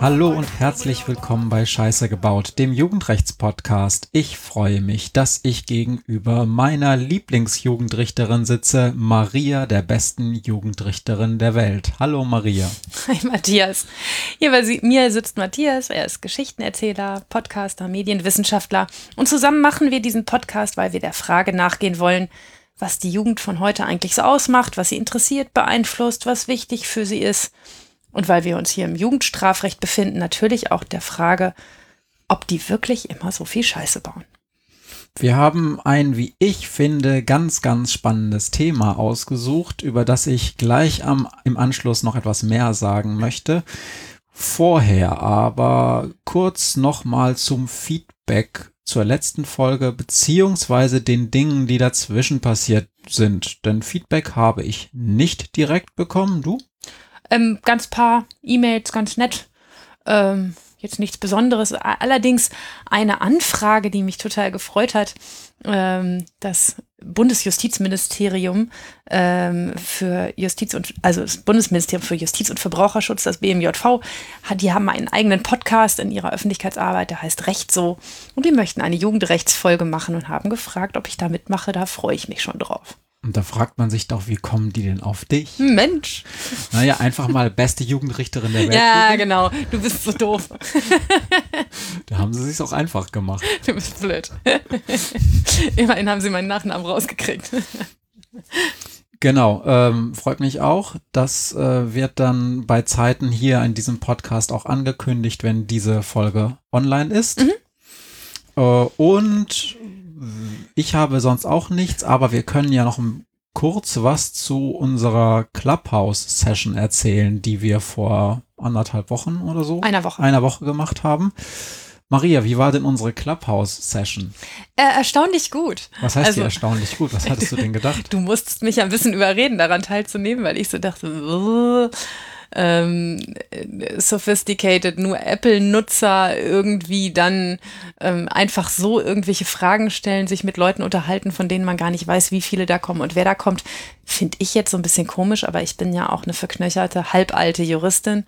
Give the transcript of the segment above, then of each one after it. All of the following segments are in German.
Hallo und herzlich willkommen bei Scheiße gebaut, dem Jugendrechtspodcast. Ich freue mich, dass ich gegenüber meiner Lieblingsjugendrichterin sitze, Maria, der besten Jugendrichterin der Welt. Hallo Maria. Hi Matthias. Hier bei mir sitzt Matthias, er ist Geschichtenerzähler, Podcaster, Medienwissenschaftler und zusammen machen wir diesen Podcast, weil wir der Frage nachgehen wollen, was die Jugend von heute eigentlich so ausmacht, was sie interessiert, beeinflusst, was wichtig für sie ist. Und weil wir uns hier im Jugendstrafrecht befinden, natürlich auch der Frage, ob die wirklich immer so viel Scheiße bauen. Wir haben ein, wie ich finde, ganz, ganz spannendes Thema ausgesucht, über das ich gleich am, im Anschluss noch etwas mehr sagen möchte. Vorher aber kurz nochmal zum Feedback zur letzten Folge beziehungsweise den Dingen, die dazwischen passiert sind. Denn Feedback habe ich nicht direkt bekommen. Du? Ähm, ganz paar E-Mails, ganz nett. Ähm, jetzt nichts Besonderes. Allerdings eine Anfrage, die mich total gefreut hat. Ähm, das Bundesjustizministerium ähm, für Justiz und also das Bundesministerium für Justiz und Verbraucherschutz, das BMJV, hat, die haben einen eigenen Podcast in ihrer Öffentlichkeitsarbeit, der heißt Recht so. Und die möchten eine Jugendrechtsfolge machen und haben gefragt, ob ich da mitmache. Da freue ich mich schon drauf. Und da fragt man sich doch, wie kommen die denn auf dich? Mensch. Naja, einfach mal beste Jugendrichterin der Welt. Ja, genau. Du bist so doof. da haben sie sich auch einfach gemacht. Du bist blöd. Immerhin haben sie meinen Nachnamen rausgekriegt. Genau, ähm, freut mich auch. Das äh, wird dann bei Zeiten hier in diesem Podcast auch angekündigt, wenn diese Folge online ist. Mhm. Äh, und ich habe sonst auch nichts, aber wir können ja noch kurz was zu unserer Clubhouse-Session erzählen, die wir vor anderthalb Wochen oder so, einer Woche, einer Woche gemacht haben. Maria, wie war denn unsere Clubhouse-Session? Äh, erstaunlich gut. Was heißt also, erstaunlich gut? Was hattest du denn gedacht? Du musstest mich ein bisschen überreden, daran teilzunehmen, weil ich so dachte, ähm, sophisticated, nur Apple-Nutzer irgendwie dann ähm, einfach so irgendwelche Fragen stellen, sich mit Leuten unterhalten, von denen man gar nicht weiß, wie viele da kommen und wer da kommt, finde ich jetzt so ein bisschen komisch, aber ich bin ja auch eine verknöcherte, halbalte Juristin.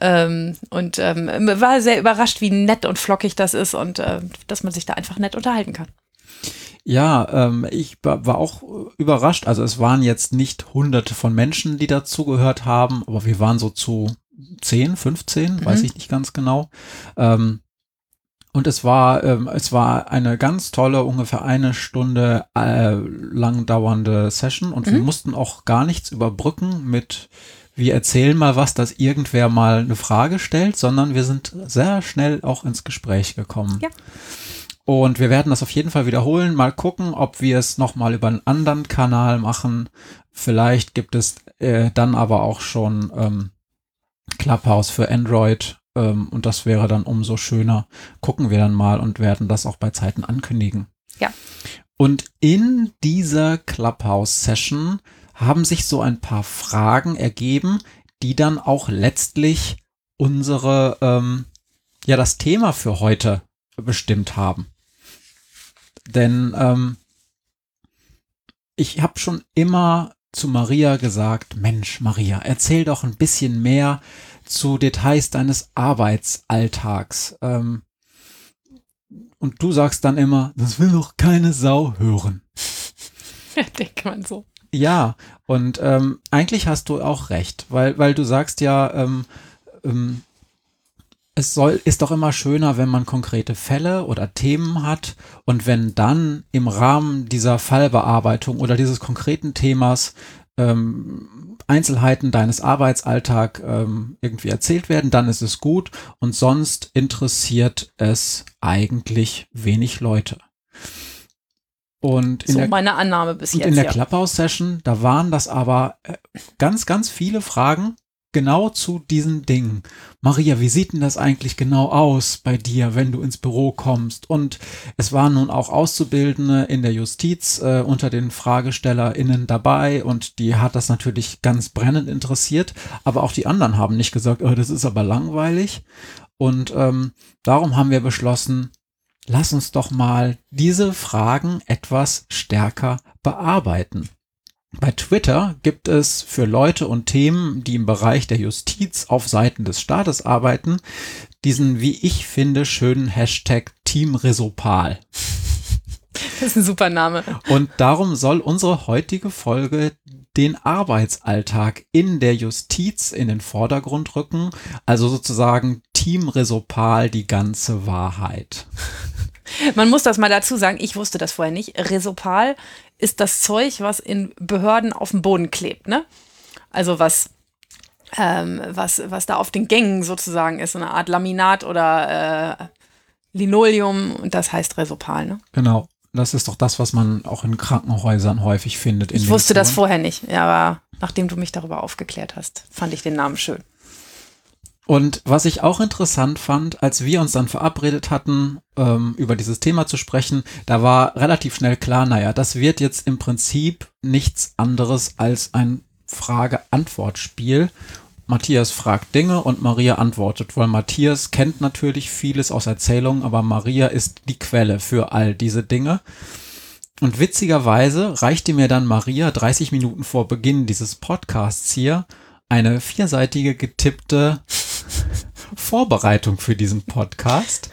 Ähm, und ähm, war sehr überrascht, wie nett und flockig das ist und äh, dass man sich da einfach nett unterhalten kann. Ja, ähm, ich war auch überrascht. Also es waren jetzt nicht hunderte von Menschen, die dazugehört haben, aber wir waren so zu 10, 15, mhm. weiß ich nicht ganz genau. Ähm, und es war, ähm, es war eine ganz tolle, ungefähr eine Stunde äh, lang dauernde Session und mhm. wir mussten auch gar nichts überbrücken mit, wir erzählen mal was, dass irgendwer mal eine Frage stellt, sondern wir sind sehr schnell auch ins Gespräch gekommen. Ja. Und wir werden das auf jeden Fall wiederholen. Mal gucken, ob wir es nochmal über einen anderen Kanal machen. Vielleicht gibt es äh, dann aber auch schon ähm, Clubhouse für Android. Ähm, und das wäre dann umso schöner. Gucken wir dann mal und werden das auch bei Zeiten ankündigen. Ja. Und in dieser Clubhouse-Session haben sich so ein paar Fragen ergeben, die dann auch letztlich unsere, ähm, ja, das Thema für heute bestimmt haben. Denn ähm, ich habe schon immer zu Maria gesagt, Mensch, Maria, erzähl doch ein bisschen mehr zu Details deines Arbeitsalltags. Ähm, und du sagst dann immer, das will doch keine Sau hören. Ja, denkt man so. Ja, und ähm, eigentlich hast du auch recht, weil, weil du sagst ja, ähm, ähm, es soll, ist doch immer schöner, wenn man konkrete Fälle oder Themen hat und wenn dann im Rahmen dieser Fallbearbeitung oder dieses konkreten Themas ähm, Einzelheiten deines Arbeitsalltag ähm, irgendwie erzählt werden, dann ist es gut und sonst interessiert es eigentlich wenig Leute. Und in so der, meine Annahme bis jetzt. In der ja. Clubhouse-Session, da waren das aber äh, ganz, ganz viele Fragen, genau zu diesen Dingen. Maria, wie sieht denn das eigentlich genau aus bei dir, wenn du ins Büro kommst? Und es waren nun auch Auszubildende in der Justiz äh, unter den FragestellerInnen dabei und die hat das natürlich ganz brennend interessiert, aber auch die anderen haben nicht gesagt, oh, das ist aber langweilig. Und ähm, darum haben wir beschlossen, lass uns doch mal diese Fragen etwas stärker bearbeiten. Bei Twitter gibt es für Leute und Themen, die im Bereich der Justiz auf Seiten des Staates arbeiten, diesen, wie ich finde, schönen Hashtag Team Resopal. Das ist ein super Name. Und darum soll unsere heutige Folge den Arbeitsalltag in der Justiz in den Vordergrund rücken. Also sozusagen Team Resopal, die ganze Wahrheit. Man muss das mal dazu sagen, ich wusste das vorher nicht. Resopal ist das Zeug, was in Behörden auf dem Boden klebt, ne? Also was, ähm, was, was da auf den Gängen sozusagen ist, so eine Art Laminat oder äh, Linoleum und das heißt Resopal, ne? Genau. Das ist doch das, was man auch in Krankenhäusern häufig findet. ich wusste das vorher nicht, aber nachdem du mich darüber aufgeklärt hast, fand ich den Namen schön. Und was ich auch interessant fand, als wir uns dann verabredet hatten, ähm, über dieses Thema zu sprechen, da war relativ schnell klar, naja, das wird jetzt im Prinzip nichts anderes als ein Frage-Antwort-Spiel. Matthias fragt Dinge und Maria antwortet, weil Matthias kennt natürlich vieles aus Erzählungen, aber Maria ist die Quelle für all diese Dinge. Und witzigerweise reichte mir dann Maria 30 Minuten vor Beginn dieses Podcasts hier eine vierseitige getippte Vorbereitung für diesen Podcast,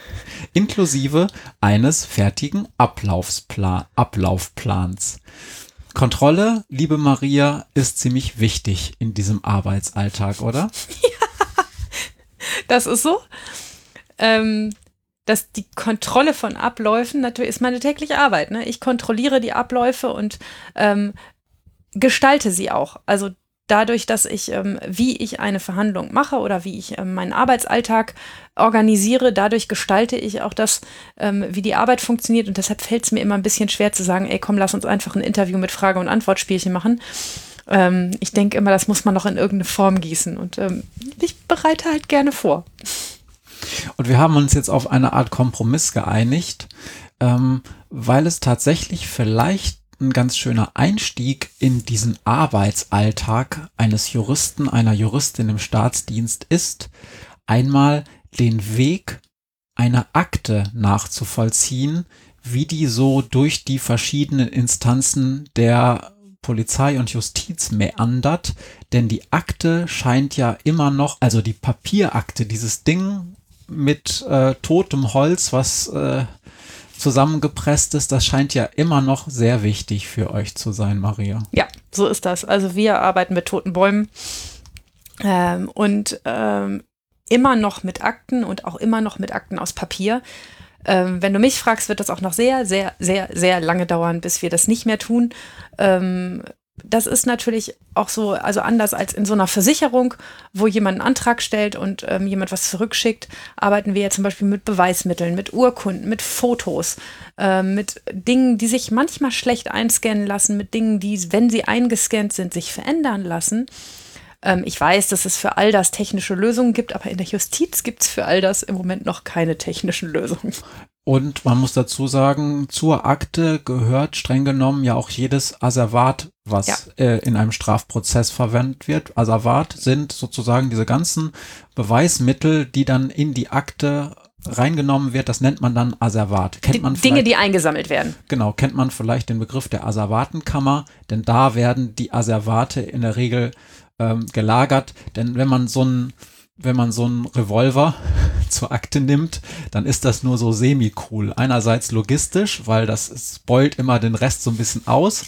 inklusive eines fertigen Ablaufsplan, Ablaufplans. Kontrolle, liebe Maria, ist ziemlich wichtig in diesem Arbeitsalltag, oder? Ja, das ist so. Ähm, dass die Kontrolle von Abläufen natürlich ist meine tägliche Arbeit. Ne? Ich kontrolliere die Abläufe und ähm, gestalte sie auch. Also dadurch, dass ich, ähm, wie ich eine Verhandlung mache oder wie ich ähm, meinen Arbeitsalltag organisiere, dadurch gestalte ich auch das, ähm, wie die Arbeit funktioniert. Und deshalb fällt es mir immer ein bisschen schwer zu sagen, ey, komm, lass uns einfach ein Interview mit Frage- und Antwortspielchen machen. Ähm, ich denke immer, das muss man noch in irgendeine Form gießen. Und ähm, ich bereite halt gerne vor. Und wir haben uns jetzt auf eine Art Kompromiss geeinigt, ähm, weil es tatsächlich vielleicht ein ganz schöner Einstieg in diesen Arbeitsalltag eines Juristen, einer Juristin im Staatsdienst ist, einmal den Weg einer Akte nachzuvollziehen, wie die so durch die verschiedenen Instanzen der Polizei und Justiz meandert, denn die Akte scheint ja immer noch, also die Papierakte, dieses Ding mit äh, totem Holz, was äh, zusammengepresst ist, das scheint ja immer noch sehr wichtig für euch zu sein, Maria. Ja, so ist das. Also wir arbeiten mit toten Bäumen ähm, und ähm, immer noch mit Akten und auch immer noch mit Akten aus Papier. Ähm, wenn du mich fragst, wird das auch noch sehr, sehr, sehr, sehr lange dauern, bis wir das nicht mehr tun. Ähm, das ist natürlich auch so, also anders als in so einer Versicherung, wo jemand einen Antrag stellt und ähm, jemand was zurückschickt, arbeiten wir ja zum Beispiel mit Beweismitteln, mit Urkunden, mit Fotos, äh, mit Dingen, die sich manchmal schlecht einscannen lassen, mit Dingen, die, wenn sie eingescannt sind, sich verändern lassen. Ähm, ich weiß, dass es für all das technische Lösungen gibt, aber in der Justiz gibt es für all das im Moment noch keine technischen Lösungen. Und man muss dazu sagen, zur Akte gehört streng genommen ja auch jedes Asservat, was ja. äh, in einem Strafprozess verwendet wird. Asservat sind sozusagen diese ganzen Beweismittel, die dann in die Akte reingenommen wird, das nennt man dann Asservat. Kennt man Dinge, die eingesammelt werden. Genau, kennt man vielleicht den Begriff der Asservatenkammer, denn da werden die Asservate in der Regel ähm, gelagert. Denn wenn man so ein wenn man so einen Revolver zur Akte nimmt, dann ist das nur so semi-cool. Einerseits logistisch, weil das spoilt immer den Rest so ein bisschen aus.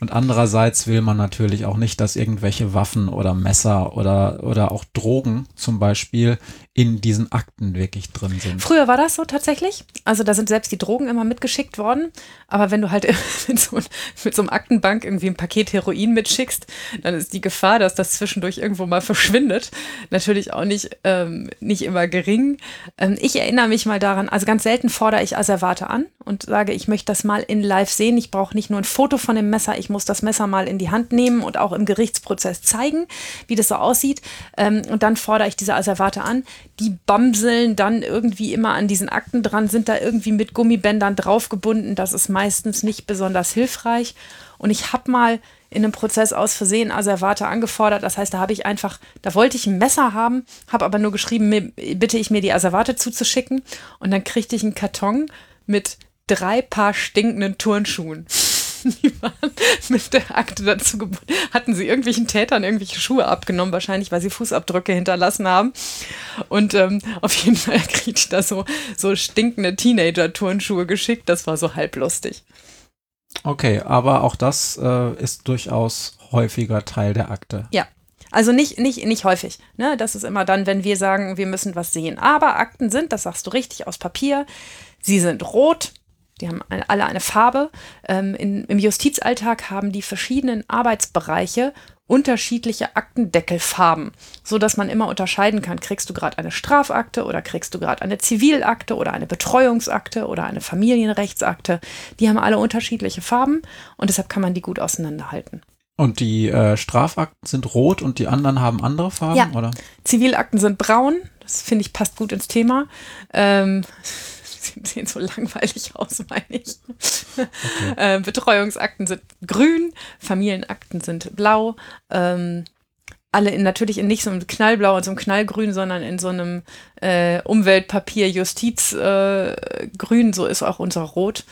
Und andererseits will man natürlich auch nicht, dass irgendwelche Waffen oder Messer oder, oder auch Drogen zum Beispiel in diesen Akten wirklich drin sind. Früher war das so tatsächlich. Also da sind selbst die Drogen immer mitgeschickt worden. Aber wenn du halt mit so, mit so einem Aktenbank irgendwie ein Paket Heroin mitschickst, dann ist die Gefahr, dass das zwischendurch irgendwo mal verschwindet, natürlich auch nicht, ähm, nicht immer gering. Ähm, ich erinnere mich mal daran, also ganz selten fordere ich Asservate an und sage, ich möchte das mal in live sehen. Ich brauche nicht nur ein Foto von dem Messer, ich muss das Messer mal in die Hand nehmen und auch im Gerichtsprozess zeigen, wie das so aussieht. Ähm, und dann fordere ich diese Asservate an die bamseln dann irgendwie immer an diesen Akten dran, sind da irgendwie mit Gummibändern draufgebunden. Das ist meistens nicht besonders hilfreich. Und ich habe mal in einem Prozess aus Versehen Asservate angefordert. Das heißt, da habe ich einfach, da wollte ich ein Messer haben, habe aber nur geschrieben, mir, bitte ich mir die Asservate zuzuschicken. Und dann kriegte ich einen Karton mit drei Paar stinkenden Turnschuhen. die waren mit der Akte dazu gebunden, hatten sie irgendwelchen Tätern irgendwelche Schuhe abgenommen, wahrscheinlich, weil sie Fußabdrücke hinterlassen haben. Und ähm, auf jeden Fall kriegt ich da so, so stinkende Teenager-Turnschuhe geschickt. Das war so halblustig. Okay, aber auch das äh, ist durchaus häufiger Teil der Akte. Ja. Also nicht, nicht, nicht häufig. Ne? Das ist immer dann, wenn wir sagen, wir müssen was sehen. Aber Akten sind, das sagst du richtig, aus Papier. Sie sind rot. Die haben alle eine Farbe. Ähm, in, Im Justizalltag haben die verschiedenen Arbeitsbereiche unterschiedliche Aktendeckelfarben, so dass man immer unterscheiden kann, kriegst du gerade eine Strafakte oder kriegst du gerade eine Zivilakte oder eine Betreuungsakte oder eine Familienrechtsakte. Die haben alle unterschiedliche Farben und deshalb kann man die gut auseinanderhalten. Und die äh, Strafakten sind rot und die anderen haben andere Farben, ja. oder? Zivilakten sind braun. Das finde ich passt gut ins Thema. Ähm, sie sehen so langweilig aus, meine ich. Okay. Äh, Betreuungsakten sind grün, Familienakten sind blau. Ähm, alle in, natürlich in nicht so einem knallblau und so einem knallgrün, sondern in so einem äh, Umweltpapier Justizgrün, äh, so ist auch unser Rot.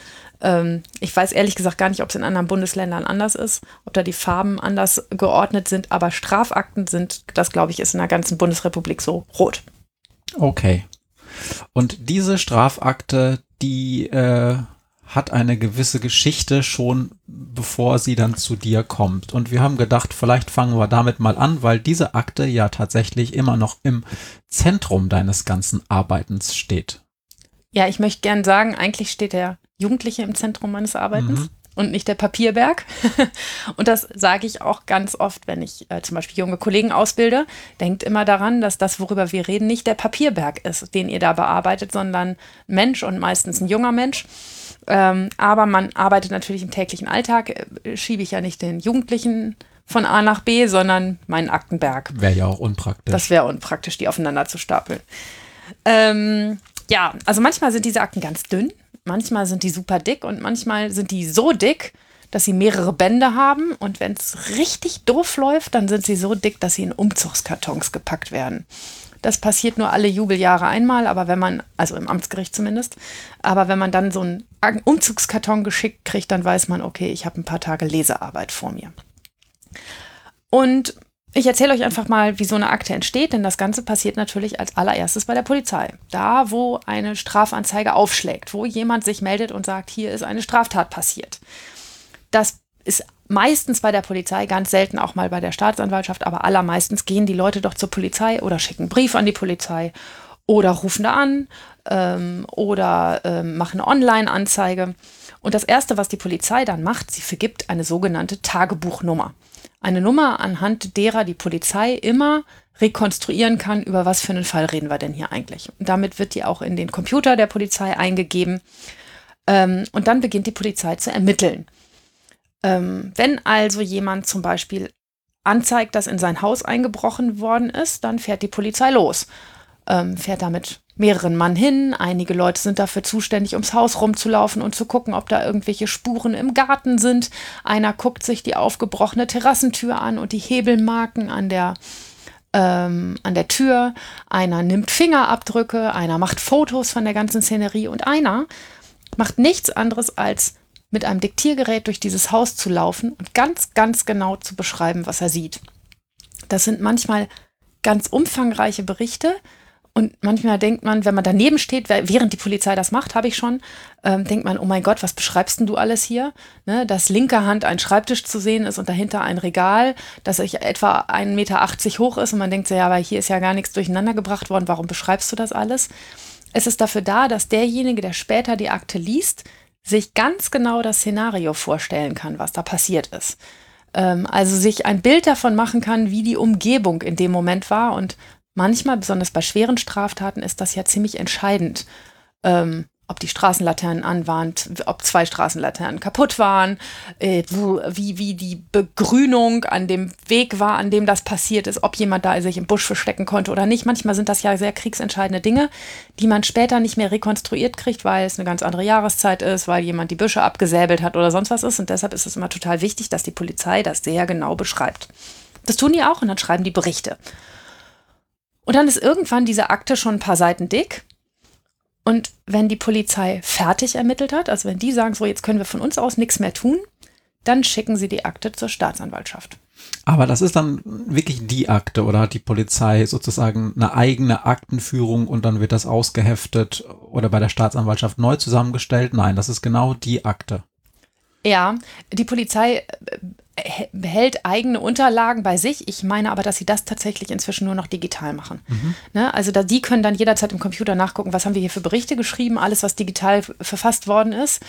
Ähm, ich weiß ehrlich gesagt gar nicht, ob es in anderen Bundesländern anders ist, ob da die Farben anders geordnet sind, aber Strafakten sind, das glaube ich, ist in der ganzen Bundesrepublik so rot. Okay. Und diese Strafakte, die äh, hat eine gewisse Geschichte schon, bevor sie dann zu dir kommt. Und wir haben gedacht, vielleicht fangen wir damit mal an, weil diese Akte ja tatsächlich immer noch im Zentrum deines ganzen Arbeitens steht. Ja, ich möchte gern sagen, eigentlich steht der Jugendliche im Zentrum meines Arbeitens. Mhm und nicht der Papierberg. und das sage ich auch ganz oft, wenn ich äh, zum Beispiel junge Kollegen ausbilde. Denkt immer daran, dass das, worüber wir reden, nicht der Papierberg ist, den ihr da bearbeitet, sondern Mensch und meistens ein junger Mensch. Ähm, aber man arbeitet natürlich im täglichen Alltag, äh, schiebe ich ja nicht den Jugendlichen von A nach B, sondern meinen Aktenberg. Wäre ja auch unpraktisch. Das wäre unpraktisch, die aufeinander zu stapeln. Ähm, ja, also manchmal sind diese Akten ganz dünn manchmal sind die super dick und manchmal sind die so dick, dass sie mehrere Bände haben. Und wenn es richtig doof läuft, dann sind sie so dick, dass sie in Umzugskartons gepackt werden. Das passiert nur alle Jubeljahre einmal, aber wenn man, also im Amtsgericht zumindest, aber wenn man dann so einen Umzugskarton geschickt kriegt, dann weiß man, okay, ich habe ein paar Tage Lesearbeit vor mir. Und ich erzähle euch einfach mal, wie so eine Akte entsteht, denn das Ganze passiert natürlich als allererstes bei der Polizei. Da, wo eine Strafanzeige aufschlägt, wo jemand sich meldet und sagt, hier ist eine Straftat passiert. Das ist meistens bei der Polizei, ganz selten auch mal bei der Staatsanwaltschaft, aber allermeistens gehen die Leute doch zur Polizei oder schicken einen Brief an die Polizei oder rufen da an ähm, oder ähm, machen eine Online-Anzeige. Und das Erste, was die Polizei dann macht, sie vergibt eine sogenannte Tagebuchnummer eine Nummer, anhand derer die Polizei immer rekonstruieren kann, über was für einen Fall reden wir denn hier eigentlich. Und damit wird die auch in den Computer der Polizei eingegeben. Ähm, und dann beginnt die Polizei zu ermitteln. Ähm, wenn also jemand zum Beispiel anzeigt, dass in sein Haus eingebrochen worden ist, dann fährt die Polizei los. Ähm, fährt damit mehreren Mann hin. Einige Leute sind dafür zuständig, ums Haus rumzulaufen und zu gucken, ob da irgendwelche Spuren im Garten sind. Einer guckt sich die aufgebrochene Terrassentür an und die Hebelmarken an der ähm, an der Tür. Einer nimmt Fingerabdrücke, einer macht Fotos von der ganzen Szenerie und einer macht nichts anderes als mit einem Diktiergerät durch dieses Haus zu laufen und ganz, ganz genau zu beschreiben, was er sieht. Das sind manchmal ganz umfangreiche Berichte, und manchmal denkt man, wenn man daneben steht, während die Polizei das macht, habe ich schon, ähm, denkt man, oh mein Gott, was beschreibst denn du alles hier? Ne, dass linker Hand ein Schreibtisch zu sehen ist und dahinter ein Regal, das etwa 1,80 Meter hoch ist und man denkt so, ja, aber hier ist ja gar nichts durcheinander gebracht worden, warum beschreibst du das alles? Es ist dafür da, dass derjenige, der später die Akte liest, sich ganz genau das Szenario vorstellen kann, was da passiert ist. Ähm, also sich ein Bild davon machen kann, wie die Umgebung in dem Moment war und manchmal, besonders bei schweren Straftaten, ist das ja ziemlich entscheidend. Ähm, ob die Straßenlaternen an waren, ob zwei Straßenlaternen kaputt waren, äh, wie, wie die Begrünung an dem Weg war, an dem das passiert ist, ob jemand da sich im Busch verstecken konnte oder nicht. Manchmal sind das ja sehr kriegsentscheidende Dinge, die man später nicht mehr rekonstruiert kriegt, weil es eine ganz andere Jahreszeit ist, weil jemand die Büsche abgesäbelt hat oder sonst was ist. Und deshalb ist es immer total wichtig, dass die Polizei das sehr genau beschreibt. Das tun die auch und dann schreiben die Berichte. Und dann ist irgendwann diese Akte schon ein paar Seiten dick. Und wenn die Polizei fertig ermittelt hat, also wenn die sagen, so jetzt können wir von uns aus nichts mehr tun, dann schicken sie die Akte zur Staatsanwaltschaft. Aber das ist dann wirklich die Akte oder hat die Polizei sozusagen eine eigene Aktenführung und dann wird das ausgeheftet oder bei der Staatsanwaltschaft neu zusammengestellt? Nein, das ist genau die Akte. Ja, die Polizei äh, behält eigene Unterlagen bei sich. Ich meine aber, dass sie das tatsächlich inzwischen nur noch digital machen. Mhm. Ne? Also da, die können dann jederzeit im Computer nachgucken, was haben wir hier für Berichte geschrieben, alles, was digital verfasst worden ist.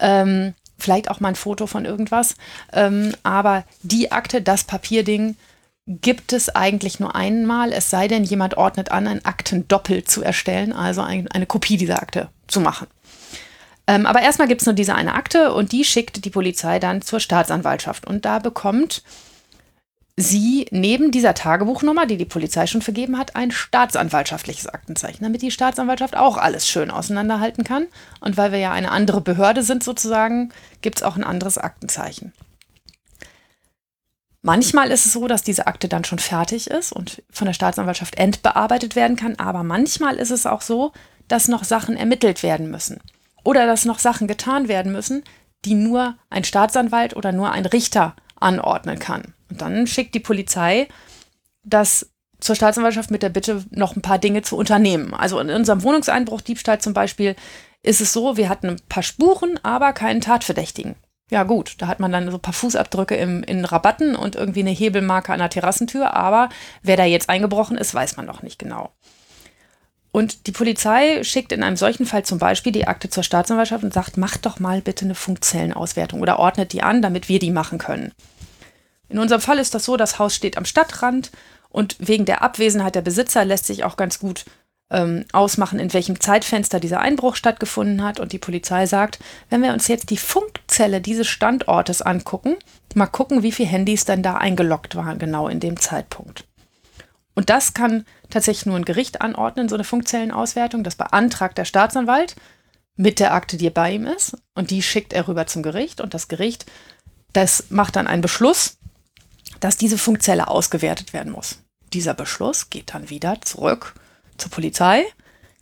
Ähm, vielleicht auch mal ein Foto von irgendwas. Ähm, aber die Akte, das Papierding, gibt es eigentlich nur einmal, es sei denn, jemand ordnet an, ein Aktendoppel zu erstellen, also ein, eine Kopie dieser Akte zu machen. Ähm, aber erstmal gibt es nur diese eine Akte und die schickt die Polizei dann zur Staatsanwaltschaft. Und da bekommt sie neben dieser Tagebuchnummer, die die Polizei schon vergeben hat, ein staatsanwaltschaftliches Aktenzeichen, damit die Staatsanwaltschaft auch alles schön auseinanderhalten kann. Und weil wir ja eine andere Behörde sind sozusagen, gibt es auch ein anderes Aktenzeichen. Manchmal ist es so, dass diese Akte dann schon fertig ist und von der Staatsanwaltschaft endbearbeitet werden kann, aber manchmal ist es auch so, dass noch Sachen ermittelt werden müssen oder dass noch Sachen getan werden müssen, die nur ein Staatsanwalt oder nur ein Richter anordnen kann. Und dann schickt die Polizei das zur Staatsanwaltschaft mit der Bitte, noch ein paar Dinge zu unternehmen. Also in unserem Wohnungseinbruch, Diebstahl zum Beispiel, ist es so, wir hatten ein paar Spuren, aber keinen Tatverdächtigen. Ja gut, da hat man dann so ein paar Fußabdrücke im, in Rabatten und irgendwie eine Hebelmarke an der Terrassentür, aber wer da jetzt eingebrochen ist, weiß man noch nicht genau. Und die Polizei schickt in einem solchen Fall zum Beispiel die Akte zur Staatsanwaltschaft und sagt, macht doch mal bitte eine Funkzellenauswertung oder ordnet die an, damit wir die machen können. In unserem Fall ist das so, das Haus steht am Stadtrand und wegen der Abwesenheit der Besitzer lässt sich auch ganz gut ähm, ausmachen, in welchem Zeitfenster dieser Einbruch stattgefunden hat. Und die Polizei sagt, wenn wir uns jetzt die Funkzelle dieses Standortes angucken, mal gucken, wie viele Handys denn da eingeloggt waren, genau in dem Zeitpunkt. Und das kann tatsächlich nur ein Gericht anordnen, so eine Funkzellenauswertung. Das beantragt der Staatsanwalt mit der Akte, die bei ihm ist. Und die schickt er rüber zum Gericht. Und das Gericht, das macht dann einen Beschluss dass diese Funkzelle ausgewertet werden muss. Dieser Beschluss geht dann wieder zurück zur Polizei,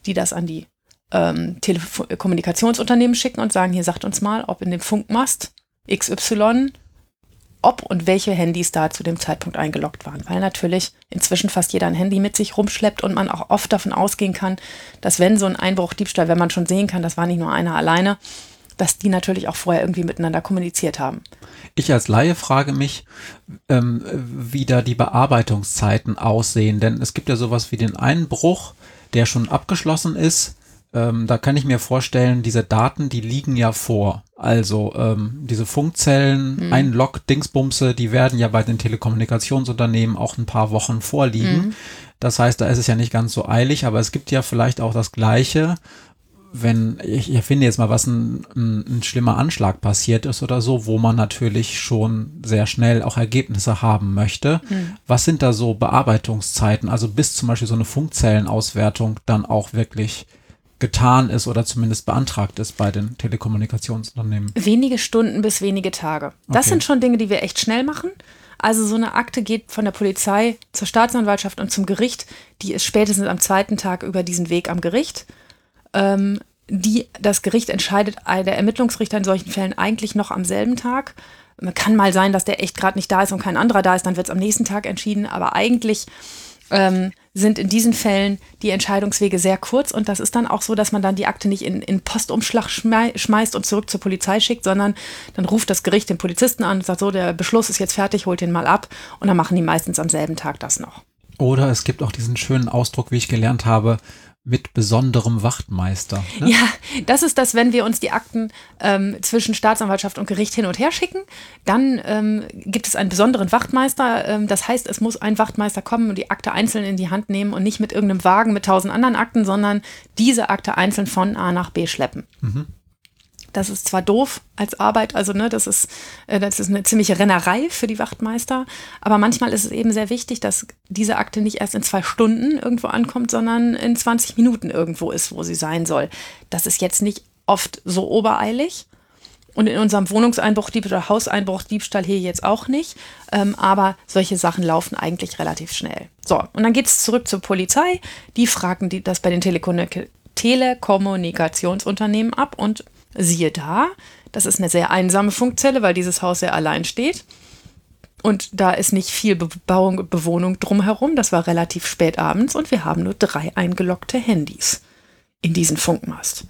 die das an die ähm, Telekommunikationsunternehmen schicken und sagen, hier sagt uns mal, ob in dem Funkmast XY, ob und welche Handys da zu dem Zeitpunkt eingeloggt waren. Weil natürlich inzwischen fast jeder ein Handy mit sich rumschleppt und man auch oft davon ausgehen kann, dass wenn so ein Einbruch, Diebstahl, wenn man schon sehen kann, das war nicht nur einer alleine, dass die natürlich auch vorher irgendwie miteinander kommuniziert haben. Ich als Laie frage mich, ähm, wie da die Bearbeitungszeiten aussehen, denn es gibt ja sowas wie den Einbruch, der schon abgeschlossen ist. Ähm, da kann ich mir vorstellen, diese Daten, die liegen ja vor. Also ähm, diese Funkzellen, mhm. Einlog-Dingsbumse, die werden ja bei den Telekommunikationsunternehmen auch ein paar Wochen vorliegen. Mhm. Das heißt, da ist es ja nicht ganz so eilig, aber es gibt ja vielleicht auch das Gleiche, wenn, ich erfinde jetzt mal, was ein, ein, ein, schlimmer Anschlag passiert ist oder so, wo man natürlich schon sehr schnell auch Ergebnisse haben möchte. Mhm. Was sind da so Bearbeitungszeiten? Also bis zum Beispiel so eine Funkzellenauswertung dann auch wirklich getan ist oder zumindest beantragt ist bei den Telekommunikationsunternehmen? Wenige Stunden bis wenige Tage. Das okay. sind schon Dinge, die wir echt schnell machen. Also so eine Akte geht von der Polizei zur Staatsanwaltschaft und zum Gericht. Die ist spätestens am zweiten Tag über diesen Weg am Gericht ähm, die das Gericht entscheidet, der Ermittlungsrichter in solchen Fällen eigentlich noch am selben Tag. Kann mal sein, dass der echt gerade nicht da ist und kein anderer da ist, dann wird es am nächsten Tag entschieden. Aber eigentlich ähm, sind in diesen Fällen die Entscheidungswege sehr kurz und das ist dann auch so, dass man dann die Akte nicht in, in Postumschlag schmeißt und zurück zur Polizei schickt, sondern dann ruft das Gericht den Polizisten an und sagt so, der Beschluss ist jetzt fertig, holt den mal ab und dann machen die meistens am selben Tag das noch. Oder es gibt auch diesen schönen Ausdruck, wie ich gelernt habe, mit besonderem Wachtmeister. Ne? Ja, das ist das, wenn wir uns die Akten ähm, zwischen Staatsanwaltschaft und Gericht hin und her schicken, dann ähm, gibt es einen besonderen Wachtmeister. Ähm, das heißt, es muss ein Wachtmeister kommen und die Akte einzeln in die Hand nehmen und nicht mit irgendeinem Wagen mit tausend anderen Akten, sondern diese Akte einzeln von A nach B schleppen. Mhm. Das ist zwar doof als Arbeit, also ne, das ist, äh, das ist eine ziemliche Rennerei für die Wachtmeister, aber manchmal ist es eben sehr wichtig, dass diese Akte nicht erst in zwei Stunden irgendwo ankommt, sondern in 20 Minuten irgendwo ist, wo sie sein soll. Das ist jetzt nicht oft so obereilig. Und in unserem Wohnungseinbruch oder Hauseinbruch Diebstahl hier jetzt auch nicht. Ähm, aber solche Sachen laufen eigentlich relativ schnell. So, und dann geht es zurück zur Polizei. Die fragen die, das bei den Telekommunikationsunternehmen ab und Siehe da, das ist eine sehr einsame Funkzelle, weil dieses Haus sehr allein steht. Und da ist nicht viel Bebauung, Bewohnung drumherum. Das war relativ spät abends und wir haben nur drei eingeloggte Handys in diesen Funkmast.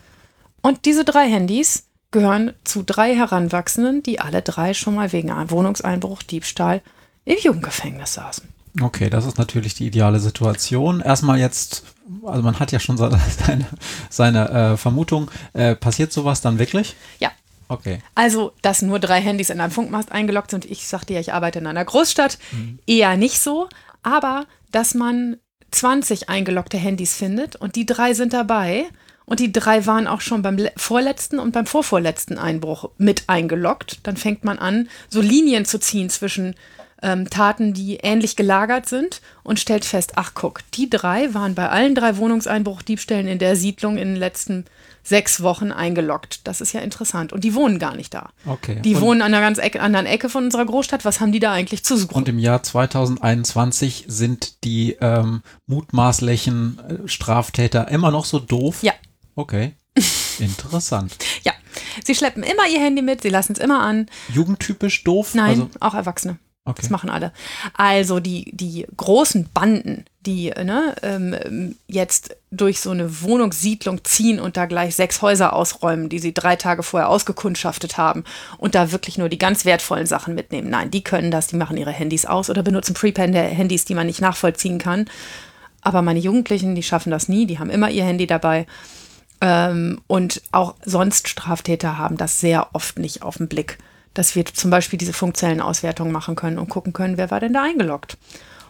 Und diese drei Handys gehören zu drei Heranwachsenden, die alle drei schon mal wegen Wohnungseinbruch, Diebstahl im Jugendgefängnis saßen. Okay, das ist natürlich die ideale Situation. Erstmal jetzt, also man hat ja schon seine, seine äh, Vermutung, äh, passiert sowas dann wirklich? Ja, Okay. Also, dass nur drei Handys in einem Funkmast eingeloggt sind. Ich sagte ja, ich arbeite in einer Großstadt. Mhm. Eher nicht so. Aber, dass man 20 eingeloggte Handys findet und die drei sind dabei. Und die drei waren auch schon beim vorletzten und beim vorvorletzten Einbruch mit eingeloggt. Dann fängt man an, so Linien zu ziehen zwischen ähm, Taten, die ähnlich gelagert sind und stellt fest, ach guck, die drei waren bei allen drei Wohnungseinbruchdiebstählen in der Siedlung in den letzten sechs Wochen eingeloggt. Das ist ja interessant. Und die wohnen gar nicht da. Okay. Die und wohnen an einer ganz Ecke, anderen Ecke von unserer Großstadt. Was haben die da eigentlich zu suchen? Und im Jahr 2021 sind die ähm, mutmaßlichen äh, Straftäter immer noch so doof? Ja. Okay. Interessant. ja. Sie schleppen immer ihr Handy mit, sie lassen es immer an. Jugendtypisch doof? Nein, also auch Erwachsene. Okay. Das machen alle. Also die, die großen Banden, die ne, ähm, jetzt durch so eine Wohnungssiedlung ziehen und da gleich sechs Häuser ausräumen, die sie drei Tage vorher ausgekundschaftet haben und da wirklich nur die ganz wertvollen Sachen mitnehmen. Nein, die können das, die machen ihre Handys aus oder benutzen Prepaid-Handys, die man nicht nachvollziehen kann. Aber meine Jugendlichen, die schaffen das nie, die haben immer ihr Handy dabei. Ähm, und auch sonst Straftäter haben das sehr oft nicht auf den Blick dass wir zum Beispiel diese Funkzellenauswertung machen können und gucken können, wer war denn da eingeloggt.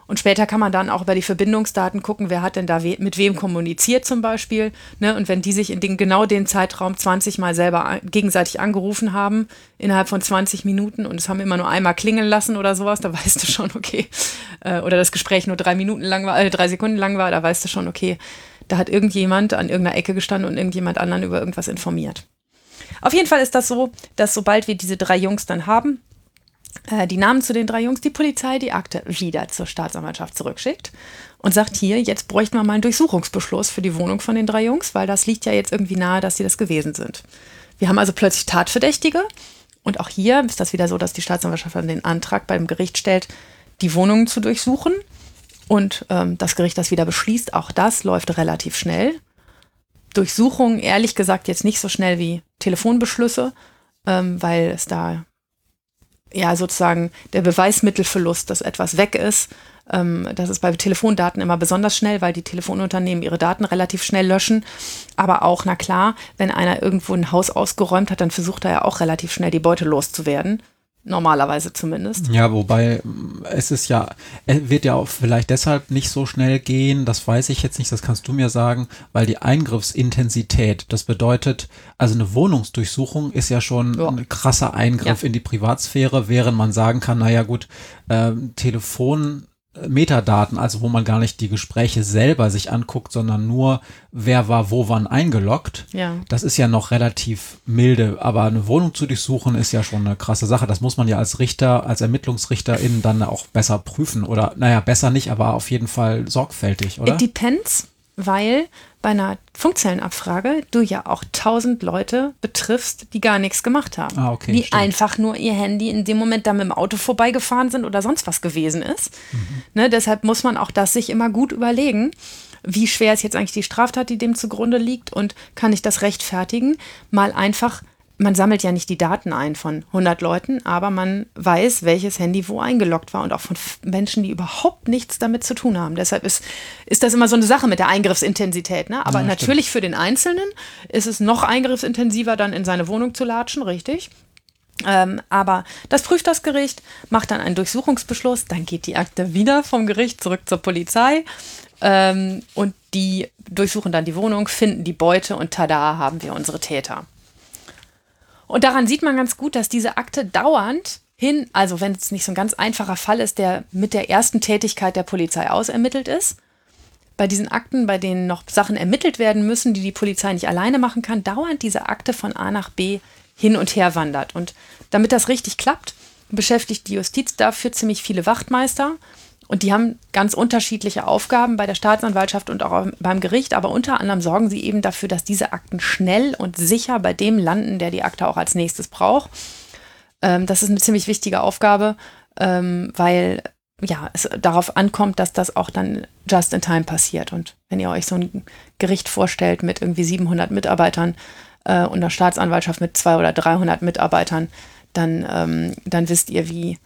Und später kann man dann auch über die Verbindungsdaten gucken, wer hat denn da we mit wem kommuniziert zum Beispiel. Ne? Und wenn die sich in den, genau den Zeitraum 20 Mal selber gegenseitig angerufen haben, innerhalb von 20 Minuten und es haben immer nur einmal klingeln lassen oder sowas, da weißt du schon, okay. Äh, oder das Gespräch nur drei Minuten lang war, äh, drei Sekunden lang war, da weißt du schon, okay, da hat irgendjemand an irgendeiner Ecke gestanden und irgendjemand anderen über irgendwas informiert. Auf jeden Fall ist das so, dass sobald wir diese drei Jungs dann haben, äh, die Namen zu den drei Jungs, die Polizei die Akte wieder zur Staatsanwaltschaft zurückschickt und sagt hier, jetzt bräuchten wir mal einen Durchsuchungsbeschluss für die Wohnung von den drei Jungs, weil das liegt ja jetzt irgendwie nahe, dass sie das gewesen sind. Wir haben also plötzlich Tatverdächtige und auch hier ist das wieder so, dass die Staatsanwaltschaft dann den Antrag beim Gericht stellt, die Wohnungen zu durchsuchen und ähm, das Gericht das wieder beschließt. Auch das läuft relativ schnell. Durchsuchungen ehrlich gesagt jetzt nicht so schnell wie Telefonbeschlüsse, ähm, weil es da ja sozusagen der Beweismittelverlust, dass etwas weg ist. Ähm, das ist bei Telefondaten immer besonders schnell, weil die Telefonunternehmen ihre Daten relativ schnell löschen. Aber auch, na klar, wenn einer irgendwo ein Haus ausgeräumt hat, dann versucht er ja auch relativ schnell die Beute loszuwerden. Normalerweise zumindest. Ja, wobei es ist ja, es wird ja auch vielleicht deshalb nicht so schnell gehen, das weiß ich jetzt nicht, das kannst du mir sagen, weil die Eingriffsintensität, das bedeutet, also eine Wohnungsdurchsuchung ist ja schon ja. ein krasser Eingriff ja. in die Privatsphäre, während man sagen kann, naja gut, äh, Telefon Metadaten, also wo man gar nicht die Gespräche selber sich anguckt, sondern nur, wer war wo wann eingeloggt. Ja. Das ist ja noch relativ milde, aber eine Wohnung zu durchsuchen ist ja schon eine krasse Sache. Das muss man ja als Richter, als ErmittlungsrichterInnen dann auch besser prüfen oder, naja, besser nicht, aber auf jeden Fall sorgfältig, oder? It depends weil bei einer Funkzellenabfrage du ja auch tausend Leute betriffst, die gar nichts gemacht haben. Ah, okay, die stimmt. einfach nur ihr Handy in dem Moment da mit dem Auto vorbeigefahren sind oder sonst was gewesen ist. Mhm. Ne, deshalb muss man auch das sich immer gut überlegen. Wie schwer ist jetzt eigentlich die Straftat, die dem zugrunde liegt und kann ich das rechtfertigen? Mal einfach man sammelt ja nicht die Daten ein von 100 Leuten, aber man weiß, welches Handy wo eingeloggt war und auch von Menschen, die überhaupt nichts damit zu tun haben. Deshalb ist, ist das immer so eine Sache mit der Eingriffsintensität. Ne? Aber ja, natürlich für den Einzelnen ist es noch eingriffsintensiver, dann in seine Wohnung zu latschen, richtig? Ähm, aber das prüft das Gericht, macht dann einen Durchsuchungsbeschluss, dann geht die Akte wieder vom Gericht zurück zur Polizei ähm, und die durchsuchen dann die Wohnung, finden die Beute und tada haben wir unsere Täter. Und daran sieht man ganz gut, dass diese Akte dauernd hin, also wenn es nicht so ein ganz einfacher Fall ist, der mit der ersten Tätigkeit der Polizei ausermittelt ist, bei diesen Akten, bei denen noch Sachen ermittelt werden müssen, die die Polizei nicht alleine machen kann, dauernd diese Akte von A nach B hin und her wandert. Und damit das richtig klappt, beschäftigt die Justiz dafür ziemlich viele Wachtmeister und die haben ganz unterschiedliche Aufgaben bei der Staatsanwaltschaft und auch beim Gericht, aber unter anderem sorgen sie eben dafür, dass diese Akten schnell und sicher bei dem landen, der die Akte auch als nächstes braucht. Ähm, das ist eine ziemlich wichtige Aufgabe, ähm, weil ja, es darauf ankommt, dass das auch dann just in time passiert. Und wenn ihr euch so ein Gericht vorstellt mit irgendwie 700 Mitarbeitern äh, und einer Staatsanwaltschaft mit 200 oder 300 Mitarbeitern, dann, ähm, dann wisst ihr, wie,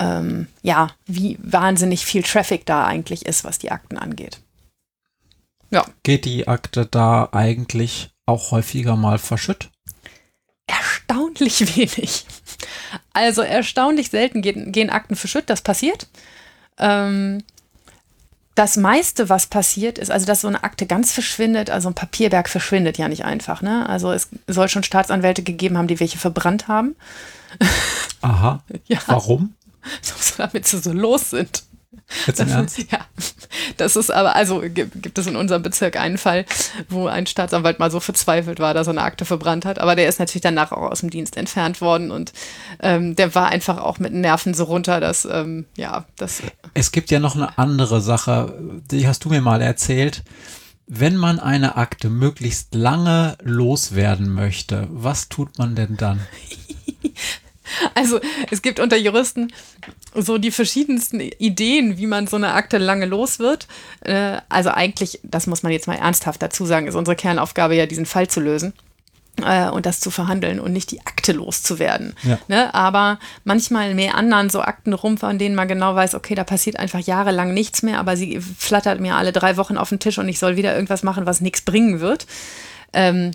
ähm, ja, wie wahnsinnig viel Traffic da eigentlich ist, was die Akten angeht. Ja. Geht die Akte da eigentlich auch häufiger mal verschütt? Erstaunlich wenig. Also erstaunlich selten gehen, gehen Akten verschütt, das passiert. Ähm, das meiste, was passiert, ist, also dass so eine Akte ganz verschwindet, also ein Papierberg verschwindet ja nicht einfach. Ne? Also es soll schon Staatsanwälte gegeben haben, die welche verbrannt haben. Aha. ja. Warum? damit sie so los sind. Jetzt im Ernst? Ja, das ist aber, also gibt, gibt es in unserem Bezirk einen Fall, wo ein Staatsanwalt mal so verzweifelt war, dass er eine Akte verbrannt hat. Aber der ist natürlich danach auch aus dem Dienst entfernt worden und ähm, der war einfach auch mit Nerven so runter, dass, ähm, ja, das. Es gibt ja noch eine andere Sache, die hast du mir mal erzählt. Wenn man eine Akte möglichst lange loswerden möchte, was tut man denn dann? Also es gibt unter Juristen so die verschiedensten Ideen, wie man so eine Akte lange los wird. Äh, also eigentlich, das muss man jetzt mal ernsthaft dazu sagen, ist unsere Kernaufgabe ja, diesen Fall zu lösen äh, und das zu verhandeln und nicht die Akte loszuwerden. Ja. Ne? Aber manchmal mehr anderen so Akten rum, von denen man genau weiß, okay, da passiert einfach jahrelang nichts mehr, aber sie flattert mir alle drei Wochen auf den Tisch und ich soll wieder irgendwas machen, was nichts bringen wird. Ähm,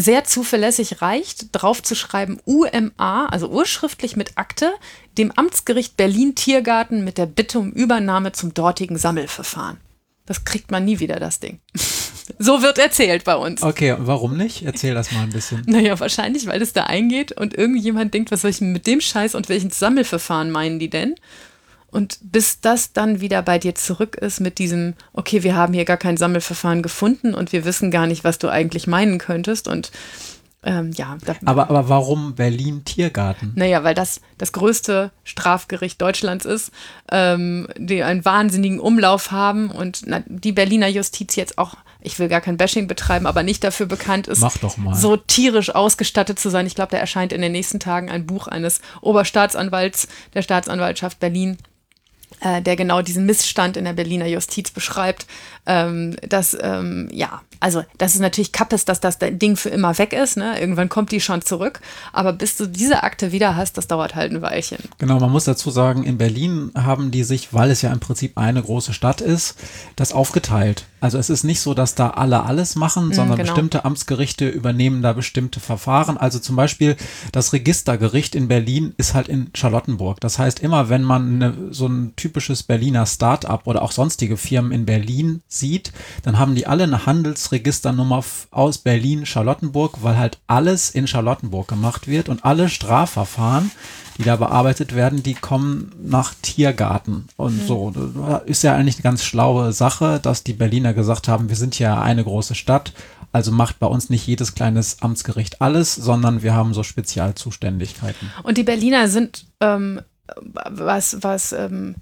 sehr zuverlässig reicht, draufzuschreiben UMA, also urschriftlich mit Akte, dem Amtsgericht Berlin Tiergarten mit der Bitte um Übernahme zum dortigen Sammelverfahren. Das kriegt man nie wieder, das Ding. so wird erzählt bei uns. Okay, warum nicht? Erzähl das mal ein bisschen. Naja, wahrscheinlich, weil es da eingeht und irgendjemand denkt, was soll ich mit dem Scheiß und welchen Sammelverfahren meinen die denn? Und bis das dann wieder bei dir zurück ist mit diesem, okay, wir haben hier gar kein Sammelverfahren gefunden und wir wissen gar nicht, was du eigentlich meinen könntest. Und ähm, ja. Aber, aber warum Berlin Tiergarten? Naja, weil das das größte Strafgericht Deutschlands ist, ähm, die einen wahnsinnigen Umlauf haben und na, die Berliner Justiz jetzt auch ich will gar kein Bashing betreiben, aber nicht dafür bekannt ist, so tierisch ausgestattet zu sein. Ich glaube, da erscheint in den nächsten Tagen ein Buch eines Oberstaatsanwalts der Staatsanwaltschaft Berlin, äh, der genau diesen Missstand in der Berliner Justiz beschreibt, ähm, dass, ähm, ja, also das ist natürlich Kappes, dass das Ding für immer weg ist. Ne? Irgendwann kommt die schon zurück. Aber bis du diese Akte wieder hast, das dauert halt ein Weilchen. Genau, man muss dazu sagen, in Berlin haben die sich, weil es ja im Prinzip eine große Stadt ist, das aufgeteilt. Also es ist nicht so, dass da alle alles machen, mhm, sondern genau. bestimmte Amtsgerichte übernehmen da bestimmte Verfahren. Also zum Beispiel das Registergericht in Berlin ist halt in Charlottenburg. Das heißt, immer wenn man eine, so ein typisches Berliner Start-up oder auch sonstige Firmen in Berlin sieht, dann haben die alle eine Handelsregisternummer aus Berlin-Charlottenburg, weil halt alles in Charlottenburg gemacht wird und alle Strafverfahren, die da bearbeitet werden, die kommen nach Tiergarten und mhm. so. Ist ja eigentlich eine ganz schlaue Sache, dass die Berliner gesagt haben, wir sind ja eine große Stadt, also macht bei uns nicht jedes kleines Amtsgericht alles, sondern wir haben so Spezialzuständigkeiten. Und die Berliner sind, ähm, was, was ähm,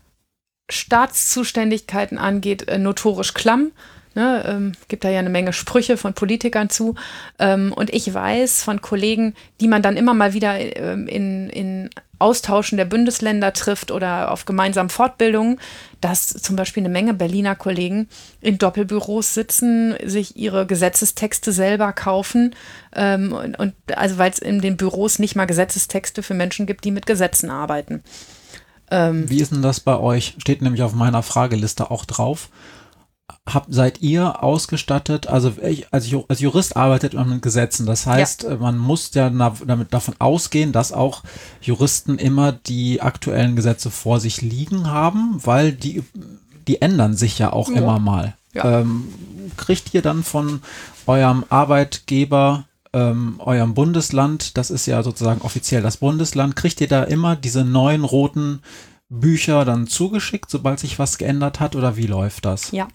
Staatszuständigkeiten angeht, äh, notorisch klamm. Ne, ähm, gibt da ja eine Menge Sprüche von Politikern zu. Ähm, und ich weiß von Kollegen, die man dann immer mal wieder ähm, in, in Austauschen der Bundesländer trifft oder auf gemeinsamen Fortbildungen, dass zum Beispiel eine Menge Berliner Kollegen in Doppelbüros sitzen, sich ihre Gesetzestexte selber kaufen. Ähm, und, und also weil es in den Büros nicht mal Gesetzestexte für Menschen gibt, die mit Gesetzen arbeiten. Ähm, Wie ist denn das bei euch? Steht nämlich auf meiner Frageliste auch drauf. Hab, seid ihr ausgestattet, also ich, als, als Jurist arbeitet man mit Gesetzen. Das heißt, ja. man muss ja damit davon ausgehen, dass auch Juristen immer die aktuellen Gesetze vor sich liegen haben, weil die, die ändern sich ja auch ja. immer mal. Ja. Ähm, kriegt ihr dann von eurem Arbeitgeber ähm, eurem Bundesland, das ist ja sozusagen offiziell das Bundesland, kriegt ihr da immer diese neuen roten Bücher dann zugeschickt, sobald sich was geändert hat oder wie läuft das? Ja.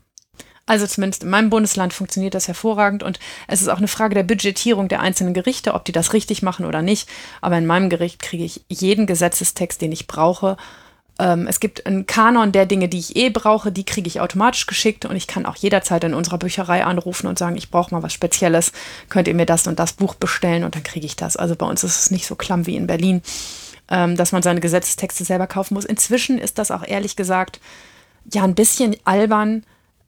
Also zumindest in meinem Bundesland funktioniert das hervorragend und es ist auch eine Frage der Budgetierung der einzelnen Gerichte, ob die das richtig machen oder nicht. Aber in meinem Gericht kriege ich jeden Gesetzestext, den ich brauche, Ähm, es gibt einen Kanon der Dinge, die ich eh brauche, die kriege ich automatisch geschickt und ich kann auch jederzeit in unserer Bücherei anrufen und sagen, ich brauche mal was Spezielles, könnt ihr mir das und das Buch bestellen und dann kriege ich das. Also bei uns ist es nicht so klamm wie in Berlin, ähm, dass man seine Gesetzestexte selber kaufen muss. Inzwischen ist das auch ehrlich gesagt ja ein bisschen albern,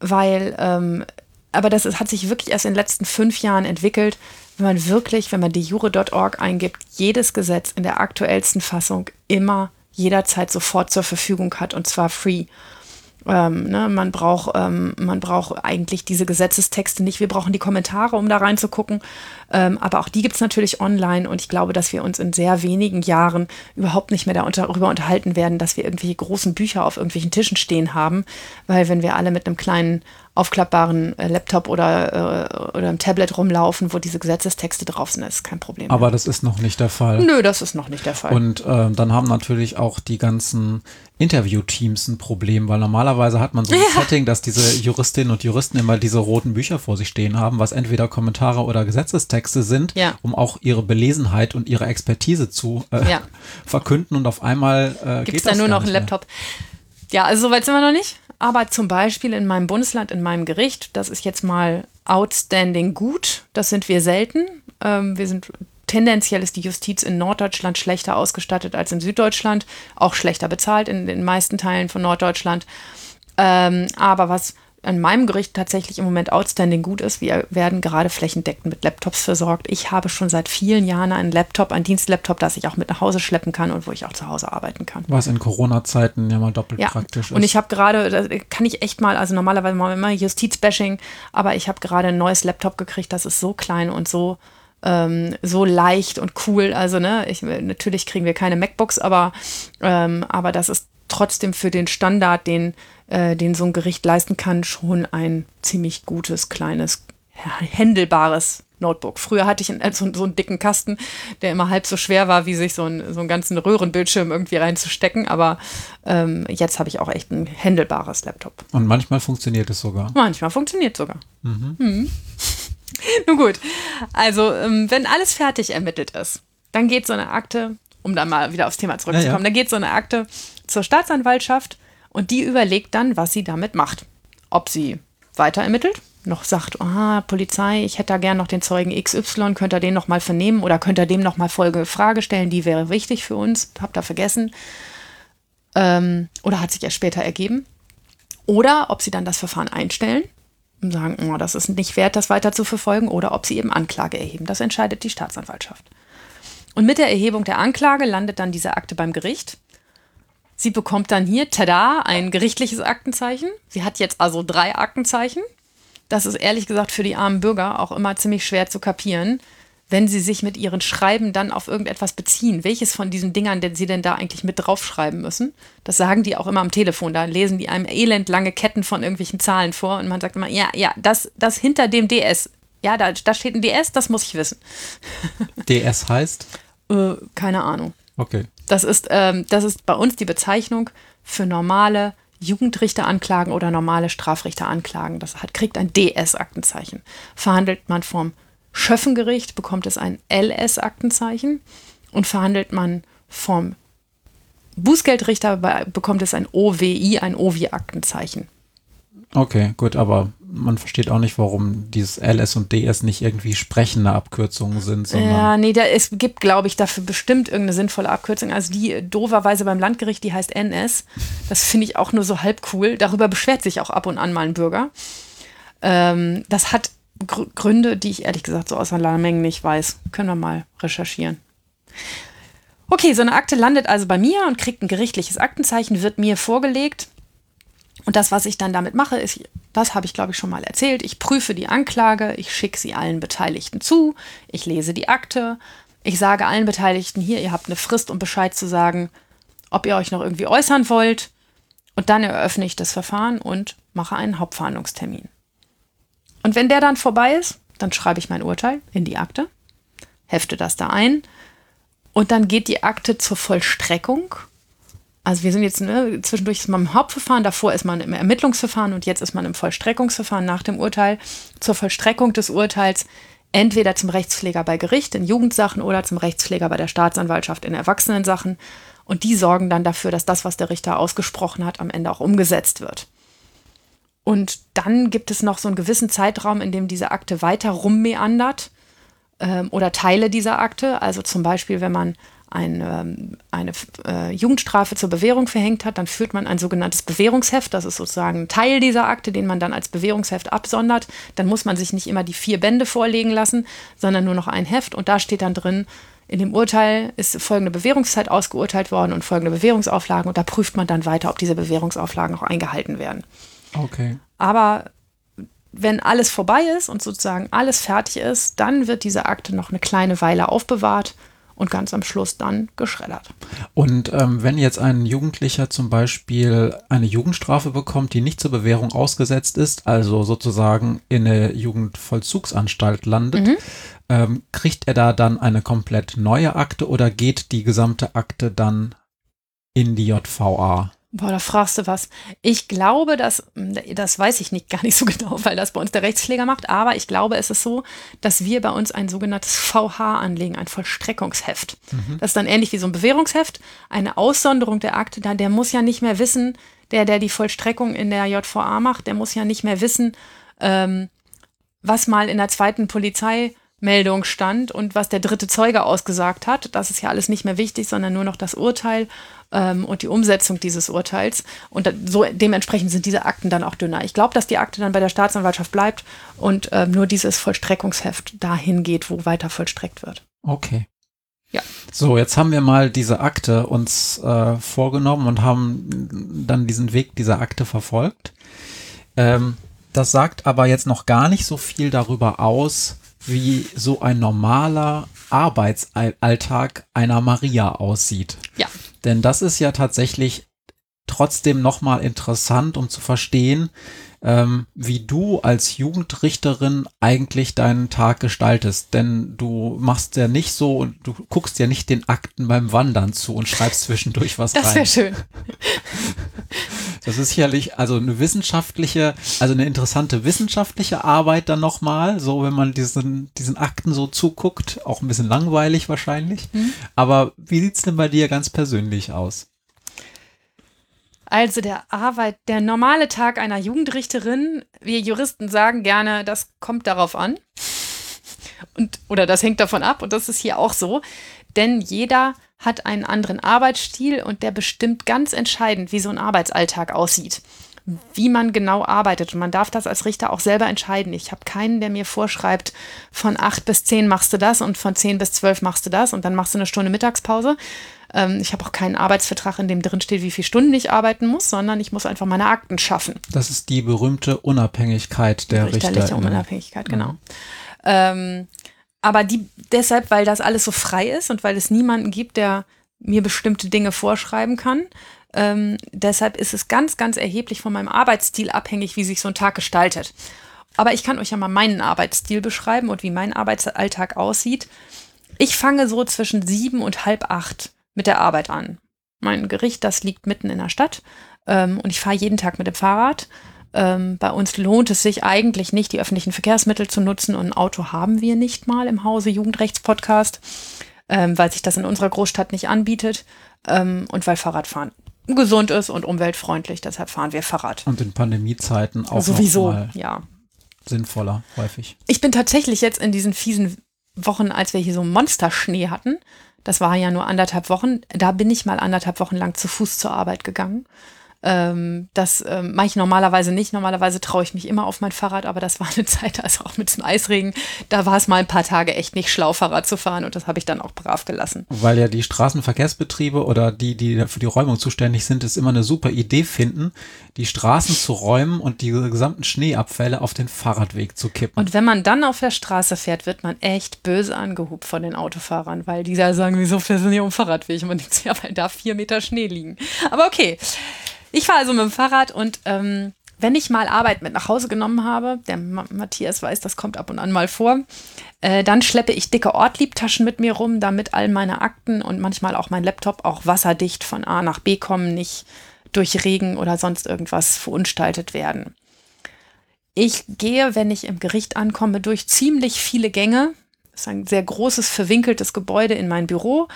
weil, ähm, aber das ist, hat sich wirklich erst in den letzten fünf Jahren entwickelt, wenn man wirklich, wenn man die jure.org eingibt, jedes Gesetz in der aktuellsten Fassung immer jederzeit sofort zur Verfügung hat und zwar free. Ähm, ne, man, braucht, ähm, man braucht eigentlich diese Gesetzestexte nicht. Wir brauchen die Kommentare, um da reinzugucken. Ähm, aber auch die gibt es natürlich online und ich glaube, dass wir uns in sehr wenigen Jahren überhaupt nicht mehr darüber unterhalten werden, dass wir irgendwelche großen Bücher auf irgendwelchen Tischen stehen haben. Weil wenn wir alle mit einem kleinen aufklappbaren äh, Laptop oder, äh, oder einem Tablet rumlaufen, wo diese Gesetzestexte drauf sind, ist kein Problem. Aber das ist noch nicht der Fall. Nö, das ist noch nicht der Fall. Und äh, dann haben natürlich auch die ganzen Interviewteams ein Problem, weil normalerweise hat man so ein ja. Setting, dass diese Juristinnen und Juristen immer diese roten Bücher vor sich stehen haben, was entweder Kommentare oder Gesetzestexte sind, ja. um auch ihre Belesenheit und ihre Expertise zu äh, ja. verkünden und auf einmal äh, Gibt's geht da nur noch einen Laptop. Ja, also soweit sind wir noch nicht. Aber zum Beispiel in meinem Bundesland, in meinem Gericht, das ist jetzt mal outstanding gut. Das sind wir selten. Ähm, wir sind tendenziell ist die Justiz in Norddeutschland schlechter ausgestattet als in Süddeutschland, auch schlechter bezahlt in den meisten Teilen von Norddeutschland. Ähm, aber was an meinem Gericht tatsächlich im Moment outstanding gut ist. Wir werden gerade flächendeckend mit Laptops versorgt. Ich habe schon seit vielen Jahren einen Laptop, einen Dienstlaptop, das ich auch mit nach Hause schleppen kann und wo ich auch zu Hause arbeiten kann. Was in Corona-Zeiten ja mal doppelt ja. praktisch ist. Und ich habe gerade, kann ich echt mal, also normalerweise machen wir immer Justizbashing, aber ich habe gerade ein neues Laptop gekriegt, das ist so klein und so ähm, so leicht und cool. Also, ne, ich, natürlich kriegen wir keine MacBooks, aber, ähm, aber das ist trotzdem für den Standard, den, äh, den so ein Gericht leisten kann, schon ein ziemlich gutes, kleines, händelbares Notebook. Früher hatte ich so, so, einen dicken Kasten, der immer halb so schwer war, wie sich so, ein, so einen ganzen Röhrenbildschirm irgendwie reinzustecken. Aber ähm, jetzt habe ich auch echt ein händelbares Laptop. Und manchmal funktioniert es sogar. Manchmal funktioniert es sogar. Mhm. Mhm. Nun gut, also ähm, wenn alles fertig ermittelt ist, dann geht so eine Akte, um dann mal wieder aufs Thema zurückzukommen, ja, ja. dann geht so eine Akte zur Staatsanwaltschaft und die überlegt dann, was sie damit macht. Ob sie weiter ermittelt, noch sagt, ah, Polizei, ich hätte da gern noch den Zeugen XY, könnt ihr den noch mal vernehmen oder könnt ihr dem noch mal folgende Frage stellen, die wäre wichtig für uns, habt ihr vergessen. Ähm, oder hat sich erst später ergeben. Oder ob sie dann das Verfahren einstellen und sagen, oh, das ist nicht wert, das weiter zu verfolgen, oder ob sie eben Anklage erheben. Das entscheidet die Staatsanwaltschaft. Und mit der Erhebung der Anklage landet dann diese Akte beim Gericht. Sie bekommt dann hier, tada, ein gerichtliches Aktenzeichen. Sie hat jetzt also drei Aktenzeichen. Das ist ehrlich gesagt für die armen Bürger auch immer ziemlich schwer zu kapieren, wenn sie sich mit ihren Schreiben dann auf irgendetwas beziehen. Welches von diesen Dingern denn sie denn da eigentlich mit draufschreiben müssen? Das sagen die auch immer am Telefon. Da lesen die einem elendlange Ketten von irgendwelchen Zahlen vor und man sagt immer, ja, ja, das, das hinter dem DS. Ja, da, da steht ein DS, das muss ich wissen. DS heißt? Äh, keine Ahnung. Okay. Das ist, ähm, das ist bei uns die Bezeichnung für normale Jugendrichteranklagen oder normale Strafrichteranklagen. Das hat, kriegt ein DS-Aktenzeichen. Verhandelt man vom Schöffengericht, bekommt es ein LS-Aktenzeichen. Und verhandelt man vom Bußgeldrichter, bekommt es ein OWI, ein OWI-Aktenzeichen. Okay, gut, aber man versteht auch nicht, warum dieses LS und DS nicht irgendwie sprechende Abkürzungen sind. ja, nee, da, es gibt, glaube ich, dafür bestimmt irgendeine sinnvolle Abkürzung. Also die dooferweise beim Landgericht, die heißt NS. Das finde ich auch nur so halb cool. Darüber beschwert sich auch ab und an mal ein Bürger. Ähm, das hat Gr Gründe, die ich ehrlich gesagt so aus aller Menge nicht weiß. Können wir mal recherchieren. Okay, so eine Akte landet also bei mir und kriegt ein gerichtliches Aktenzeichen, wird mir vorgelegt. Und das, was ich dann damit mache, ist, das habe ich, glaube ich, schon mal erzählt. Ich prüfe die Anklage, ich schicke sie allen Beteiligten zu, ich lese die Akte, ich sage allen Beteiligten hier, ihr habt eine Frist, um Bescheid zu sagen, ob ihr euch noch irgendwie äußern wollt. Und dann eröffne ich das Verfahren und mache einen Hauptverhandlungstermin. Und wenn der dann vorbei ist, dann schreibe ich mein Urteil in die Akte, hefte das da ein und dann geht die Akte zur Vollstreckung also wir sind jetzt ne, zwischendurch ist man im Hauptverfahren, davor ist man im Ermittlungsverfahren und jetzt ist man im Vollstreckungsverfahren nach dem Urteil. Zur Vollstreckung des Urteils entweder zum Rechtspfleger bei Gericht in Jugendsachen oder zum Rechtspfleger bei der Staatsanwaltschaft in Erwachsenensachen. Und die sorgen dann dafür, dass das, was der Richter ausgesprochen hat, am Ende auch umgesetzt wird. Und dann gibt es noch so einen gewissen Zeitraum, in dem diese Akte weiter rummeandert ähm, oder Teile dieser Akte. Also zum Beispiel, wenn man ähm, eine äh, Jugendstrafe zur Bewährung verhängt hat, dann führt man ein sogenanntes Bewährungsheft. Das ist sozusagen ein Teil dieser Akte, den man dann als Bewährungsheft absondert. Dann muss man sich nicht immer die vier Bände vorlegen lassen, sondern nur noch ein Heft. Und da steht dann drin, in dem Urteil ist folgende Bewährungszeit ausgeurteilt worden und folgende Bewährungsauflagen. Und da prüft man dann weiter, ob diese Bewährungsauflagen auch eingehalten werden. Okay. Aber wenn alles vorbei ist und sozusagen alles fertig ist, dann wird diese Akte noch eine kleine Weile aufbewahrt und ganz am Schluss dann geschreddert. Und ähm, wenn jetzt ein Jugendlicher zum Beispiel eine Jugendstrafe bekommt, die nicht zur Bewährung ausgesetzt ist, also sozusagen in eine Jugendvollzugsanstalt landet, mhm. ähm, kriegt er da dann eine komplett neue Akte oder geht die gesamte Akte dann in die JVA? Boah, da fragst du was. Ich glaube, dass, das weiß ich nicht gar nicht so genau, weil das bei uns der Rechtspfleger macht, aber ich glaube, es ist so, dass wir bei uns ein sogenanntes VH anlegen, ein Vollstreckungsheft. Mhm. Das ist dann ähnlich wie so ein Bewährungsheft, eine Aussonderung der Akte, der muss ja nicht mehr wissen, der, der die Vollstreckung in der JVA macht, der muss ja nicht mehr wissen, ähm, was mal in der zweiten Polizei Meldung stand und was der dritte Zeuge ausgesagt hat. Das ist ja alles nicht mehr wichtig, sondern nur noch das Urteil ähm, und die Umsetzung dieses Urteils. Und so dementsprechend sind diese Akten dann auch dünner. Ich glaube, dass die Akte dann bei der Staatsanwaltschaft bleibt und ähm, nur dieses Vollstreckungsheft dahin geht, wo weiter vollstreckt wird. Okay. Ja. So, jetzt haben wir mal diese Akte uns äh, vorgenommen und haben dann diesen Weg dieser Akte verfolgt. Ähm, das sagt aber jetzt noch gar nicht so viel darüber aus, wie so ein normaler Arbeitsalltag einer Maria aussieht. Ja. Denn das ist ja tatsächlich trotzdem nochmal interessant, um zu verstehen, ähm, wie du als Jugendrichterin eigentlich deinen Tag gestaltest. Denn du machst ja nicht so und du guckst ja nicht den Akten beim Wandern zu und schreibst zwischendurch was das rein. Das wäre schön. Das ist sicherlich also eine wissenschaftliche, also eine interessante wissenschaftliche Arbeit dann nochmal, so wenn man diesen, diesen Akten so zuguckt, auch ein bisschen langweilig wahrscheinlich. Mhm. Aber wie sieht's denn bei dir ganz persönlich aus? Also der Arbeit, der normale Tag einer Jugendrichterin, wir Juristen sagen gerne, das kommt darauf an. Und, oder das hängt davon ab, und das ist hier auch so. Denn jeder hat einen anderen Arbeitsstil und der bestimmt ganz entscheidend, wie so ein Arbeitsalltag aussieht. Wie man genau arbeitet. Und man darf das als Richter auch selber entscheiden. Ich habe keinen, der mir vorschreibt, von acht bis zehn machst du das und von zehn bis zwölf machst du das und dann machst du eine Stunde Mittagspause. Ähm, ich habe auch keinen Arbeitsvertrag, in dem drin steht, wie viele Stunden ich arbeiten muss, sondern ich muss einfach meine Akten schaffen. Das ist die berühmte Unabhängigkeit der Richter. Richterliche Unabhängigkeit, genau. Mhm. Ähm, aber die deshalb, weil das alles so frei ist und weil es niemanden gibt, der mir bestimmte Dinge vorschreiben kann. Ähm, deshalb ist es ganz, ganz erheblich von meinem Arbeitsstil abhängig, wie sich so ein Tag gestaltet. Aber ich kann euch ja mal meinen Arbeitsstil beschreiben und wie mein Arbeitsalltag aussieht. Ich fange so zwischen sieben und halb acht mit der Arbeit an. Mein Gericht, das liegt mitten in der Stadt ähm, und ich fahre jeden Tag mit dem Fahrrad. Ähm, bei uns lohnt es sich eigentlich nicht, die öffentlichen Verkehrsmittel zu nutzen und ein Auto haben wir nicht mal im Hause Jugendrechtspodcast, ähm, weil sich das in unserer Großstadt nicht anbietet ähm, und weil Fahrradfahren gesund ist und umweltfreundlich. Deshalb fahren wir Fahrrad. Und in Pandemiezeiten auch sowieso, ja. sinnvoller häufig. Ich bin tatsächlich jetzt in diesen fiesen Wochen, als wir hier so Monsterschnee hatten, das war ja nur anderthalb Wochen. Da bin ich mal anderthalb Wochen lang zu Fuß zur Arbeit gegangen. Ähm, das ähm, mache ich normalerweise nicht. Normalerweise traue ich mich immer auf mein Fahrrad, aber das war eine Zeit, also auch mit dem Eisregen, da war es mal ein paar Tage echt nicht schlau, Fahrrad zu fahren und das habe ich dann auch brav gelassen. Weil ja die Straßenverkehrsbetriebe oder die, die für die Räumung zuständig sind, es immer eine super Idee finden, die Straßen zu räumen und die gesamten Schneeabfälle auf den Fahrradweg zu kippen. Und wenn man dann auf der Straße fährt, wird man echt böse angehubt von den Autofahrern, weil die da sagen, wieso fährst du nicht um Fahrradweg? Und man denkt, ja, weil da vier Meter Schnee liegen. Aber okay. Ich fahre also mit dem Fahrrad und ähm, wenn ich mal Arbeit mit nach Hause genommen habe, der Matthias weiß, das kommt ab und an mal vor, äh, dann schleppe ich dicke Ortliebtaschen mit mir rum, damit all meine Akten und manchmal auch mein Laptop auch wasserdicht von A nach B kommen, nicht durch Regen oder sonst irgendwas verunstaltet werden. Ich gehe, wenn ich im Gericht ankomme, durch ziemlich viele Gänge. Das ist ein sehr großes, verwinkeltes Gebäude in mein Büro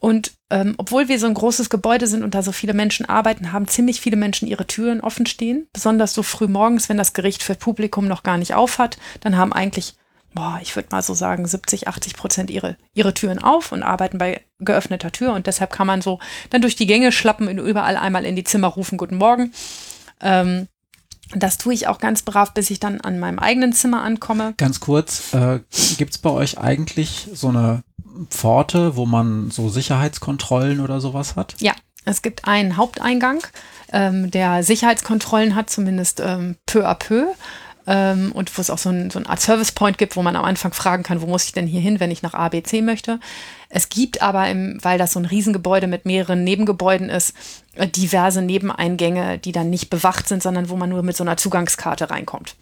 Und ähm, obwohl wir so ein großes Gebäude sind und da so viele Menschen arbeiten, haben ziemlich viele Menschen ihre Türen offen stehen. Besonders so früh morgens, wenn das Gericht für Publikum noch gar nicht auf hat, dann haben eigentlich, boah, ich würde mal so sagen, 70, 80 Prozent ihre, ihre Türen auf und arbeiten bei geöffneter Tür. Und deshalb kann man so dann durch die Gänge schlappen und überall einmal in die Zimmer rufen, guten Morgen. Ähm, das tue ich auch ganz brav, bis ich dann an meinem eigenen Zimmer ankomme. Ganz kurz, äh, gibt es bei euch eigentlich so eine Pforte, wo man so Sicherheitskontrollen oder sowas hat? Ja, es gibt einen Haupteingang, ähm, der Sicherheitskontrollen hat, zumindest ähm, peu à peu. Ähm, und wo es auch so, ein, so eine Art Service Point gibt, wo man am Anfang fragen kann, wo muss ich denn hier hin, wenn ich nach A, B, C möchte. Es gibt aber, im, weil das so ein Riesengebäude mit mehreren Nebengebäuden ist, äh, diverse Nebeneingänge, die dann nicht bewacht sind, sondern wo man nur mit so einer Zugangskarte reinkommt.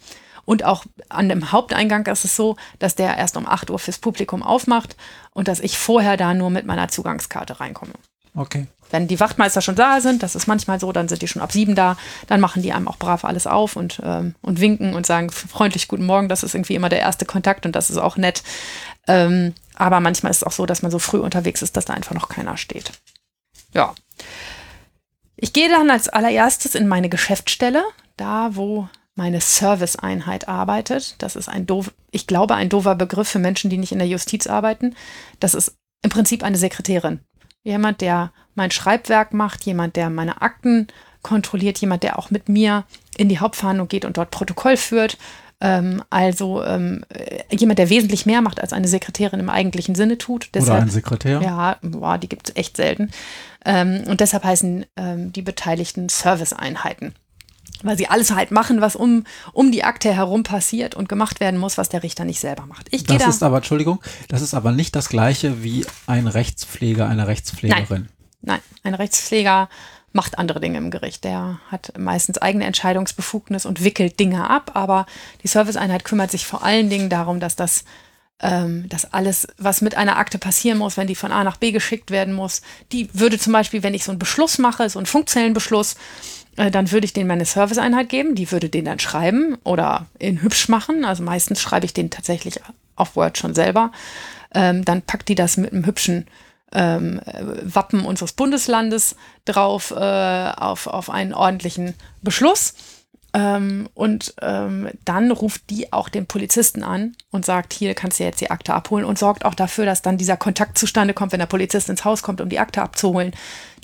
Und auch an dem Haupteingang ist es so, dass der erst um 8 Uhr fürs Publikum aufmacht und dass ich vorher da nur mit meiner Zugangskarte reinkomme. Okay. Wenn die Wachtmeister schon da sind, das ist manchmal so, dann sind die schon ab sieben da, dann machen die einem auch brav alles auf und, ähm, und winken und sagen freundlich Guten Morgen. Das ist irgendwie immer der erste Kontakt und das ist auch nett. Ähm, aber manchmal ist es auch so, dass man so früh unterwegs ist, dass da einfach noch keiner steht. Ja. Ich gehe dann als allererstes in meine Geschäftsstelle, da wo meine Serviceeinheit arbeitet. Das ist ein doof, ich glaube, ein doofer Begriff für Menschen, die nicht in der Justiz arbeiten. Das ist im Prinzip eine Sekretärin. Jemand, der mein Schreibwerk macht, jemand, der meine Akten kontrolliert, jemand, der auch mit mir in die Hauptverhandlung geht und dort Protokoll führt. Ähm, also ähm, jemand, der wesentlich mehr macht, als eine Sekretärin im eigentlichen Sinne tut. Deshalb, Oder ein Sekretär? Ja, boah, die gibt es echt selten. Ähm, und deshalb heißen ähm, die Beteiligten Serviceeinheiten weil sie alles halt machen, was um, um die Akte herum passiert und gemacht werden muss, was der Richter nicht selber macht. Ich das da ist aber, Entschuldigung, das ist aber nicht das gleiche wie ein Rechtspfleger, eine Rechtspflegerin. Nein, Nein. ein Rechtspfleger macht andere Dinge im Gericht. Der hat meistens eigene Entscheidungsbefugnis und wickelt Dinge ab, aber die Serviceeinheit kümmert sich vor allen Dingen darum, dass das ähm, dass alles, was mit einer Akte passieren muss, wenn die von A nach B geschickt werden muss, die würde zum Beispiel, wenn ich so einen Beschluss mache, so einen funktionellen Beschluss, äh, dann würde ich denen meine Serviceeinheit geben, die würde den dann schreiben oder in hübsch machen. Also meistens schreibe ich den tatsächlich auf Word schon selber. Ähm, dann packt die das mit einem hübschen ähm, Wappen unseres Bundeslandes drauf äh, auf, auf einen ordentlichen Beschluss. Ähm, und ähm, dann ruft die auch den Polizisten an und sagt, hier kannst du jetzt die Akte abholen und sorgt auch dafür, dass dann dieser Kontakt zustande kommt, wenn der Polizist ins Haus kommt, um die Akte abzuholen,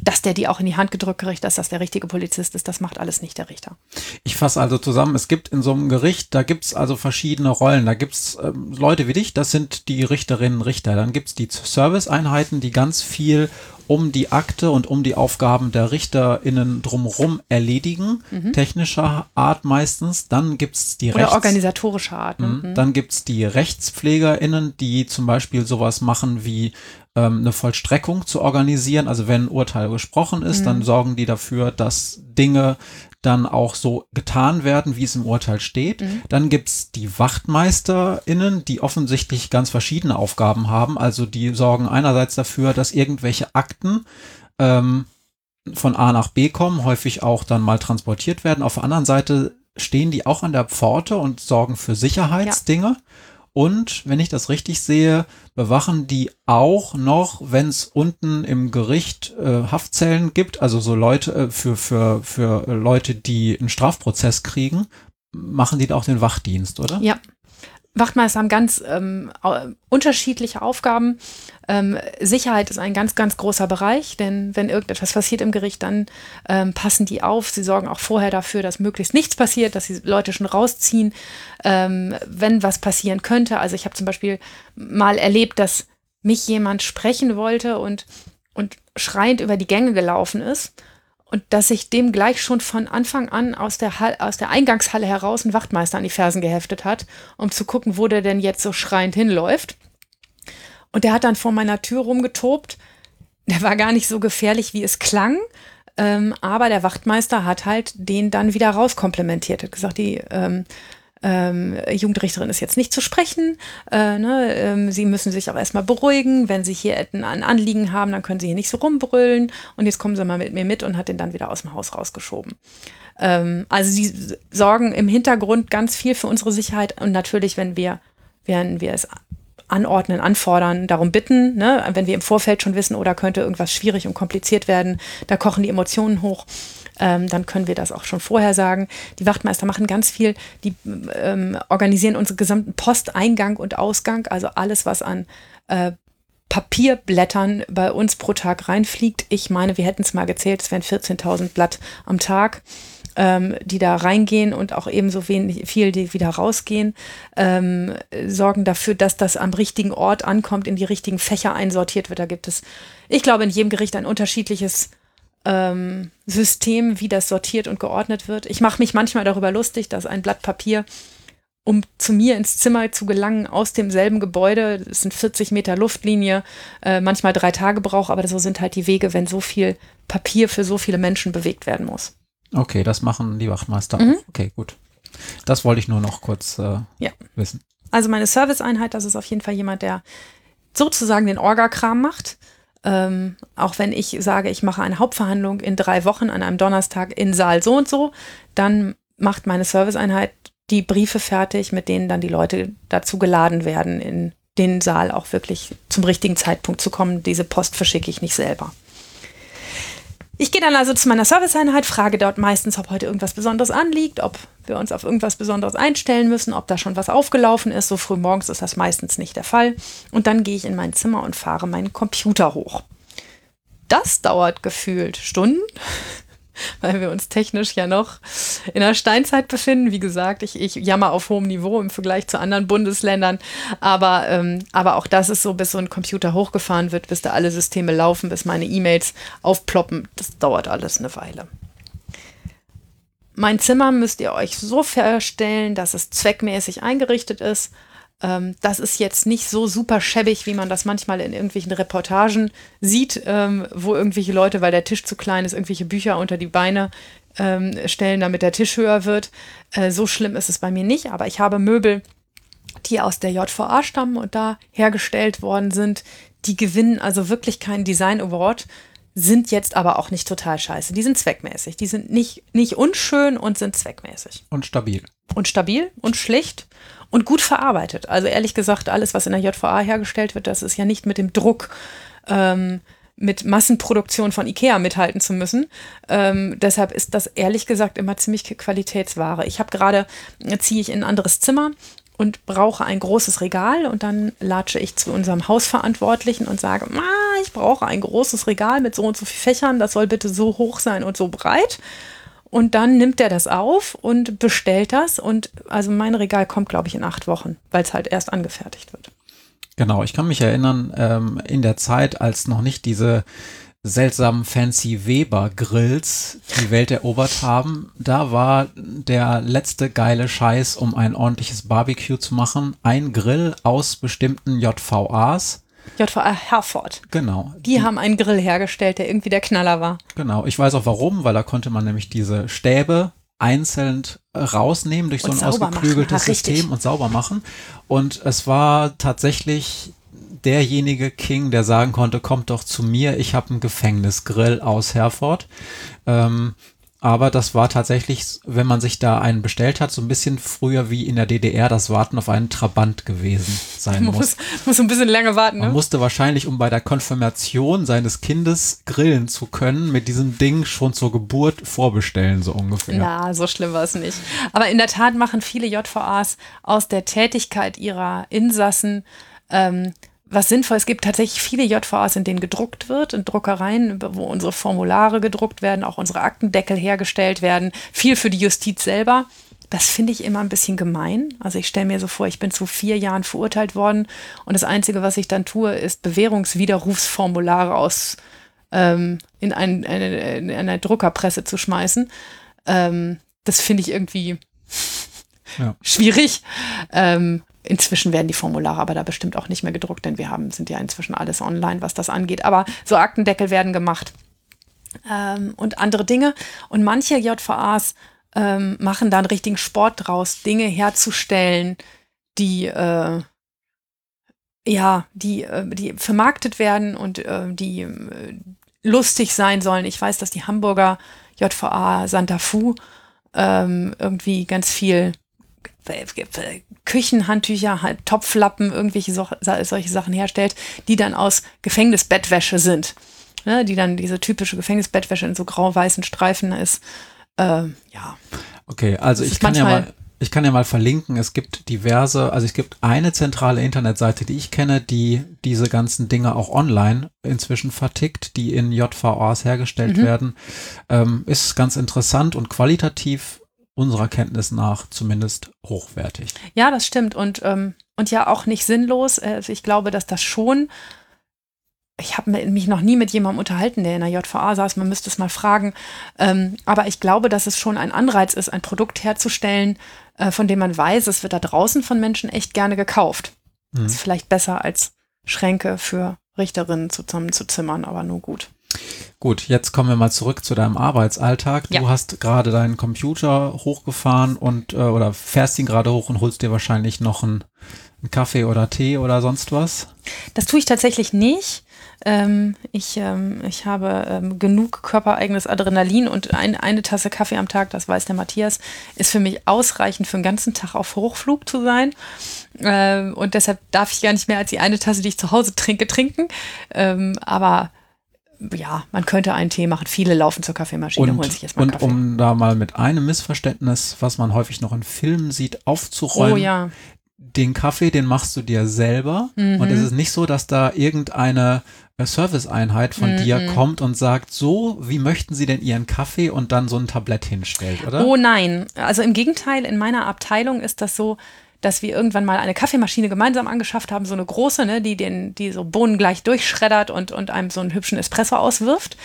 dass der die auch in die Hand gedrückt kriegt, dass das der richtige Polizist ist. Das macht alles nicht der Richter. Ich fasse also zusammen, es gibt in so einem Gericht, da gibt es also verschiedene Rollen. Da gibt es ähm, Leute wie dich, das sind die Richterinnen und Richter. Dann gibt es die Serviceeinheiten, die ganz viel um die Akte und um die Aufgaben der RichterInnen drumherum erledigen, mhm. technischer Art meistens. Dann gibt es die Oder Rechts organisatorischer Art. Ne? Mhm. Dann gibt es die RechtspflegerInnen, die zum Beispiel sowas machen wie ähm, eine Vollstreckung zu organisieren. Also wenn ein Urteil gesprochen ist, mhm. dann sorgen die dafür, dass Dinge dann auch so getan werden, wie es im Urteil steht. Mhm. Dann gibt's die WachtmeisterInnen, die offensichtlich ganz verschiedene Aufgaben haben. Also die sorgen einerseits dafür, dass irgendwelche Akten ähm, von A nach B kommen, häufig auch dann mal transportiert werden. Auf der anderen Seite stehen die auch an der Pforte und sorgen für Sicherheitsdinge. Ja. Und wenn ich das richtig sehe, bewachen die auch noch, wenn es unten im Gericht äh, Haftzellen gibt, also so Leute äh, für, für, für Leute, die einen Strafprozess kriegen, machen die da auch den Wachdienst, oder? Ja, Wachtmeister haben ganz ähm, unterschiedliche Aufgaben. Ähm, Sicherheit ist ein ganz, ganz großer Bereich, denn wenn irgendetwas passiert im Gericht, dann ähm, passen die auf. Sie sorgen auch vorher dafür, dass möglichst nichts passiert, dass die Leute schon rausziehen, ähm, wenn was passieren könnte. Also ich habe zum Beispiel mal erlebt, dass mich jemand sprechen wollte und, und schreiend über die Gänge gelaufen ist und dass ich dem gleich schon von Anfang an aus der, Hall, aus der Eingangshalle heraus ein Wachtmeister an die Fersen geheftet hat, um zu gucken, wo der denn jetzt so schreiend hinläuft. Und der hat dann vor meiner Tür rumgetobt. Der war gar nicht so gefährlich, wie es klang. Ähm, aber der Wachtmeister hat halt den dann wieder rauskomplementiert. Hat gesagt, die ähm, ähm, Jugendrichterin ist jetzt nicht zu sprechen. Äh, ne, ähm, sie müssen sich auch erstmal beruhigen. Wenn sie hier ein Anliegen haben, dann können sie hier nicht so rumbrüllen. Und jetzt kommen sie mal mit mir mit und hat den dann wieder aus dem Haus rausgeschoben. Ähm, also sie sorgen im Hintergrund ganz viel für unsere Sicherheit. Und natürlich, wenn wir, wenn wir es anordnen, anfordern, darum bitten, ne? wenn wir im Vorfeld schon wissen, oder könnte irgendwas schwierig und kompliziert werden, da kochen die Emotionen hoch. Ähm, dann können wir das auch schon vorher sagen. Die Wachtmeister machen ganz viel, die ähm, organisieren unseren gesamten Posteingang und Ausgang, also alles, was an äh, Papierblättern bei uns pro Tag reinfliegt. Ich meine, wir hätten es mal gezählt, es wären 14.000 Blatt am Tag ähm, die da reingehen und auch ebenso wenig, viel, die wieder rausgehen, ähm, sorgen dafür, dass das am richtigen Ort ankommt, in die richtigen Fächer einsortiert wird. Da gibt es, ich glaube, in jedem Gericht ein unterschiedliches ähm, System, wie das sortiert und geordnet wird. Ich mache mich manchmal darüber lustig, dass ein Blatt Papier um zu mir ins Zimmer zu gelangen aus demselben Gebäude. Das sind 40 Meter Luftlinie, äh, manchmal drei Tage braucht, aber so sind halt die Wege, wenn so viel Papier für so viele Menschen bewegt werden muss. Okay, das machen die Wachtmeister. Mhm. Okay, gut. Das wollte ich nur noch kurz äh, ja. wissen. Also meine Serviceeinheit, das ist auf jeden Fall jemand, der sozusagen den Orga-Kram macht. Ähm, auch wenn ich sage, ich mache eine Hauptverhandlung in drei Wochen an einem Donnerstag in Saal so und so, dann macht meine Serviceeinheit die Briefe fertig, mit denen dann die Leute dazu geladen werden, in den Saal auch wirklich zum richtigen Zeitpunkt zu kommen. Diese Post verschicke ich nicht selber. Ich gehe dann also zu meiner Serviceeinheit, frage dort meistens, ob heute irgendwas Besonderes anliegt, ob wir uns auf irgendwas Besonderes einstellen müssen, ob da schon was aufgelaufen ist. So früh morgens ist das meistens nicht der Fall. Und dann gehe ich in mein Zimmer und fahre meinen Computer hoch. Das dauert gefühlt Stunden weil wir uns technisch ja noch in der Steinzeit befinden. Wie gesagt, ich, ich jammer auf hohem Niveau im Vergleich zu anderen Bundesländern. Aber, ähm, aber auch das ist so, bis so ein Computer hochgefahren wird, bis da alle Systeme laufen, bis meine E-Mails aufploppen. Das dauert alles eine Weile. Mein Zimmer müsst ihr euch so verstellen, dass es zweckmäßig eingerichtet ist. Ähm, das ist jetzt nicht so super schäbig, wie man das manchmal in irgendwelchen Reportagen sieht, ähm, wo irgendwelche Leute, weil der Tisch zu klein ist, irgendwelche Bücher unter die Beine ähm, stellen, damit der Tisch höher wird. Äh, so schlimm ist es bei mir nicht, aber ich habe Möbel, die aus der JVA stammen und da hergestellt worden sind. Die gewinnen also wirklich keinen Design Award, sind jetzt aber auch nicht total scheiße. Die sind zweckmäßig. Die sind nicht, nicht unschön und sind zweckmäßig. Und stabil. Und stabil und schlicht und gut verarbeitet. Also ehrlich gesagt, alles, was in der JVA hergestellt wird, das ist ja nicht mit dem Druck ähm, mit Massenproduktion von Ikea mithalten zu müssen. Ähm, deshalb ist das ehrlich gesagt immer ziemlich Qualitätsware. Ich habe gerade, ziehe ich in ein anderes Zimmer und brauche ein großes Regal und dann latsche ich zu unserem Hausverantwortlichen und sage, ich brauche ein großes Regal mit so und so viel Fächern, das soll bitte so hoch sein und so breit. Und dann nimmt er das auf und bestellt das. Und also mein Regal kommt, glaube ich, in acht Wochen, weil es halt erst angefertigt wird. Genau, ich kann mich erinnern, ähm, in der Zeit, als noch nicht diese seltsamen fancy Weber Grills die Welt erobert haben, da war der letzte geile Scheiß, um ein ordentliches Barbecue zu machen, ein Grill aus bestimmten JVAs JVA Herford. Genau. Die, die, haben einen Grill hergestellt, der irgendwie der Knaller war. Genau. Ich weiß auch warum, weil da konnte man nämlich diese Stäbe einzeln rausnehmen durch und so ein ausgeklügeltes System und sauber machen. Und es war tatsächlich derjenige King, der sagen konnte, kommt doch zu mir, ich habe einen Gefängnisgrill aus Herford. Ähm, aber das war tatsächlich, wenn man sich da einen bestellt hat, so ein bisschen früher wie in der DDR das Warten auf einen Trabant gewesen sein muss. Muss, muss ein bisschen länger warten. Ne? Man musste wahrscheinlich, um bei der Konfirmation seines Kindes grillen zu können, mit diesem Ding schon zur Geburt vorbestellen, so ungefähr. Ja, so schlimm war es nicht. Aber in der Tat machen viele JVAs aus der Tätigkeit ihrer Insassen ähm, was sinnvoll. Es gibt tatsächlich viele JVAs, in denen gedruckt wird, in Druckereien, wo unsere Formulare gedruckt werden, auch unsere Aktendeckel hergestellt werden. Viel für die Justiz selber. Das finde ich immer ein bisschen gemein. Also ich stelle mir so vor, ich bin zu vier Jahren verurteilt worden und das Einzige, was ich dann tue, ist Bewährungswiderrufsformulare aus ähm, in, ein, eine, in eine Druckerpresse zu schmeißen. Ähm, das finde ich irgendwie schwierig. Ähm, Inzwischen werden die Formulare aber da bestimmt auch nicht mehr gedruckt, denn wir haben, sind ja inzwischen alles online, was das angeht. Aber so Aktendeckel werden gemacht ähm, und andere Dinge. Und manche JVAs ähm, machen da einen richtigen Sport draus, Dinge herzustellen, die äh, ja, die, äh, die vermarktet werden und äh, die äh, lustig sein sollen. Ich weiß, dass die Hamburger JVA Santa Fu ähm, irgendwie ganz viel Küchenhandtücher, halt Topflappen, irgendwelche so, solche Sachen herstellt, die dann aus Gefängnisbettwäsche sind. Ne, die dann diese typische Gefängnisbettwäsche in so grau-weißen Streifen ist. Äh, ja. Okay, also ich kann ja mal ich kann ja mal verlinken, es gibt diverse, also es gibt eine zentrale Internetseite, die ich kenne, die diese ganzen Dinge auch online inzwischen vertickt, die in JVAs hergestellt mhm. werden. Ähm, ist ganz interessant und qualitativ unserer Kenntnis nach zumindest hochwertig. Ja, das stimmt und, ähm, und ja auch nicht sinnlos. Also ich glaube, dass das schon ich habe mich noch nie mit jemandem unterhalten, der in der JVA saß, man müsste es mal fragen. Ähm, aber ich glaube, dass es schon ein Anreiz ist, ein Produkt herzustellen, äh, von dem man weiß, es wird da draußen von Menschen echt gerne gekauft. Mhm. Ist vielleicht besser als Schränke für Richterinnen zusammenzuzimmern, aber nur gut. Gut, jetzt kommen wir mal zurück zu deinem Arbeitsalltag. Du ja. hast gerade deinen Computer hochgefahren und äh, oder fährst ihn gerade hoch und holst dir wahrscheinlich noch einen, einen Kaffee oder Tee oder sonst was. Das tue ich tatsächlich nicht. Ähm, ich, ähm, ich habe ähm, genug körpereigenes Adrenalin und ein, eine Tasse Kaffee am Tag, das weiß der Matthias, ist für mich ausreichend für den ganzen Tag auf Hochflug zu sein. Ähm, und deshalb darf ich gar nicht mehr als die eine Tasse, die ich zu Hause trinke, trinken. Ähm, aber ja, man könnte einen Tee machen. Viele laufen zur Kaffeemaschine, und, holen sich jetzt mal und Kaffee. Und um da mal mit einem Missverständnis, was man häufig noch in Filmen sieht, aufzuräumen. Oh ja. Den Kaffee, den machst du dir selber. Mhm. Und es ist nicht so, dass da irgendeine Serviceeinheit von -mm. dir kommt und sagt, so, wie möchten Sie denn Ihren Kaffee und dann so ein Tablett hinstellt, oder? Oh nein. Also im Gegenteil, in meiner Abteilung ist das so, dass wir irgendwann mal eine Kaffeemaschine gemeinsam angeschafft haben, so eine große, ne, die den, die so Bohnen gleich durchschreddert und, und einem so einen hübschen Espresso auswirft.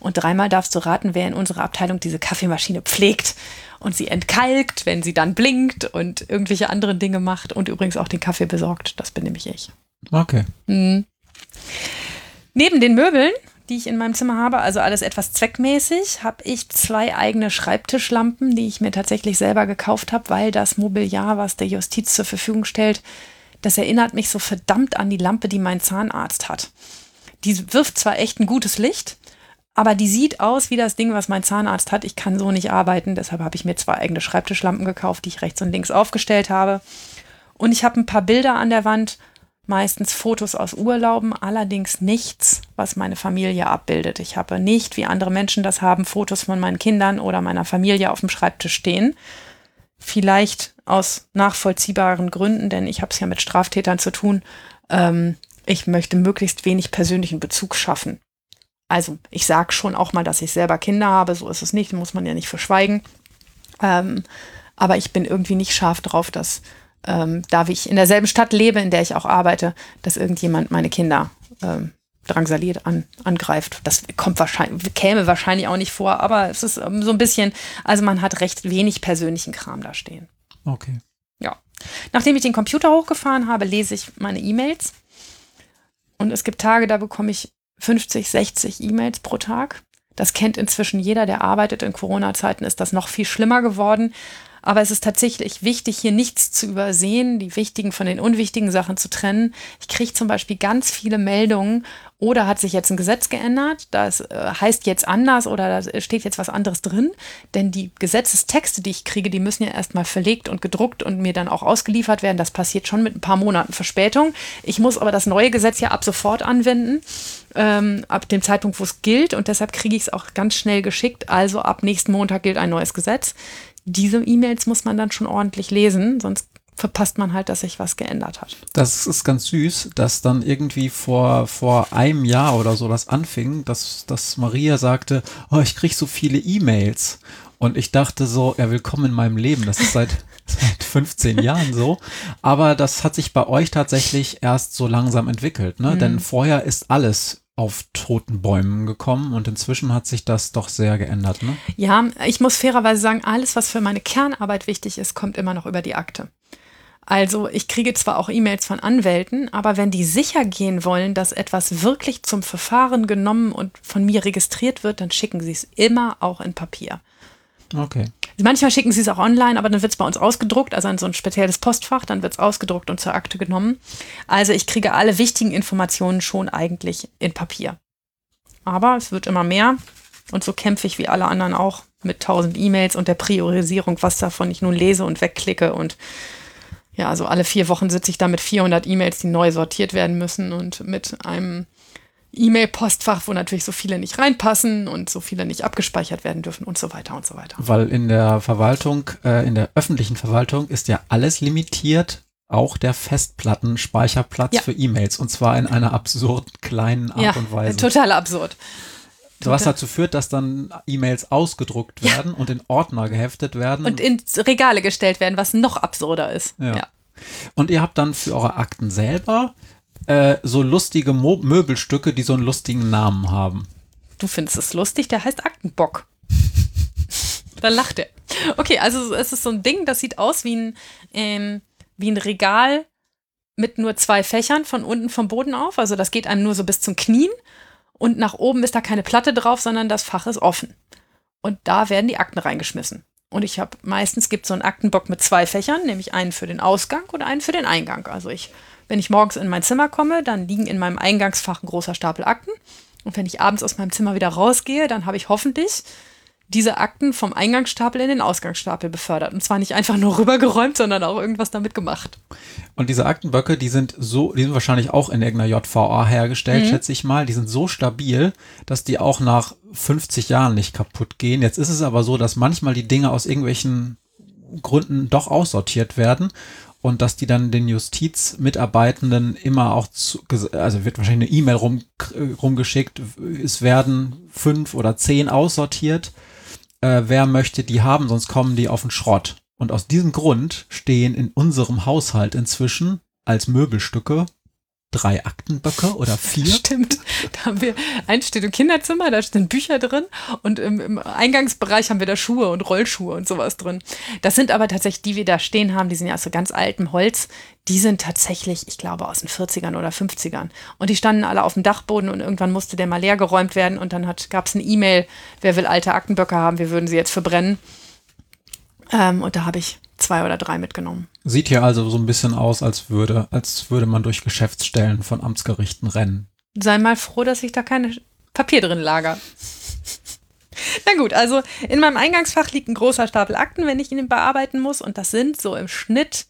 Und dreimal darfst du raten, wer in unserer Abteilung diese Kaffeemaschine pflegt und sie entkalkt, wenn sie dann blinkt und irgendwelche anderen Dinge macht und übrigens auch den Kaffee besorgt. Das bin nämlich ich. Okay. Mhm. Neben den Möbeln, die ich in meinem Zimmer habe, also alles etwas zweckmäßig, habe ich zwei eigene Schreibtischlampen, die ich mir tatsächlich selber gekauft habe, weil das Mobiliar, was der Justiz zur Verfügung stellt, das erinnert mich so verdammt an die Lampe, die mein Zahnarzt hat. Die wirft zwar echt ein gutes Licht, aber die sieht aus wie das Ding, was mein Zahnarzt hat. Ich kann so nicht arbeiten, deshalb habe ich mir zwei eigene Schreibtischlampen gekauft, die ich rechts und links aufgestellt habe. Und ich habe ein paar Bilder an der Wand meistens Fotos aus Urlauben, allerdings nichts, was meine Familie abbildet. Ich habe nicht, wie andere Menschen das haben, Fotos von meinen Kindern oder meiner Familie auf dem Schreibtisch stehen. Vielleicht aus nachvollziehbaren Gründen, denn ich habe es ja mit Straftätern zu tun. Ähm, ich möchte möglichst wenig persönlichen Bezug schaffen. Also ich sage schon auch mal, dass ich selber Kinder habe, so ist es nicht, muss man ja nicht verschweigen. Ähm, aber ich bin irgendwie nicht scharf drauf, dass ähm, da ich in derselben Stadt lebe, in der ich auch arbeite, dass irgendjemand meine Kinder ähm, drangsaliert an, angreift. Das kommt wahrscheinlich, käme wahrscheinlich auch nicht vor, aber es ist ähm, so ein bisschen, also man hat recht wenig persönlichen Kram da stehen. Okay. Ja. Nachdem ich den Computer hochgefahren habe, lese ich meine E-Mails. Und es gibt Tage, da bekomme ich 50, 60 E-Mails pro Tag. Das kennt inzwischen jeder, der arbeitet. In Corona-Zeiten ist das noch viel schlimmer geworden. Aber es ist tatsächlich wichtig, hier nichts zu übersehen, die wichtigen von den unwichtigen Sachen zu trennen. Ich kriege zum Beispiel ganz viele Meldungen, oder hat sich jetzt ein Gesetz geändert, das äh, heißt jetzt anders oder da steht jetzt was anderes drin. Denn die Gesetzestexte, die ich kriege, die müssen ja erstmal verlegt und gedruckt und mir dann auch ausgeliefert werden. Das passiert schon mit ein paar Monaten Verspätung. Ich muss aber das neue Gesetz ja ab sofort anwenden, ähm, ab dem Zeitpunkt, wo es gilt. Und deshalb kriege ich es auch ganz schnell geschickt. Also ab nächsten Montag gilt ein neues Gesetz diese E-Mails muss man dann schon ordentlich lesen, sonst verpasst man halt, dass sich was geändert hat. Das ist ganz süß, dass dann irgendwie vor, vor einem Jahr oder so das anfing, dass, dass Maria sagte, oh, ich kriege so viele E-Mails. Und ich dachte so, ja, willkommen in meinem Leben. Das ist seit, seit 15 Jahren so. Aber das hat sich bei euch tatsächlich erst so langsam entwickelt, ne? Mhm. Denn vorher ist alles auf toten Bäumen gekommen und inzwischen hat sich das doch sehr geändert. Ne? Ja, ich muss fairerweise sagen, alles, was für meine Kernarbeit wichtig ist, kommt immer noch über die Akte. Also ich kriege zwar auch E-Mails von Anwälten, aber wenn die sicher gehen wollen, dass etwas wirklich zum Verfahren genommen und von mir registriert wird, dann schicken sie es immer auch in Papier. Okay. Manchmal schicken sie es auch online, aber dann wird es bei uns ausgedruckt, also in so ein spezielles Postfach, dann wird es ausgedruckt und zur Akte genommen. Also ich kriege alle wichtigen Informationen schon eigentlich in Papier. Aber es wird immer mehr und so kämpfe ich wie alle anderen auch mit tausend E-Mails und der Priorisierung, was davon ich nun lese und wegklicke und ja, also alle vier Wochen sitze ich da mit 400 E-Mails, die neu sortiert werden müssen und mit einem E-Mail-Postfach, wo natürlich so viele nicht reinpassen und so viele nicht abgespeichert werden dürfen und so weiter und so weiter. Weil in der Verwaltung, äh, in der öffentlichen Verwaltung ist ja alles limitiert, auch der Festplattenspeicherplatz ja. für E-Mails und zwar in einer absurd kleinen Art ja, und Weise. Total absurd. Was dazu führt, dass dann E-Mails ausgedruckt werden ja. und in Ordner geheftet werden. Und in Regale gestellt werden, was noch absurder ist. Ja. Und ihr habt dann für eure Akten selber äh, so lustige Mo Möbelstücke, die so einen lustigen Namen haben. Du findest es lustig, der heißt Aktenbock. da lacht er. Okay, also es ist so ein Ding, das sieht aus wie ein, ähm, wie ein Regal mit nur zwei Fächern von unten vom Boden auf. Also das geht einem nur so bis zum Knien und nach oben ist da keine Platte drauf, sondern das Fach ist offen. Und da werden die Akten reingeschmissen. Und ich habe meistens gibt so einen Aktenbock mit zwei Fächern, nämlich einen für den Ausgang und einen für den Eingang. Also ich, wenn ich morgens in mein Zimmer komme, dann liegen in meinem Eingangsfach ein großer Stapel Akten. Und wenn ich abends aus meinem Zimmer wieder rausgehe, dann habe ich hoffentlich diese Akten vom Eingangsstapel in den Ausgangsstapel befördert. Und zwar nicht einfach nur rübergeräumt, sondern auch irgendwas damit gemacht. Und diese Aktenböcke, die sind so, die sind wahrscheinlich auch in irgendeiner JVA hergestellt, mhm. schätze ich mal. Die sind so stabil, dass die auch nach 50 Jahren nicht kaputt gehen. Jetzt ist es aber so, dass manchmal die Dinge aus irgendwelchen Gründen doch aussortiert werden und dass die dann den Justizmitarbeitenden immer auch zu, also wird wahrscheinlich eine E-Mail rum, rumgeschickt, es werden fünf oder zehn aussortiert äh, wer möchte die haben, sonst kommen die auf den Schrott. Und aus diesem Grund stehen in unserem Haushalt inzwischen als Möbelstücke drei Aktenböcke oder vier. Stimmt. Da haben wir, eins steht im Kinderzimmer, da sind Bücher drin und im, im, Eingangsbereich haben wir da Schuhe und Rollschuhe und sowas drin. Das sind aber tatsächlich, die wir da stehen haben, die sind ja aus so ganz altem Holz. Die sind tatsächlich, ich glaube, aus den 40ern oder 50ern. Und die standen alle auf dem Dachboden und irgendwann musste der mal leer geräumt werden und dann gab es eine E-Mail, wer will alte Aktenböcke haben, wir würden sie jetzt verbrennen. Ähm, und da habe ich zwei oder drei mitgenommen. Sieht hier also so ein bisschen aus, als würde, als würde man durch Geschäftsstellen von Amtsgerichten rennen. Sei mal froh, dass ich da keine Papier drin lager. Na gut, also in meinem Eingangsfach liegt ein großer Stapel Akten, wenn ich ihn bearbeiten muss. Und das sind so im Schnitt,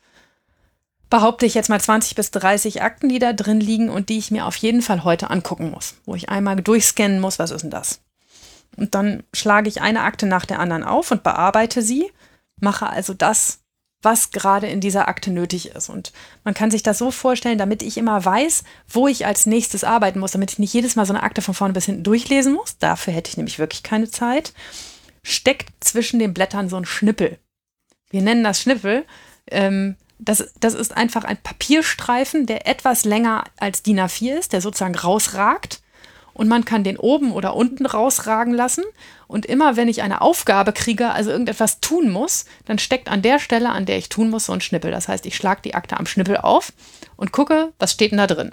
behaupte ich jetzt mal 20 bis 30 Akten, die da drin liegen und die ich mir auf jeden Fall heute angucken muss. Wo ich einmal durchscannen muss, was ist denn das? Und dann schlage ich eine Akte nach der anderen auf und bearbeite sie mache also das, was gerade in dieser Akte nötig ist. Und man kann sich das so vorstellen, damit ich immer weiß, wo ich als nächstes arbeiten muss, damit ich nicht jedes Mal so eine Akte von vorne bis hinten durchlesen muss. Dafür hätte ich nämlich wirklich keine Zeit. Steckt zwischen den Blättern so ein Schnippel. Wir nennen das Schnippel. Ähm, das, das ist einfach ein Papierstreifen, der etwas länger als DIN A4 ist, der sozusagen rausragt und man kann den oben oder unten rausragen lassen. Und immer wenn ich eine Aufgabe kriege, also irgendetwas tun muss, dann steckt an der Stelle, an der ich tun muss, so ein Schnippel. Das heißt, ich schlage die Akte am Schnippel auf und gucke, was steht denn da drin.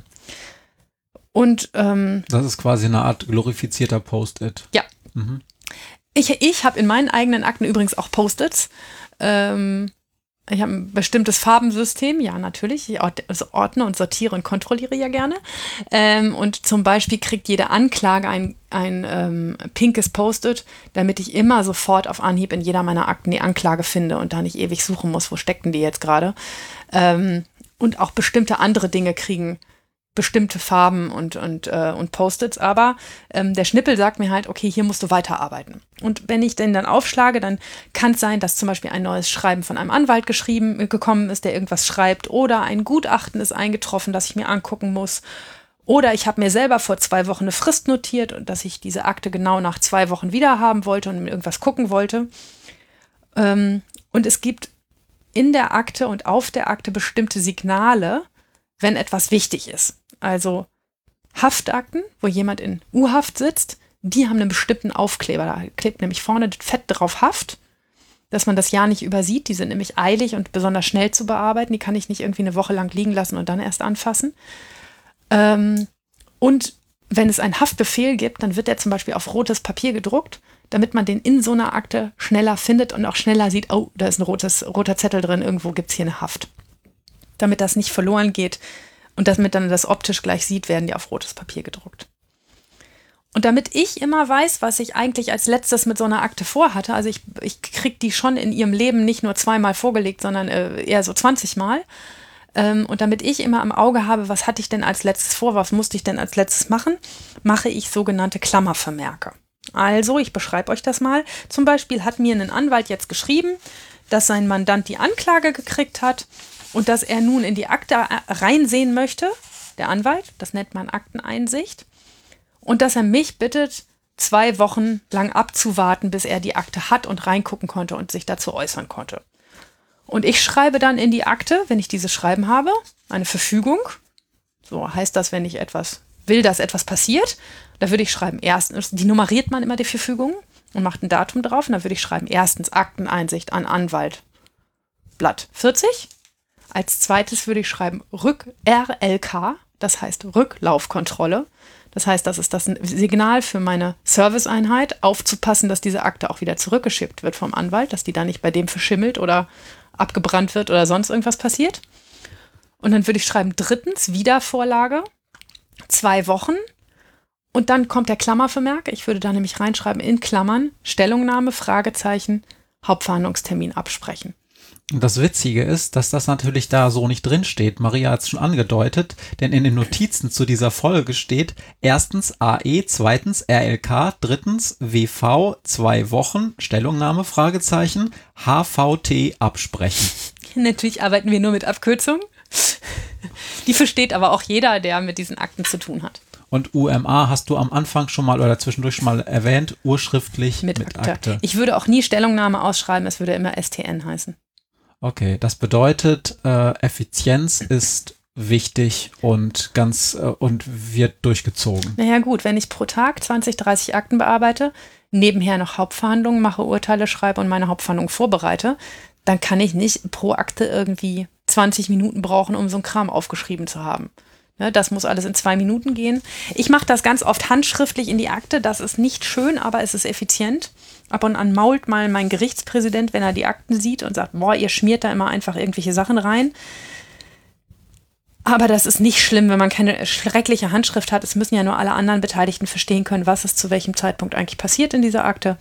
Und ähm, das ist quasi eine Art glorifizierter Post-it. Ja. Mhm. Ich, ich habe in meinen eigenen Akten übrigens auch Post-its. Ähm, ich habe ein bestimmtes Farbensystem, ja, natürlich. Ich also ordne und sortiere und kontrolliere ja gerne. Ähm, und zum Beispiel kriegt jede Anklage ein, ein ähm, pinkes Post-it, damit ich immer sofort auf Anhieb in jeder meiner Akten die Anklage finde und da nicht ewig suchen muss, wo steckten die jetzt gerade. Ähm, und auch bestimmte andere Dinge kriegen bestimmte Farben und, und, äh, und Post-its, aber ähm, der Schnippel sagt mir halt, okay, hier musst du weiterarbeiten. Und wenn ich den dann aufschlage, dann kann es sein, dass zum Beispiel ein neues Schreiben von einem Anwalt geschrieben äh, gekommen ist, der irgendwas schreibt, oder ein Gutachten ist eingetroffen, das ich mir angucken muss. Oder ich habe mir selber vor zwei Wochen eine Frist notiert und dass ich diese Akte genau nach zwei Wochen wieder haben wollte und mir irgendwas gucken wollte. Ähm, und es gibt in der Akte und auf der Akte bestimmte Signale, wenn etwas wichtig ist. Also Haftakten, wo jemand in U-Haft sitzt, die haben einen bestimmten Aufkleber. Da klebt nämlich vorne fett drauf Haft, dass man das ja nicht übersieht. Die sind nämlich eilig und besonders schnell zu bearbeiten. Die kann ich nicht irgendwie eine Woche lang liegen lassen und dann erst anfassen. Ähm, und wenn es einen Haftbefehl gibt, dann wird der zum Beispiel auf rotes Papier gedruckt, damit man den in so einer Akte schneller findet und auch schneller sieht, oh, da ist ein rotes, roter Zettel drin, irgendwo gibt es hier eine Haft. Damit das nicht verloren geht, und damit dann das optisch gleich sieht, werden die auf rotes Papier gedruckt. Und damit ich immer weiß, was ich eigentlich als letztes mit so einer Akte vorhatte, also ich, ich kriege die schon in ihrem Leben nicht nur zweimal vorgelegt, sondern äh, eher so 20 Mal. Ähm, und damit ich immer im Auge habe, was hatte ich denn als letztes vor, was musste ich denn als letztes machen, mache ich sogenannte Klammervermerke. Also, ich beschreibe euch das mal. Zum Beispiel hat mir ein Anwalt jetzt geschrieben, dass sein Mandant die Anklage gekriegt hat und dass er nun in die Akte äh, reinsehen möchte, der Anwalt, das nennt man Akteneinsicht und dass er mich bittet, zwei Wochen lang abzuwarten, bis er die Akte hat und reingucken konnte und sich dazu äußern konnte. Und ich schreibe dann in die Akte, wenn ich dieses Schreiben habe, eine Verfügung. So heißt das, wenn ich etwas will, dass etwas passiert. Da würde ich schreiben, erstens, die nummeriert man immer die Verfügung und macht ein Datum drauf. Und da würde ich schreiben, erstens Akteneinsicht an Anwalt, Blatt 40. Als zweites würde ich schreiben Rück RLK, das heißt Rücklaufkontrolle. Das heißt, das ist das Signal für meine Serviceeinheit, aufzupassen, dass diese Akte auch wieder zurückgeschickt wird vom Anwalt, dass die da nicht bei dem verschimmelt oder abgebrannt wird oder sonst irgendwas passiert. Und dann würde ich schreiben, drittens, Wiedervorlage, zwei Wochen. Und dann kommt der Klammervermerk. Ich würde da nämlich reinschreiben, in Klammern, Stellungnahme, Fragezeichen, Hauptverhandlungstermin absprechen. Das Witzige ist, dass das natürlich da so nicht drin steht. Maria hat es schon angedeutet, denn in den Notizen zu dieser Folge steht erstens AE, zweitens RLK, drittens WV, zwei Wochen, Stellungnahme, Fragezeichen, HVT absprechen. Natürlich arbeiten wir nur mit Abkürzungen. Die versteht aber auch jeder, der mit diesen Akten zu tun hat. Und UMA hast du am Anfang schon mal oder zwischendurch schon mal erwähnt, urschriftlich mit, mit Akte. Akte. Ich würde auch nie Stellungnahme ausschreiben, es würde immer STN heißen. Okay, das bedeutet, äh, Effizienz ist wichtig und ganz äh, und wird durchgezogen. Naja gut, wenn ich pro Tag 20, 30 Akten bearbeite, nebenher noch Hauptverhandlungen mache, Urteile schreibe und meine Hauptverhandlung vorbereite, dann kann ich nicht pro Akte irgendwie 20 Minuten brauchen, um so ein Kram aufgeschrieben zu haben. Ne, das muss alles in zwei Minuten gehen. Ich mache das ganz oft handschriftlich in die Akte. Das ist nicht schön, aber es ist effizient. Ab und an mault mal mein Gerichtspräsident, wenn er die Akten sieht und sagt, boah, ihr schmiert da immer einfach irgendwelche Sachen rein. Aber das ist nicht schlimm, wenn man keine schreckliche Handschrift hat. Es müssen ja nur alle anderen Beteiligten verstehen können, was ist zu welchem Zeitpunkt eigentlich passiert in dieser Akte.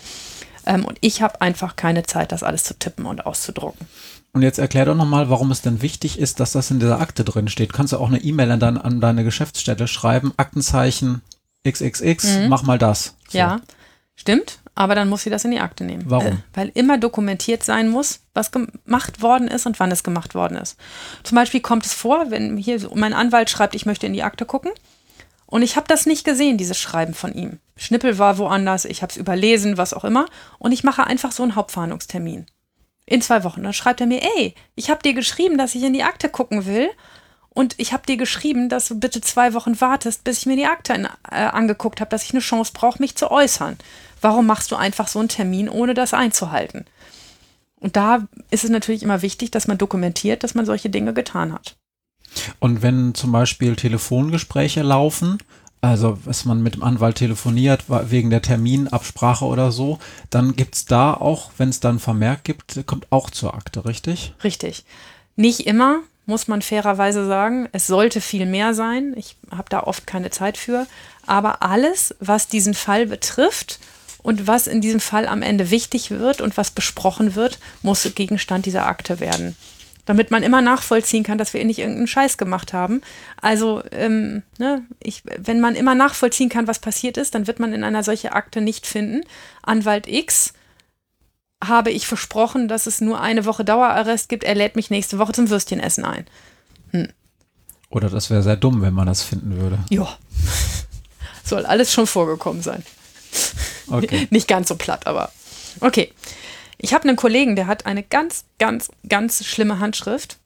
Ähm, und ich habe einfach keine Zeit, das alles zu tippen und auszudrucken. Und jetzt erklär doch nochmal, warum es denn wichtig ist, dass das in dieser Akte drin steht. Kannst du auch eine E-Mail an, dein, an, deine Geschäftsstelle schreiben, Aktenzeichen XXX, mhm. mach mal das. So. Ja, stimmt. Aber dann muss sie das in die Akte nehmen. Warum? Äh, weil immer dokumentiert sein muss, was gemacht worden ist und wann es gemacht worden ist. Zum Beispiel kommt es vor, wenn hier mein Anwalt schreibt, ich möchte in die Akte gucken. Und ich habe das nicht gesehen, dieses Schreiben von ihm. Schnippel war woanders, ich habe es überlesen, was auch immer. Und ich mache einfach so einen Hauptverhandlungstermin. In zwei Wochen. Dann schreibt er mir, ey, ich habe dir geschrieben, dass ich in die Akte gucken will. Und ich habe dir geschrieben, dass du bitte zwei Wochen wartest, bis ich mir die Akte in, äh, angeguckt habe, dass ich eine Chance brauche, mich zu äußern. Warum machst du einfach so einen Termin, ohne das einzuhalten? Und da ist es natürlich immer wichtig, dass man dokumentiert, dass man solche Dinge getan hat. Und wenn zum Beispiel Telefongespräche laufen, also was man mit dem Anwalt telefoniert, wegen der Terminabsprache oder so, dann gibt es da auch, wenn es dann Vermerk gibt, kommt auch zur Akte, richtig? Richtig. Nicht immer, muss man fairerweise sagen. Es sollte viel mehr sein. Ich habe da oft keine Zeit für. Aber alles, was diesen Fall betrifft und was in diesem Fall am Ende wichtig wird und was besprochen wird, muss Gegenstand dieser Akte werden. Damit man immer nachvollziehen kann, dass wir nicht irgendeinen Scheiß gemacht haben. Also, ähm, ne, ich, wenn man immer nachvollziehen kann, was passiert ist, dann wird man in einer solchen Akte nicht finden. Anwalt X habe ich versprochen, dass es nur eine Woche Dauerarrest gibt. Er lädt mich nächste Woche zum Würstchenessen ein. Hm. Oder das wäre sehr dumm, wenn man das finden würde. Ja. Soll alles schon vorgekommen sein. Okay. Nicht ganz so platt, aber okay. Ich habe einen Kollegen, der hat eine ganz, ganz, ganz schlimme Handschrift.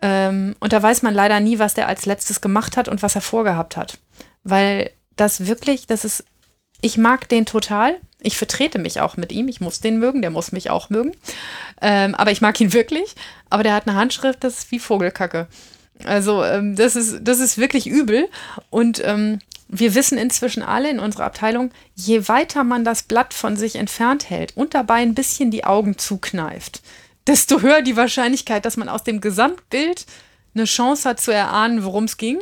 Ähm, und da weiß man leider nie, was der als letztes gemacht hat und was er vorgehabt hat. Weil das wirklich, das ist, ich mag den total. Ich vertrete mich auch mit ihm. Ich muss den mögen, der muss mich auch mögen. Ähm, aber ich mag ihn wirklich. Aber der hat eine Handschrift, das ist wie Vogelkacke. Also ähm, das, ist, das ist wirklich übel. Und ähm, wir wissen inzwischen alle in unserer Abteilung, je weiter man das Blatt von sich entfernt hält und dabei ein bisschen die Augen zukneift, desto höher die Wahrscheinlichkeit, dass man aus dem Gesamtbild eine Chance hat zu erahnen, worum es ging.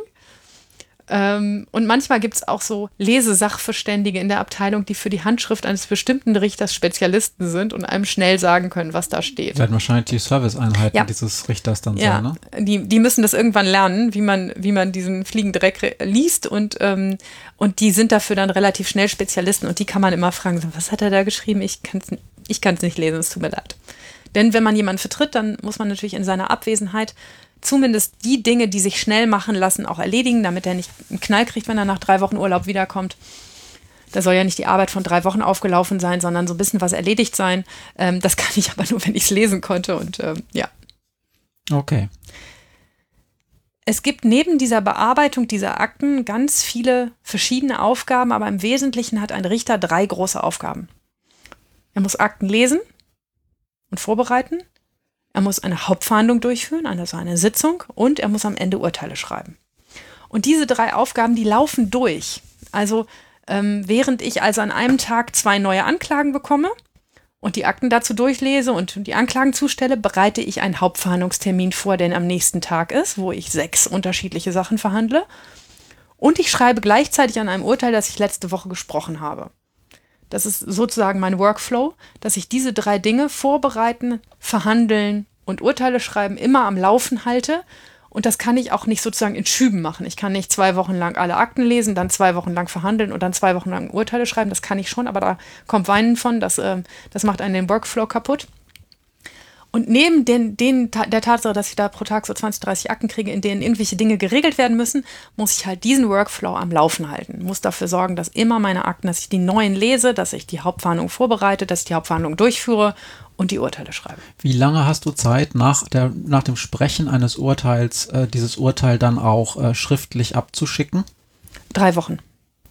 Ähm, und manchmal gibt es auch so Lesesachverständige in der Abteilung, die für die Handschrift eines bestimmten Richters Spezialisten sind und einem schnell sagen können, was da steht. Werden wahrscheinlich die Serviceeinheiten ja. dieses Richters dann ja. sein, ne? Die, die müssen das irgendwann lernen, wie man, wie man diesen Fliegendreck liest und, ähm, und die sind dafür dann relativ schnell Spezialisten und die kann man immer fragen, was hat er da geschrieben? Ich kann es ich nicht lesen, es tut mir leid. Denn wenn man jemanden vertritt, dann muss man natürlich in seiner Abwesenheit zumindest die Dinge, die sich schnell machen lassen, auch erledigen, damit er nicht einen Knall kriegt, wenn er nach drei Wochen Urlaub wiederkommt. Da soll ja nicht die Arbeit von drei Wochen aufgelaufen sein, sondern so ein bisschen was erledigt sein. Ähm, das kann ich aber nur, wenn ich es lesen konnte und ähm, ja. Okay. Es gibt neben dieser Bearbeitung dieser Akten ganz viele verschiedene Aufgaben, aber im Wesentlichen hat ein Richter drei große Aufgaben. Er muss Akten lesen und vorbereiten. Er muss eine Hauptverhandlung durchführen, also eine Sitzung, und er muss am Ende Urteile schreiben. Und diese drei Aufgaben, die laufen durch. Also ähm, während ich also an einem Tag zwei neue Anklagen bekomme und die Akten dazu durchlese und die Anklagen zustelle, bereite ich einen Hauptverhandlungstermin vor, der am nächsten Tag ist, wo ich sechs unterschiedliche Sachen verhandle. Und ich schreibe gleichzeitig an einem Urteil, das ich letzte Woche gesprochen habe. Das ist sozusagen mein Workflow, dass ich diese drei Dinge vorbereiten, verhandeln und Urteile schreiben immer am Laufen halte. Und das kann ich auch nicht sozusagen in Schüben machen. Ich kann nicht zwei Wochen lang alle Akten lesen, dann zwei Wochen lang verhandeln und dann zwei Wochen lang Urteile schreiben. Das kann ich schon, aber da kommt Weinen von. Das, äh, das macht einen den Workflow kaputt. Und neben den, den, der Tatsache, dass ich da pro Tag so 20, 30 Akten kriege, in denen irgendwelche Dinge geregelt werden müssen, muss ich halt diesen Workflow am Laufen halten. Muss dafür sorgen, dass immer meine Akten, dass ich die neuen lese, dass ich die Hauptverhandlung vorbereite, dass ich die Hauptverhandlung durchführe und die Urteile schreibe. Wie lange hast du Zeit nach, der, nach dem Sprechen eines Urteils, äh, dieses Urteil dann auch äh, schriftlich abzuschicken? Drei Wochen.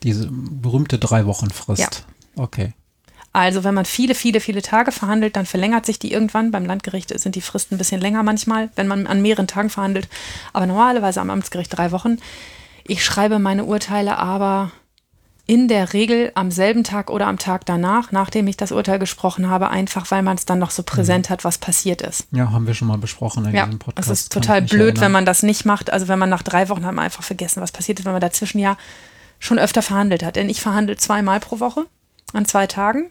Diese berühmte drei Wochen Frist. Ja. Okay. Also wenn man viele, viele, viele Tage verhandelt, dann verlängert sich die irgendwann. Beim Landgericht sind die Fristen ein bisschen länger manchmal, wenn man an mehreren Tagen verhandelt. Aber normalerweise am Amtsgericht drei Wochen. Ich schreibe meine Urteile aber in der Regel am selben Tag oder am Tag danach, nachdem ich das Urteil gesprochen habe, einfach weil man es dann noch so präsent mhm. hat, was passiert ist. Ja, haben wir schon mal besprochen in ja, diesem Podcast. Es ist total blöd, erinnern. wenn man das nicht macht. Also wenn man nach drei Wochen hat man einfach vergessen, was passiert ist, wenn man dazwischen ja schon öfter verhandelt hat. Denn ich verhandle zweimal pro Woche an zwei Tagen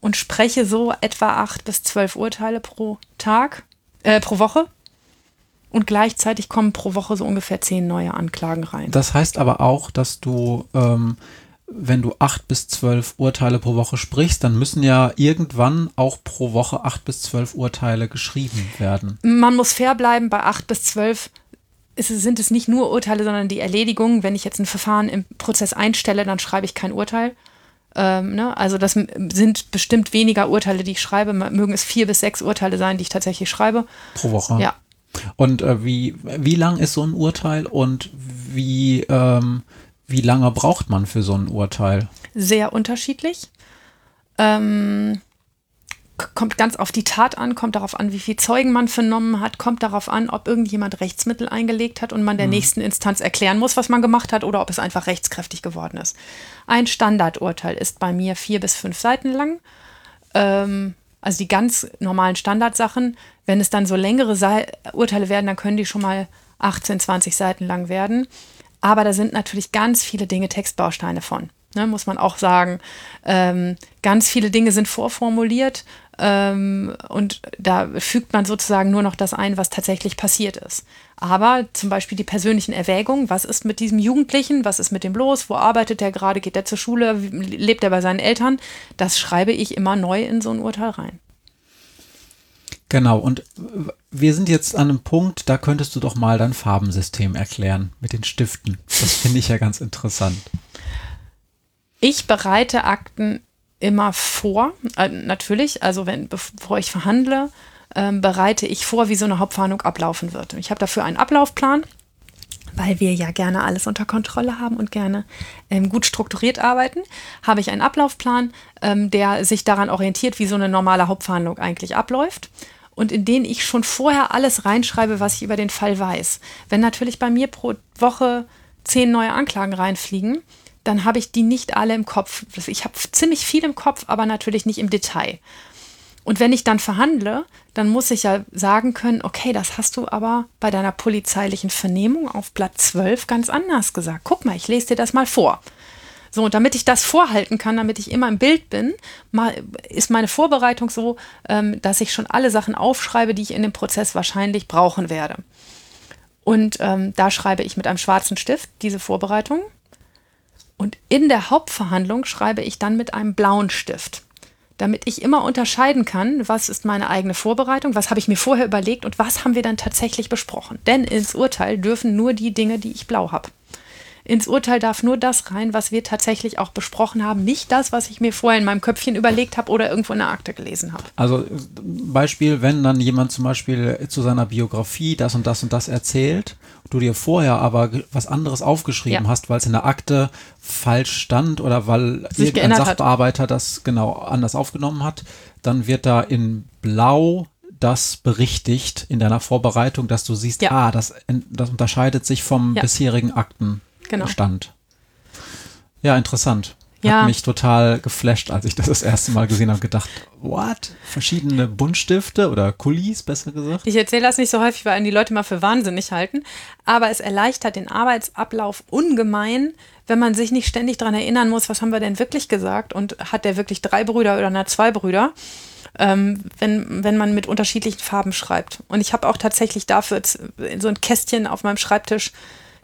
und spreche so etwa acht bis zwölf Urteile pro Tag, äh, pro Woche. Und gleichzeitig kommen pro Woche so ungefähr zehn neue Anklagen rein. Das heißt aber auch, dass du, ähm, wenn du acht bis zwölf Urteile pro Woche sprichst, dann müssen ja irgendwann auch pro Woche acht bis zwölf Urteile geschrieben werden. Man muss fair bleiben, bei acht bis zwölf sind es nicht nur Urteile, sondern die Erledigungen. Wenn ich jetzt ein Verfahren im Prozess einstelle, dann schreibe ich kein Urteil, ähm, ne? Also das sind bestimmt weniger Urteile, die ich schreibe. Mögen es vier bis sechs Urteile sein, die ich tatsächlich schreibe. Pro Woche. Ja. Und äh, wie, wie lang ist so ein Urteil und wie, ähm, wie lange braucht man für so ein Urteil? Sehr unterschiedlich. Ähm, kommt ganz auf die Tat an, kommt darauf an, wie viel Zeugen man vernommen hat, kommt darauf an, ob irgendjemand Rechtsmittel eingelegt hat und man der mhm. nächsten Instanz erklären muss, was man gemacht hat, oder ob es einfach rechtskräftig geworden ist. Ein Standardurteil ist bei mir vier bis fünf Seiten lang. Ähm, also die ganz normalen Standardsachen. Wenn es dann so längere Se Urteile werden, dann können die schon mal 18, 20 Seiten lang werden. Aber da sind natürlich ganz viele Dinge Textbausteine von. Ne, muss man auch sagen. Ähm, ganz viele Dinge sind vorformuliert und da fügt man sozusagen nur noch das ein, was tatsächlich passiert ist. Aber zum Beispiel die persönlichen Erwägungen, was ist mit diesem Jugendlichen, was ist mit dem los, wo arbeitet er gerade, geht er zur Schule, lebt er bei seinen Eltern, das schreibe ich immer neu in so ein Urteil rein. Genau, und wir sind jetzt an einem Punkt, da könntest du doch mal dein Farbensystem erklären mit den Stiften. Das finde ich ja ganz interessant. Ich bereite Akten immer vor, äh, natürlich, also wenn, bevor ich verhandle, äh, bereite ich vor, wie so eine Hauptverhandlung ablaufen wird. Ich habe dafür einen Ablaufplan, weil wir ja gerne alles unter Kontrolle haben und gerne ähm, gut strukturiert arbeiten, habe ich einen Ablaufplan, ähm, der sich daran orientiert, wie so eine normale Hauptverhandlung eigentlich abläuft und in den ich schon vorher alles reinschreibe, was ich über den Fall weiß. Wenn natürlich bei mir pro Woche zehn neue Anklagen reinfliegen, dann habe ich die nicht alle im Kopf. Ich habe ziemlich viel im Kopf, aber natürlich nicht im Detail. Und wenn ich dann verhandle, dann muss ich ja sagen können, okay, das hast du aber bei deiner polizeilichen Vernehmung auf Blatt 12 ganz anders gesagt. Guck mal, ich lese dir das mal vor. So, und damit ich das vorhalten kann, damit ich immer im Bild bin, ist meine Vorbereitung so, ähm, dass ich schon alle Sachen aufschreibe, die ich in dem Prozess wahrscheinlich brauchen werde. Und ähm, da schreibe ich mit einem schwarzen Stift diese Vorbereitung. Und in der Hauptverhandlung schreibe ich dann mit einem blauen Stift damit ich immer unterscheiden kann, was ist meine eigene Vorbereitung, was habe ich mir vorher überlegt und was haben wir dann tatsächlich besprochen. Denn ins Urteil dürfen nur die Dinge, die ich blau habe. Ins Urteil darf nur das rein, was wir tatsächlich auch besprochen haben, nicht das, was ich mir vorher in meinem Köpfchen überlegt habe oder irgendwo in der Akte gelesen habe. Also Beispiel, wenn dann jemand zum Beispiel zu seiner Biografie das und das und das erzählt, du dir vorher aber was anderes aufgeschrieben ja. hast, weil es in der Akte falsch stand oder weil Sich irgendein Sachbearbeiter hat. das genau anders aufgenommen hat, dann wird da in Blau das berichtigt in deiner Vorbereitung, dass du siehst, ja. ah, das, das unterscheidet sich vom ja. bisherigen Akten genau. Ja, interessant. Ja. Hat mich total geflasht, als ich das das erste Mal gesehen habe, gedacht, what? Verschiedene Buntstifte oder Kulis, besser gesagt? Ich erzähle das nicht so häufig, weil die Leute mal für wahnsinnig halten, aber es erleichtert den Arbeitsablauf ungemein, wenn man sich nicht ständig daran erinnern muss, was haben wir denn wirklich gesagt und hat der wirklich drei Brüder oder na, zwei Brüder, ähm, wenn, wenn man mit unterschiedlichen Farben schreibt. Und ich habe auch tatsächlich dafür so ein Kästchen auf meinem Schreibtisch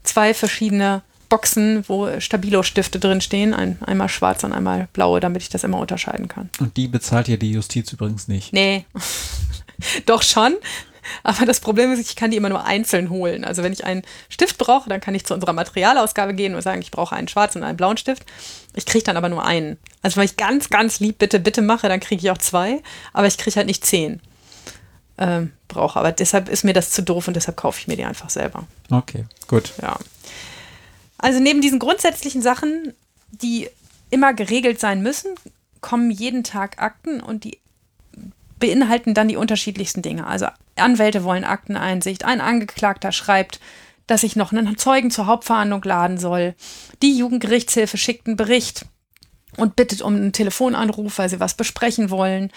zwei verschiedene Boxen, wo Stabilo-Stifte drinstehen, ein, einmal schwarz und einmal blaue, damit ich das immer unterscheiden kann. Und die bezahlt ja die Justiz übrigens nicht. Nee. Doch schon. Aber das Problem ist, ich kann die immer nur einzeln holen. Also wenn ich einen Stift brauche, dann kann ich zu unserer Materialausgabe gehen und sagen, ich brauche einen schwarzen und einen blauen Stift. Ich kriege dann aber nur einen. Also wenn ich ganz, ganz lieb bitte, bitte mache, dann kriege ich auch zwei. Aber ich kriege halt nicht zehn. Ähm, brauche. Aber deshalb ist mir das zu doof und deshalb kaufe ich mir die einfach selber. Okay, gut. Ja. Also neben diesen grundsätzlichen Sachen, die immer geregelt sein müssen, kommen jeden Tag Akten und die beinhalten dann die unterschiedlichsten Dinge. Also Anwälte wollen Akteneinsicht, ein Angeklagter schreibt, dass ich noch einen Zeugen zur Hauptverhandlung laden soll. Die Jugendgerichtshilfe schickt einen Bericht und bittet um einen Telefonanruf, weil sie was besprechen wollen.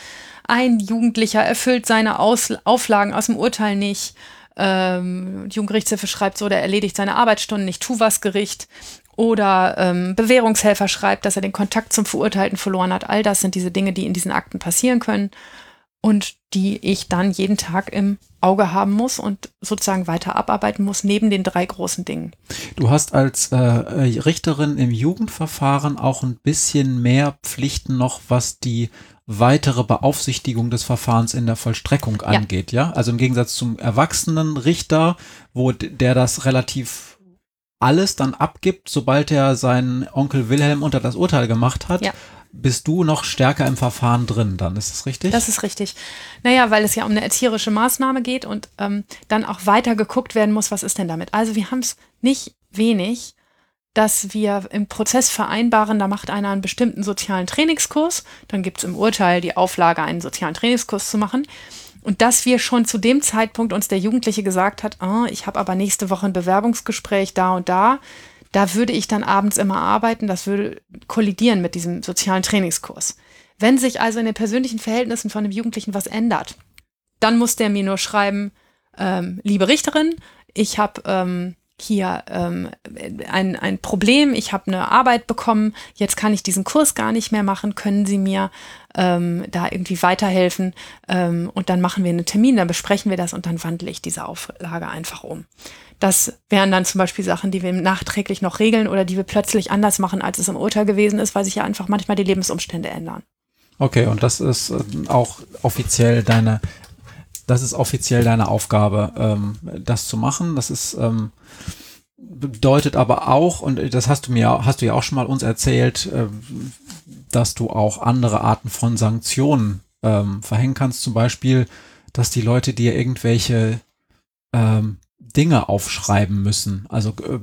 Ein Jugendlicher erfüllt seine Aus Auflagen aus dem Urteil nicht ähm, Jugendgerichtshilfe schreibt so, der erledigt seine Arbeitsstunden nicht, tu was Gericht. Oder ähm, Bewährungshelfer schreibt, dass er den Kontakt zum Verurteilten verloren hat. All das sind diese Dinge, die in diesen Akten passieren können und die ich dann jeden Tag im Auge haben muss und sozusagen weiter abarbeiten muss, neben den drei großen Dingen. Du hast als äh, Richterin im Jugendverfahren auch ein bisschen mehr Pflichten noch, was die weitere Beaufsichtigung des Verfahrens in der Vollstreckung angeht, ja? ja? Also im Gegensatz zum erwachsenen Richter, wo der das relativ alles dann abgibt, sobald er seinen Onkel Wilhelm unter das Urteil gemacht hat. Ja. Bist du noch stärker im Verfahren drin, dann ist das richtig? Das ist richtig. Naja, weil es ja um eine erzieherische Maßnahme geht und ähm, dann auch weiter geguckt werden muss, was ist denn damit. Also wir haben es nicht wenig dass wir im Prozess vereinbaren, da macht einer einen bestimmten sozialen Trainingskurs, dann gibt es im Urteil die Auflage, einen sozialen Trainingskurs zu machen. Und dass wir schon zu dem Zeitpunkt uns der Jugendliche gesagt hat, oh, ich habe aber nächste Woche ein Bewerbungsgespräch da und da, da würde ich dann abends immer arbeiten, das würde kollidieren mit diesem sozialen Trainingskurs. Wenn sich also in den persönlichen Verhältnissen von dem Jugendlichen was ändert, dann muss der mir nur schreiben, ähm, liebe Richterin, ich habe ähm, hier ähm, ein, ein Problem, ich habe eine Arbeit bekommen, jetzt kann ich diesen Kurs gar nicht mehr machen, können Sie mir ähm, da irgendwie weiterhelfen? Ähm, und dann machen wir einen Termin, dann besprechen wir das und dann wandle ich diese Auflage einfach um. Das wären dann zum Beispiel Sachen, die wir nachträglich noch regeln oder die wir plötzlich anders machen, als es im Urteil gewesen ist, weil sich ja einfach manchmal die Lebensumstände ändern. Okay, und das ist äh, auch offiziell deine das ist offiziell deine Aufgabe, ähm, das zu machen. Das ist ähm, bedeutet aber auch, und das hast du mir, hast du ja auch schon mal uns erzählt, äh, dass du auch andere Arten von Sanktionen ähm, verhängen kannst. Zum Beispiel, dass die Leute dir irgendwelche ähm, Dinge aufschreiben müssen. Also äh,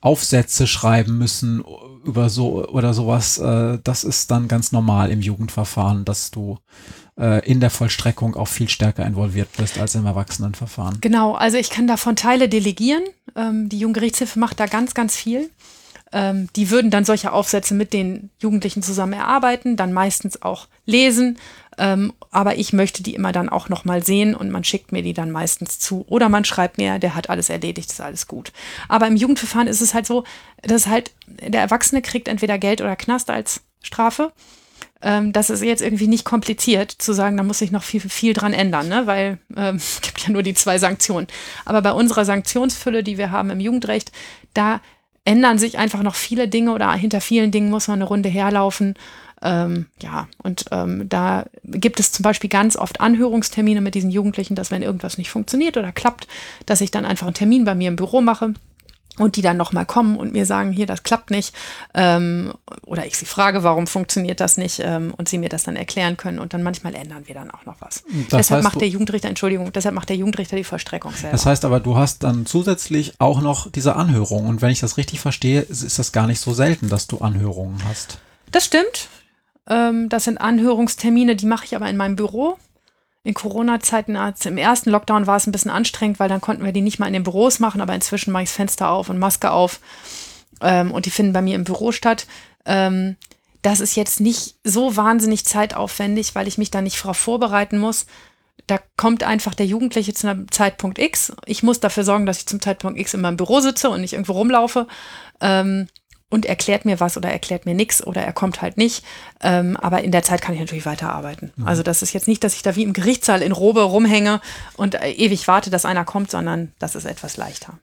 Aufsätze schreiben müssen über so oder sowas. Äh, das ist dann ganz normal im Jugendverfahren, dass du äh, in der Vollstreckung auch viel stärker involviert bist als im Erwachsenenverfahren. Genau, also ich kann davon Teile delegieren. Ähm, die Jugendgerichtshilfe macht da ganz, ganz viel. Ähm, die würden dann solche Aufsätze mit den Jugendlichen zusammen erarbeiten, dann meistens auch lesen Ähm, aber ich möchte die immer dann auch nochmal sehen und man schickt mir die dann meistens zu. Oder man schreibt mir, der hat alles erledigt, ist alles gut. Aber im Jugendverfahren ist es halt so, dass halt der Erwachsene kriegt entweder Geld oder Knast als Strafe. Ähm, das ist jetzt irgendwie nicht kompliziert zu sagen, da muss sich noch viel, viel dran ändern, ne? weil ähm, es gibt ja nur die zwei Sanktionen. Aber bei unserer Sanktionsfülle, die wir haben im Jugendrecht, da ändern sich einfach noch viele Dinge oder hinter vielen Dingen muss man eine Runde herlaufen. Ähm, ja, und ähm, da gibt es zum Beispiel ganz oft Anhörungstermine mit diesen Jugendlichen, dass wenn irgendwas nicht funktioniert oder klappt, dass ich dann einfach einen Termin bei mir im Büro mache und die dann nochmal kommen und mir sagen, hier, das klappt nicht. Ähm, oder ich sie frage, warum funktioniert das nicht ähm, und sie mir das dann erklären können und dann manchmal ändern wir dann auch noch was. Das deshalb macht der Jugendrichter, Entschuldigung, deshalb macht der Jugendrichter die Vollstreckung selber. Das heißt aber, du hast dann zusätzlich auch noch diese Anhörung und wenn ich das richtig verstehe, ist das gar nicht so selten, dass du Anhörungen hast. Das stimmt. Ähm, das sind Anhörungstermine, die mache ich aber in meinem Büro in Corona-Zeiten, im ersten Lockdown war es ein bisschen anstrengend, weil dann konnten wir die nicht mal in den Büros machen, aber inzwischen mache ich das Fenster auf und Maske auf ähm, und die finden bei mir im Büro statt. Ähm, das ist jetzt nicht so wahnsinnig zeitaufwendig, weil ich mich da nicht darauf vorbereiten muss. Da kommt einfach der Jugendliche zu einem Zeitpunkt X. Ich muss dafür sorgen, dass ich zum Zeitpunkt X in meinem Büro sitze und nicht irgendwo rumlaufe. Ähm, und erklärt mir was oder erklärt mir nichts oder er kommt halt nicht. Ähm, aber in der Zeit kann ich natürlich weiterarbeiten. Mhm. Also das ist jetzt nicht, dass ich da wie im Gerichtssaal in Robe rumhänge und äh, ewig warte, dass einer kommt, sondern das ist etwas leichter.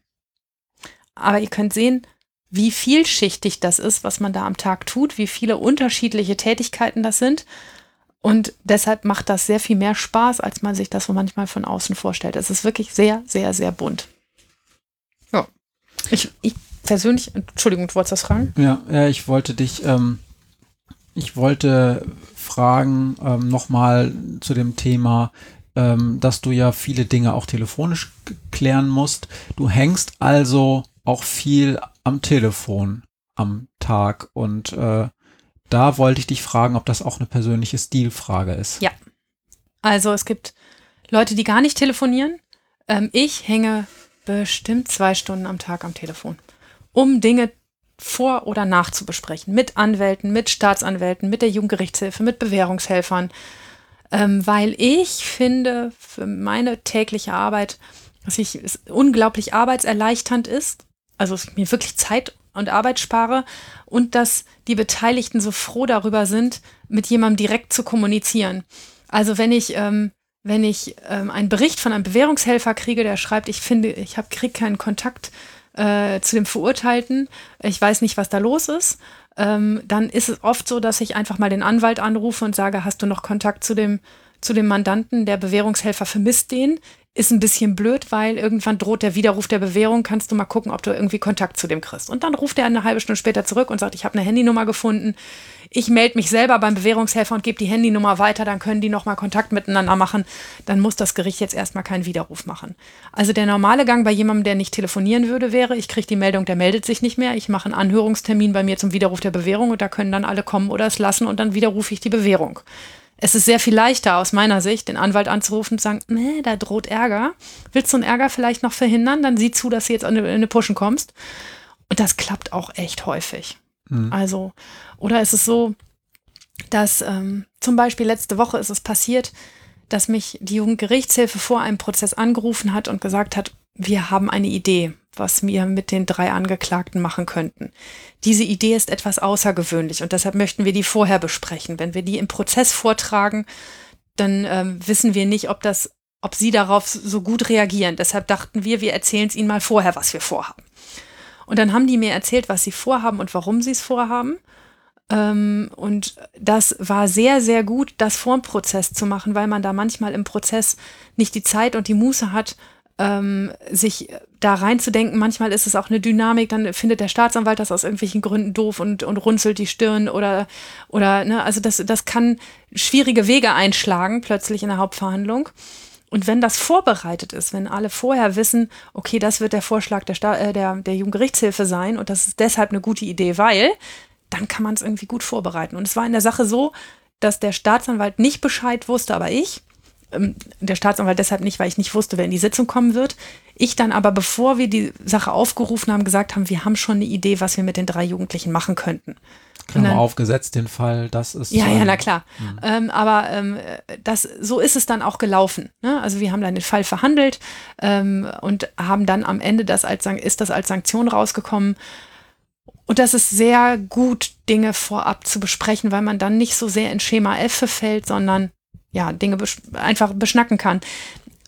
Aber ihr könnt sehen, wie vielschichtig das ist, was man da am Tag tut, wie viele unterschiedliche Tätigkeiten das sind. Und deshalb macht das sehr viel mehr Spaß, als man sich das so manchmal von außen vorstellt. Es ist wirklich sehr, sehr, sehr bunt. Ja. Ich, ich persönlich, Entschuldigung, du wolltest das fragen? Ja, ja ich wollte dich, ähm, ich wollte fragen ähm, nochmal zu dem Thema, ähm, dass du ja viele Dinge auch telefonisch klären musst. Du hängst also auch viel am Telefon am Tag und äh, da wollte ich dich fragen, ob das auch eine persönliche Stilfrage ist. Ja. Also es gibt Leute, die gar nicht telefonieren. Ähm, ich hänge bestimmt zwei Stunden am Tag am Telefon um Dinge vor- oder nachzubesprechen. Mit Anwälten, mit Staatsanwälten, mit der Jugendgerichtshilfe, mit Bewährungshelfern. Ähm, weil ich finde, für meine tägliche Arbeit, dass ich es unglaublich arbeitserleichternd ist, also es mir wirklich Zeit und Arbeit spare und dass die Beteiligten so froh darüber sind, mit jemandem direkt zu kommunizieren. Also wenn ich ähm, wenn ich ähm, einen Bericht von einem Bewährungshelfer kriege, der schreibt, ich finde, ich habe keinen Kontakt äh, zu dem Verurteilten, ich weiß nicht, was da los ist, ähm, dann ist es oft so, dass ich einfach mal den Anwalt anrufe und sage, hast du noch Kontakt zu dem, zu dem Mandanten, der Bewährungshelfer vermisst den, ist ein bisschen blöd, weil irgendwann droht der Widerruf der Bewährung. Kannst du mal gucken, ob du irgendwie Kontakt zu dem kriegst. Und dann ruft er eine halbe Stunde später zurück und sagt, ich habe eine Handynummer gefunden. Ich melde mich selber beim Bewährungshelfer und gebe die Handynummer weiter. Dann können die nochmal Kontakt miteinander machen. Dann muss das Gericht jetzt erstmal keinen Widerruf machen. Also der normale Gang bei jemandem, der nicht telefonieren würde, wäre, ich kriege die Meldung, der meldet sich nicht mehr. Ich mache einen Anhörungstermin bei mir zum Widerruf der Bewährung und da können dann alle kommen oder es lassen und dann widerrufe ich die Bewährung. Es ist sehr viel leichter aus meiner Sicht, den Anwalt anzurufen und zu sagen, nee, da droht Ärger. Willst du einen Ärger vielleicht noch verhindern? Dann sieh zu, dass du jetzt in eine Pushen kommst. Und das klappt auch echt häufig. Mhm. Also, oder ist es so, dass ähm, zum Beispiel letzte Woche ist es passiert, dass mich die Jugendgerichtshilfe vor einem Prozess angerufen hat und gesagt hat, wir haben eine Idee was wir mit den drei Angeklagten machen könnten. Diese Idee ist etwas außergewöhnlich und deshalb möchten wir die vorher besprechen. Wenn wir die im Prozess vortragen, dann ähm, wissen wir nicht, ob das, ob sie darauf so gut reagieren. Deshalb dachten wir, wir erzählen es ihnen mal vorher, was wir vorhaben. Und dann haben die mir erzählt, was sie vorhaben und warum sie es vorhaben. Ähm, und das war sehr, sehr gut, das vor dem Prozess zu machen, weil man da manchmal im Prozess nicht die Zeit und die Muße hat, ähm, sich da reinzudenken. Manchmal ist es auch eine Dynamik, dann findet der Staatsanwalt das aus irgendwelchen Gründen doof und, und runzelt die Stirn oder, oder ne, also das, das kann schwierige Wege einschlagen, plötzlich in der Hauptverhandlung. Und wenn das vorbereitet ist, wenn alle vorher wissen, okay, das wird der Vorschlag der, Sta äh, der, der Jugendgerichtshilfe sein und das ist deshalb eine gute Idee, weil, dann kann man es irgendwie gut vorbereiten. Und es war in der Sache so, dass der Staatsanwalt nicht Bescheid wusste, aber ich ähm, der Staatsanwalt deshalb nicht, weil ich nicht wusste, wer in die Sitzung kommen wird. Ich dann aber, bevor wir die Sache aufgerufen haben, gesagt haben, wir haben schon eine Idee, was wir mit den drei Jugendlichen machen könnten. Klammer aufgesetzt den Fall, das ist. Ja, ja, na klar. Mhm. Ähm, aber ähm, das, so ist es dann auch gelaufen. Ne? Also wir haben dann den Fall verhandelt ähm, und haben dann am Ende das als ist das als Sanktion rausgekommen. Und das ist sehr gut, Dinge vorab zu besprechen, weil man dann nicht so sehr in Schema F verfällt, sondern ja, Dinge besch einfach beschnacken kann.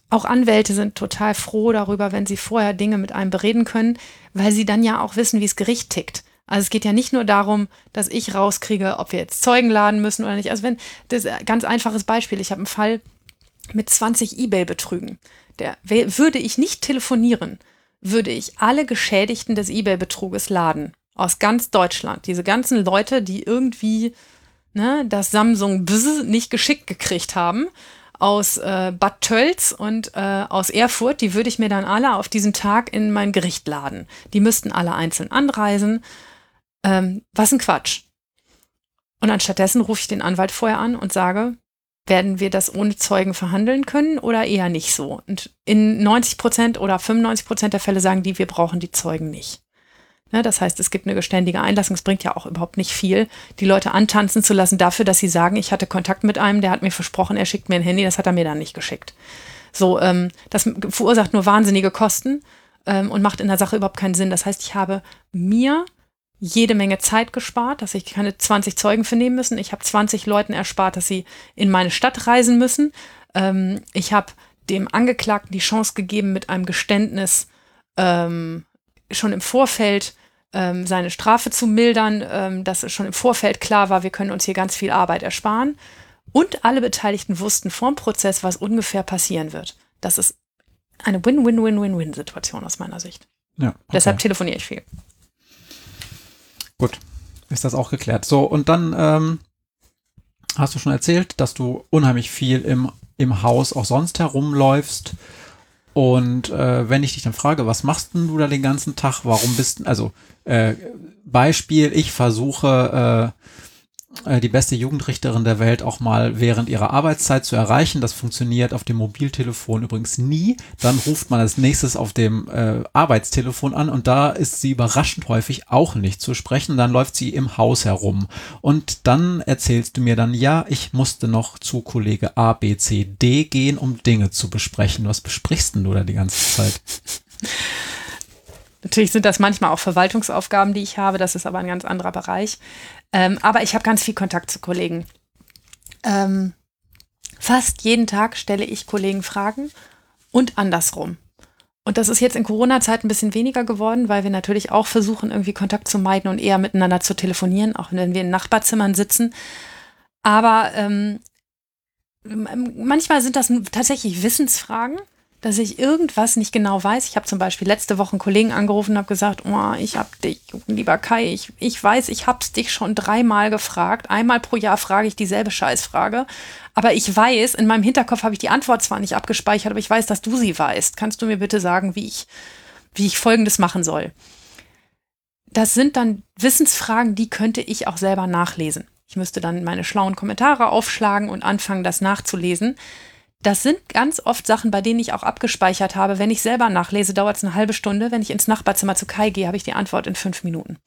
Auch Anwälte sind total froh darüber, wenn sie vorher Dinge mit einem bereden können, weil sie dann ja auch wissen, wie es Gericht tickt. Also es geht ja nicht nur darum, dass ich rauskriege, ob wir jetzt Zeugen laden müssen oder nicht. Also wenn, das ist ein ganz einfaches Beispiel. Ich habe einen Fall mit 20 Ebay-Betrügen. Der würde ich nicht telefonieren, würde ich alle Geschädigten des Ebay-Betruges laden. Aus ganz Deutschland. Diese ganzen Leute, die irgendwie ne, das Samsung Bzz nicht geschickt gekriegt haben aus äh, Bad Tölz und äh, aus Erfurt, die würde ich mir dann alle auf diesen Tag in mein Gericht laden. Die müssten alle einzeln anreisen ähm, was ein Quatsch. Und anstattdessen rufe ich den Anwalt vorher an und sage, werden wir das ohne Zeugen verhandeln können oder eher nicht so? Und in 90 Prozent oder 95 Prozent der Fälle sagen die, wir brauchen die Zeugen nicht. Ne, das heißt, es gibt eine geständige Einlassung. Es bringt ja auch überhaupt nicht viel, die Leute antanzen zu lassen dafür, dass sie sagen, ich hatte Kontakt mit einem, der hat mir versprochen, er schickt mir ein Handy, das hat er mir dann nicht geschickt. So, ähm, das verursacht nur wahnsinnige Kosten ähm, und macht in der Sache überhaupt keinen Sinn. Das heißt, ich habe mir jede Menge Zeit gespart, dass ich keine 20 Zeugen vernehmen müssen. Ich habe 20 Leuten erspart, dass sie in meine Stadt reisen müssen. Ähm, ich habe dem Angeklagten die Chance gegeben, mit einem Geständnis ähm, schon im Vorfeld ähm, seine Strafe zu mildern, ähm, dass es schon im Vorfeld klar war, wir können uns hier ganz viel Arbeit ersparen. Und alle Beteiligten wussten vorm Prozess, was ungefähr passieren wird. Das ist eine Win-Win-Win-Win-Win-Situation aus meiner Sicht. Ja, okay. Deshalb telefoniere ich viel. Gut, ist das auch geklärt. So, und dann ähm, hast du schon erzählt, dass du unheimlich viel im, im Haus auch sonst herumläufst. Und äh, wenn ich dich dann frage, was machst denn du da den ganzen Tag? Warum bist du, also äh, Beispiel, ich versuche äh, die beste Jugendrichterin der Welt auch mal während ihrer Arbeitszeit zu erreichen. Das funktioniert auf dem Mobiltelefon übrigens nie. Dann ruft man als nächstes auf dem äh, Arbeitstelefon an und da ist sie überraschend häufig auch nicht zu sprechen. Dann läuft sie im Haus herum und dann erzählst du mir dann, ja, ich musste noch zu Kollege A, B, C, D gehen, um Dinge zu besprechen. Was besprichst denn du da die ganze Zeit? Natürlich sind das manchmal auch Verwaltungsaufgaben, die ich habe. Das ist aber ein ganz anderer Bereich. Ähm, aber ich habe ganz viel Kontakt zu Kollegen. Ähm, fast jeden Tag stelle ich Kollegen Fragen und andersrum. Und das ist jetzt in Corona-Zeit ein bisschen weniger geworden, weil wir natürlich auch versuchen, irgendwie Kontakt zu meiden und eher miteinander zu telefonieren, auch wenn wir in Nachbarzimmern sitzen. Aber ähm, manchmal sind das tatsächlich Wissensfragen dass ich irgendwas nicht genau weiß. Ich habe zum Beispiel letzte Woche einen Kollegen angerufen und habe gesagt, oh, ich habe dich, lieber Kai, ich, ich weiß, ich habe es dich schon dreimal gefragt. Einmal pro Jahr frage ich dieselbe Scheißfrage. Aber ich weiß, in meinem Hinterkopf habe ich die Antwort zwar nicht abgespeichert, aber ich weiß, dass du sie weißt. Kannst du mir bitte sagen, wie ich, wie ich Folgendes machen soll? Das sind dann Wissensfragen, die könnte ich auch selber nachlesen. Ich müsste dann meine schlauen Kommentare aufschlagen und anfangen, das nachzulesen. Das sind ganz oft Sachen, bei denen ich auch abgespeichert habe. Wenn ich selber nachlese, dauert es eine halbe Stunde. Wenn ich ins Nachbarzimmer zu Kai gehe, habe ich die Antwort in fünf Minuten.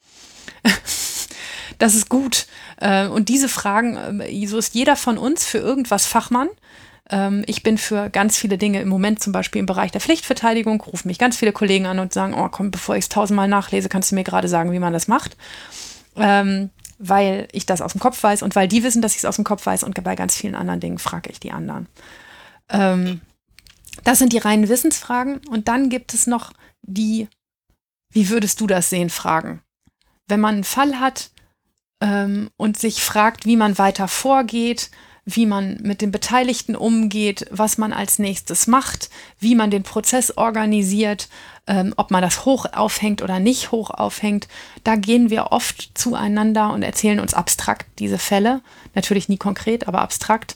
das ist gut. Äh, und diese Fragen, äh, so ist jeder von uns für irgendwas Fachmann. Ähm, ich bin für ganz viele Dinge im Moment zum Beispiel im Bereich der Pflichtverteidigung, rufen mich ganz viele Kollegen an und sagen, oh komm, bevor ich es tausendmal nachlese, kannst du mir gerade sagen, wie man das macht. Ähm, weil ich das aus dem Kopf weiß und weil die wissen, dass ich es aus dem Kopf weiß und bei ganz vielen anderen Dingen frage ich die anderen. Ähm, das sind die reinen Wissensfragen. Und dann gibt es noch die, wie würdest du das sehen, Fragen. Wenn man einen Fall hat ähm, und sich fragt, wie man weiter vorgeht, wie man mit den Beteiligten umgeht, was man als nächstes macht, wie man den Prozess organisiert, ähm, ob man das hoch aufhängt oder nicht hoch aufhängt. Da gehen wir oft zueinander und erzählen uns abstrakt diese Fälle. Natürlich nie konkret, aber abstrakt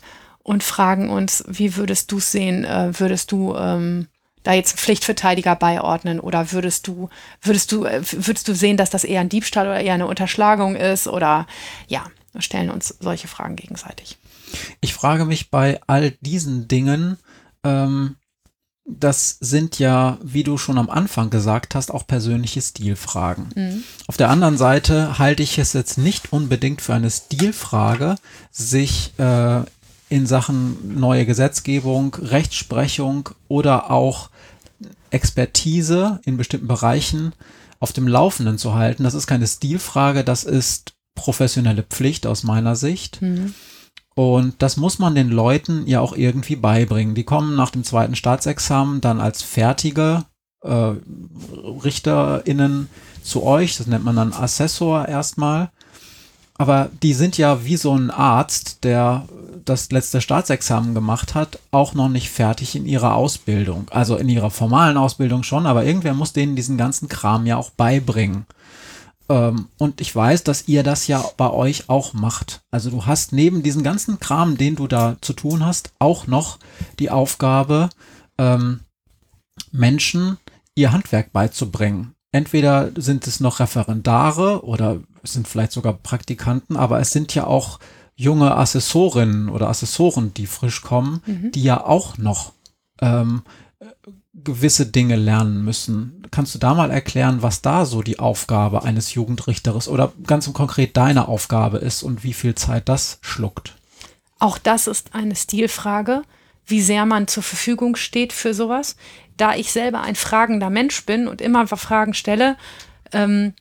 und fragen uns, wie würdest du es sehen? Äh, würdest du ähm, da jetzt einen Pflichtverteidiger beiordnen oder würdest du, würdest du, äh, würdest du sehen, dass das eher ein Diebstahl oder eher eine Unterschlagung ist? Oder ja, stellen uns solche Fragen gegenseitig. Ich frage mich bei all diesen Dingen, ähm, das sind ja, wie du schon am Anfang gesagt hast, auch persönliche Stilfragen. Mhm. Auf der anderen Seite halte ich es jetzt nicht unbedingt für eine Stilfrage, sich äh, in Sachen neue Gesetzgebung, Rechtsprechung oder auch Expertise in bestimmten Bereichen auf dem Laufenden zu halten. Das ist keine Stilfrage, das ist professionelle Pflicht aus meiner Sicht. Mhm. Und das muss man den Leuten ja auch irgendwie beibringen. Die kommen nach dem zweiten Staatsexamen dann als fertige äh, RichterInnen zu euch. Das nennt man dann Assessor erstmal. Aber die sind ja wie so ein Arzt, der das letzte Staatsexamen gemacht hat, auch noch nicht fertig in ihrer Ausbildung. Also in ihrer formalen Ausbildung schon, aber irgendwer muss denen diesen ganzen Kram ja auch beibringen. Ähm, und ich weiß, dass ihr das ja bei euch auch macht. Also du hast neben diesen ganzen Kram, den du da zu tun hast, auch noch die Aufgabe, ähm, Menschen ihr Handwerk beizubringen. Entweder sind es noch Referendare oder sind vielleicht sogar Praktikanten, aber es sind ja auch junge Assessorinnen oder Assessoren, die frisch kommen, mhm. die ja auch noch ähm, gewisse Dinge lernen müssen. Kannst du da mal erklären, was da so die Aufgabe eines Jugendrichters oder ganz konkret deine Aufgabe ist und wie viel Zeit das schluckt? Auch das ist eine Stilfrage, wie sehr man zur Verfügung steht für sowas. Da ich selber ein fragender Mensch bin und immer Fragen stelle, ähm,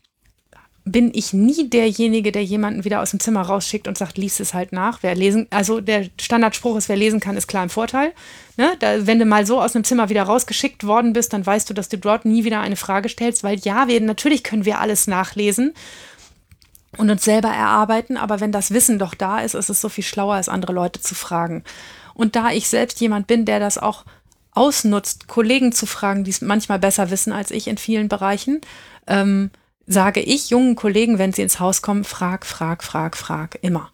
bin ich nie derjenige, der jemanden wieder aus dem Zimmer rausschickt und sagt, lies es halt nach. Wer lesen, also der Standardspruch ist, wer lesen kann, ist klar im Vorteil. Ne? Da, wenn du mal so aus dem Zimmer wieder rausgeschickt worden bist, dann weißt du, dass du dort nie wieder eine Frage stellst, weil ja, wir, natürlich können wir alles nachlesen und uns selber erarbeiten, aber wenn das Wissen doch da ist, ist es so viel schlauer, als andere Leute zu fragen. Und da ich selbst jemand bin, der das auch ausnutzt, Kollegen zu fragen, die es manchmal besser wissen als ich in vielen Bereichen, ähm, sage ich jungen Kollegen, wenn sie ins Haus kommen, frag, frag, frag, frag, immer.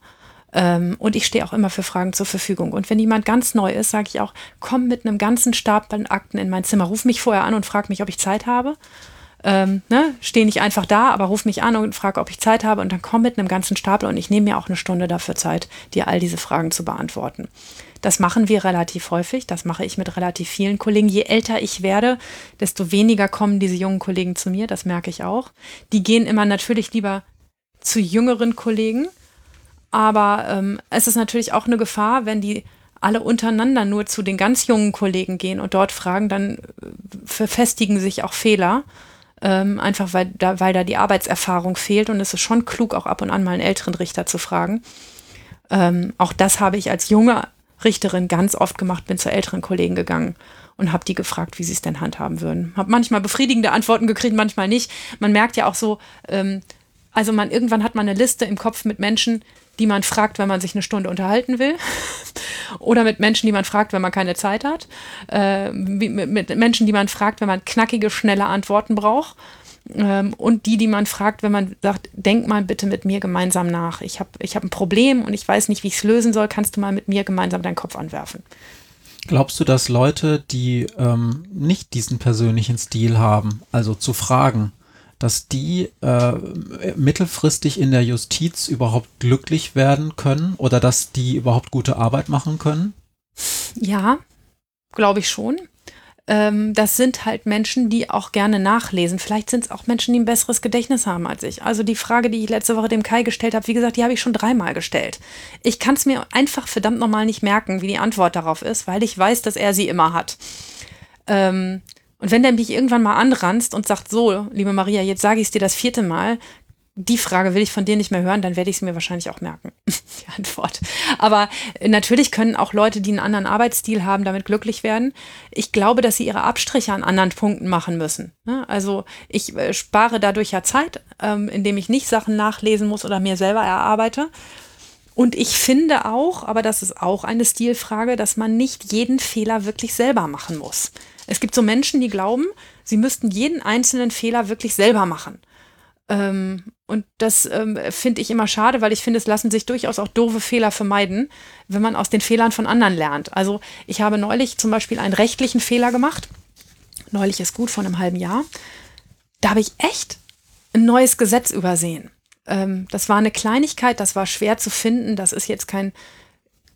Ähm, und ich stehe auch immer für Fragen zur Verfügung. Und wenn jemand ganz neu ist, sage ich auch, komm mit einem ganzen Stapel Akten in mein Zimmer, ruf mich vorher an und frag mich, ob ich Zeit habe. Ähm, ne? Stehe nicht einfach da, aber ruf mich an und frag, ob ich Zeit habe und dann komm mit einem ganzen Stapel und ich nehme mir auch eine Stunde dafür Zeit, dir all diese Fragen zu beantworten. Das machen wir relativ häufig. Das mache ich mit relativ vielen Kollegen. Je älter ich werde, desto weniger kommen diese jungen Kollegen zu mir. Das merke ich auch. Die gehen immer natürlich lieber zu jüngeren Kollegen. Aber ähm, es ist natürlich auch eine Gefahr, wenn die alle untereinander nur zu den ganz jungen Kollegen gehen und dort fragen, dann äh, verfestigen sich auch Fehler. Ähm, einfach weil da, weil da die Arbeitserfahrung fehlt. Und es ist schon klug, auch ab und an mal einen älteren Richter zu fragen. Ähm, auch das habe ich als junge Richterin ganz oft gemacht, bin zu älteren Kollegen gegangen und habe die gefragt, wie sie es denn handhaben würden. Habe manchmal befriedigende Antworten gekriegt, manchmal nicht. Man merkt ja auch so, ähm, also man irgendwann hat man eine Liste im Kopf mit Menschen, die man fragt, wenn man sich eine Stunde unterhalten will. Oder mit Menschen, die man fragt, wenn man keine Zeit hat. Äh, mit, mit Menschen, die man fragt, wenn man knackige, schnelle Antworten braucht. Ähm, und die, die man fragt, wenn man sagt, denk mal bitte mit mir gemeinsam nach. Ich habe ich hab ein Problem und ich weiß nicht, wie ich es lösen soll. Kannst du mal mit mir gemeinsam deinen Kopf anwerfen? Glaubst du, dass Leute, die ähm, nicht diesen persönlichen Stil haben, also zu fragen, dass die äh, mittelfristig in der Justiz überhaupt glücklich werden können oder dass die überhaupt gute Arbeit machen können? Ja, glaube ich schon das sind halt Menschen, die auch gerne nachlesen. Vielleicht sind es auch Menschen, die ein besseres Gedächtnis haben als ich. Also die Frage, die ich letzte Woche dem Kai gestellt habe, wie gesagt, die habe ich schon dreimal gestellt. Ich kann es mir einfach verdammt nochmal nicht merken, wie die Antwort darauf ist, weil ich weiß, dass er sie immer hat. Ähm, und wenn der mich irgendwann mal anranzt und sagt, so, liebe Maria, jetzt sage ich es dir das vierte Mal, die Frage will ich von dir nicht mehr hören, dann werde ich es mir wahrscheinlich auch merken. die Antwort. Aber natürlich können auch Leute, die einen anderen Arbeitsstil haben, damit glücklich werden. Ich glaube, dass sie ihre Abstriche an anderen Punkten machen müssen. Ne? Also ich äh, spare dadurch ja Zeit, ähm, indem ich nicht Sachen nachlesen muss oder mir selber erarbeite. Und ich finde auch, aber das ist auch eine Stilfrage, dass man nicht jeden Fehler wirklich selber machen muss. Es gibt so Menschen, die glauben, sie müssten jeden einzelnen Fehler wirklich selber machen. Ähm, und das ähm, finde ich immer schade, weil ich finde, es lassen sich durchaus auch doofe Fehler vermeiden, wenn man aus den Fehlern von anderen lernt. Also ich habe neulich zum Beispiel einen rechtlichen Fehler gemacht. Neulich ist gut, von einem halben Jahr. Da habe ich echt ein neues Gesetz übersehen. Ähm, das war eine Kleinigkeit, das war schwer zu finden. Das ist jetzt kein,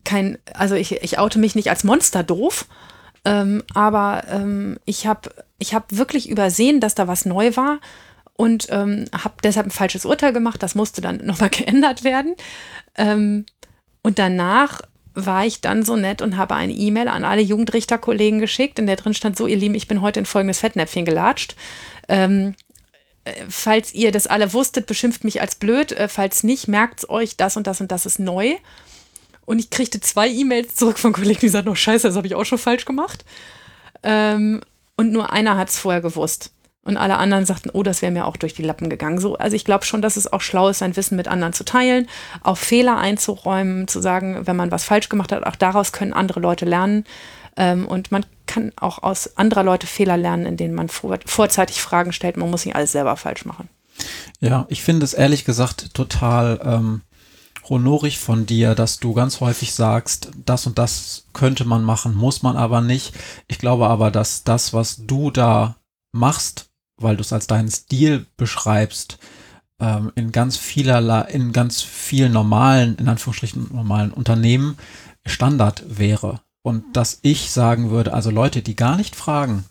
kein also ich, ich oute mich nicht als Monster doof, Ähm, aber ähm, ich habe ich hab wirklich übersehen, dass da was neu war und ähm, habe deshalb ein falsches Urteil gemacht. Das musste dann nochmal geändert werden. Ähm, und danach war ich dann so nett und habe eine E-Mail an alle Jugendrichterkollegen geschickt, in der drin stand so, ihr Lieben, ich bin heute in folgendes Fettnäpfchen gelatscht. Ähm, äh, falls ihr das alle wusstet, beschimpft mich als blöd. Äh, falls nicht, merkt es euch, das und das und das ist neu. Und ich kriegte zwei E-Mails zurück von Kollegen, die sagten, oh scheiße, das habe ich auch schon falsch gemacht. Ähm, und nur einer hat es vorher gewusst. Und alle anderen sagten, oh, das wäre mir auch durch die Lappen gegangen. So, also ich glaube schon, dass es auch schlau ist, sein Wissen mit anderen zu teilen, auch Fehler einzuräumen, zu sagen, wenn man was falsch gemacht hat, auch daraus können andere Leute lernen. Ähm, und man kann auch aus anderer Leute Fehler lernen, indem man vor, vorzeitig Fragen stellt. Man muss nicht alles selber falsch machen. Ja, ich finde es ehrlich gesagt total ähm, honorig von dir, dass du ganz häufig sagst, das und das könnte man machen, muss man aber nicht. Ich glaube aber, dass das, was du da machst, weil du es als deinen Stil beschreibst, ähm, in ganz vielerlei, in ganz vielen normalen, in Anführungsstrichen normalen Unternehmen Standard wäre. Und dass ich sagen würde, also Leute, die gar nicht fragen,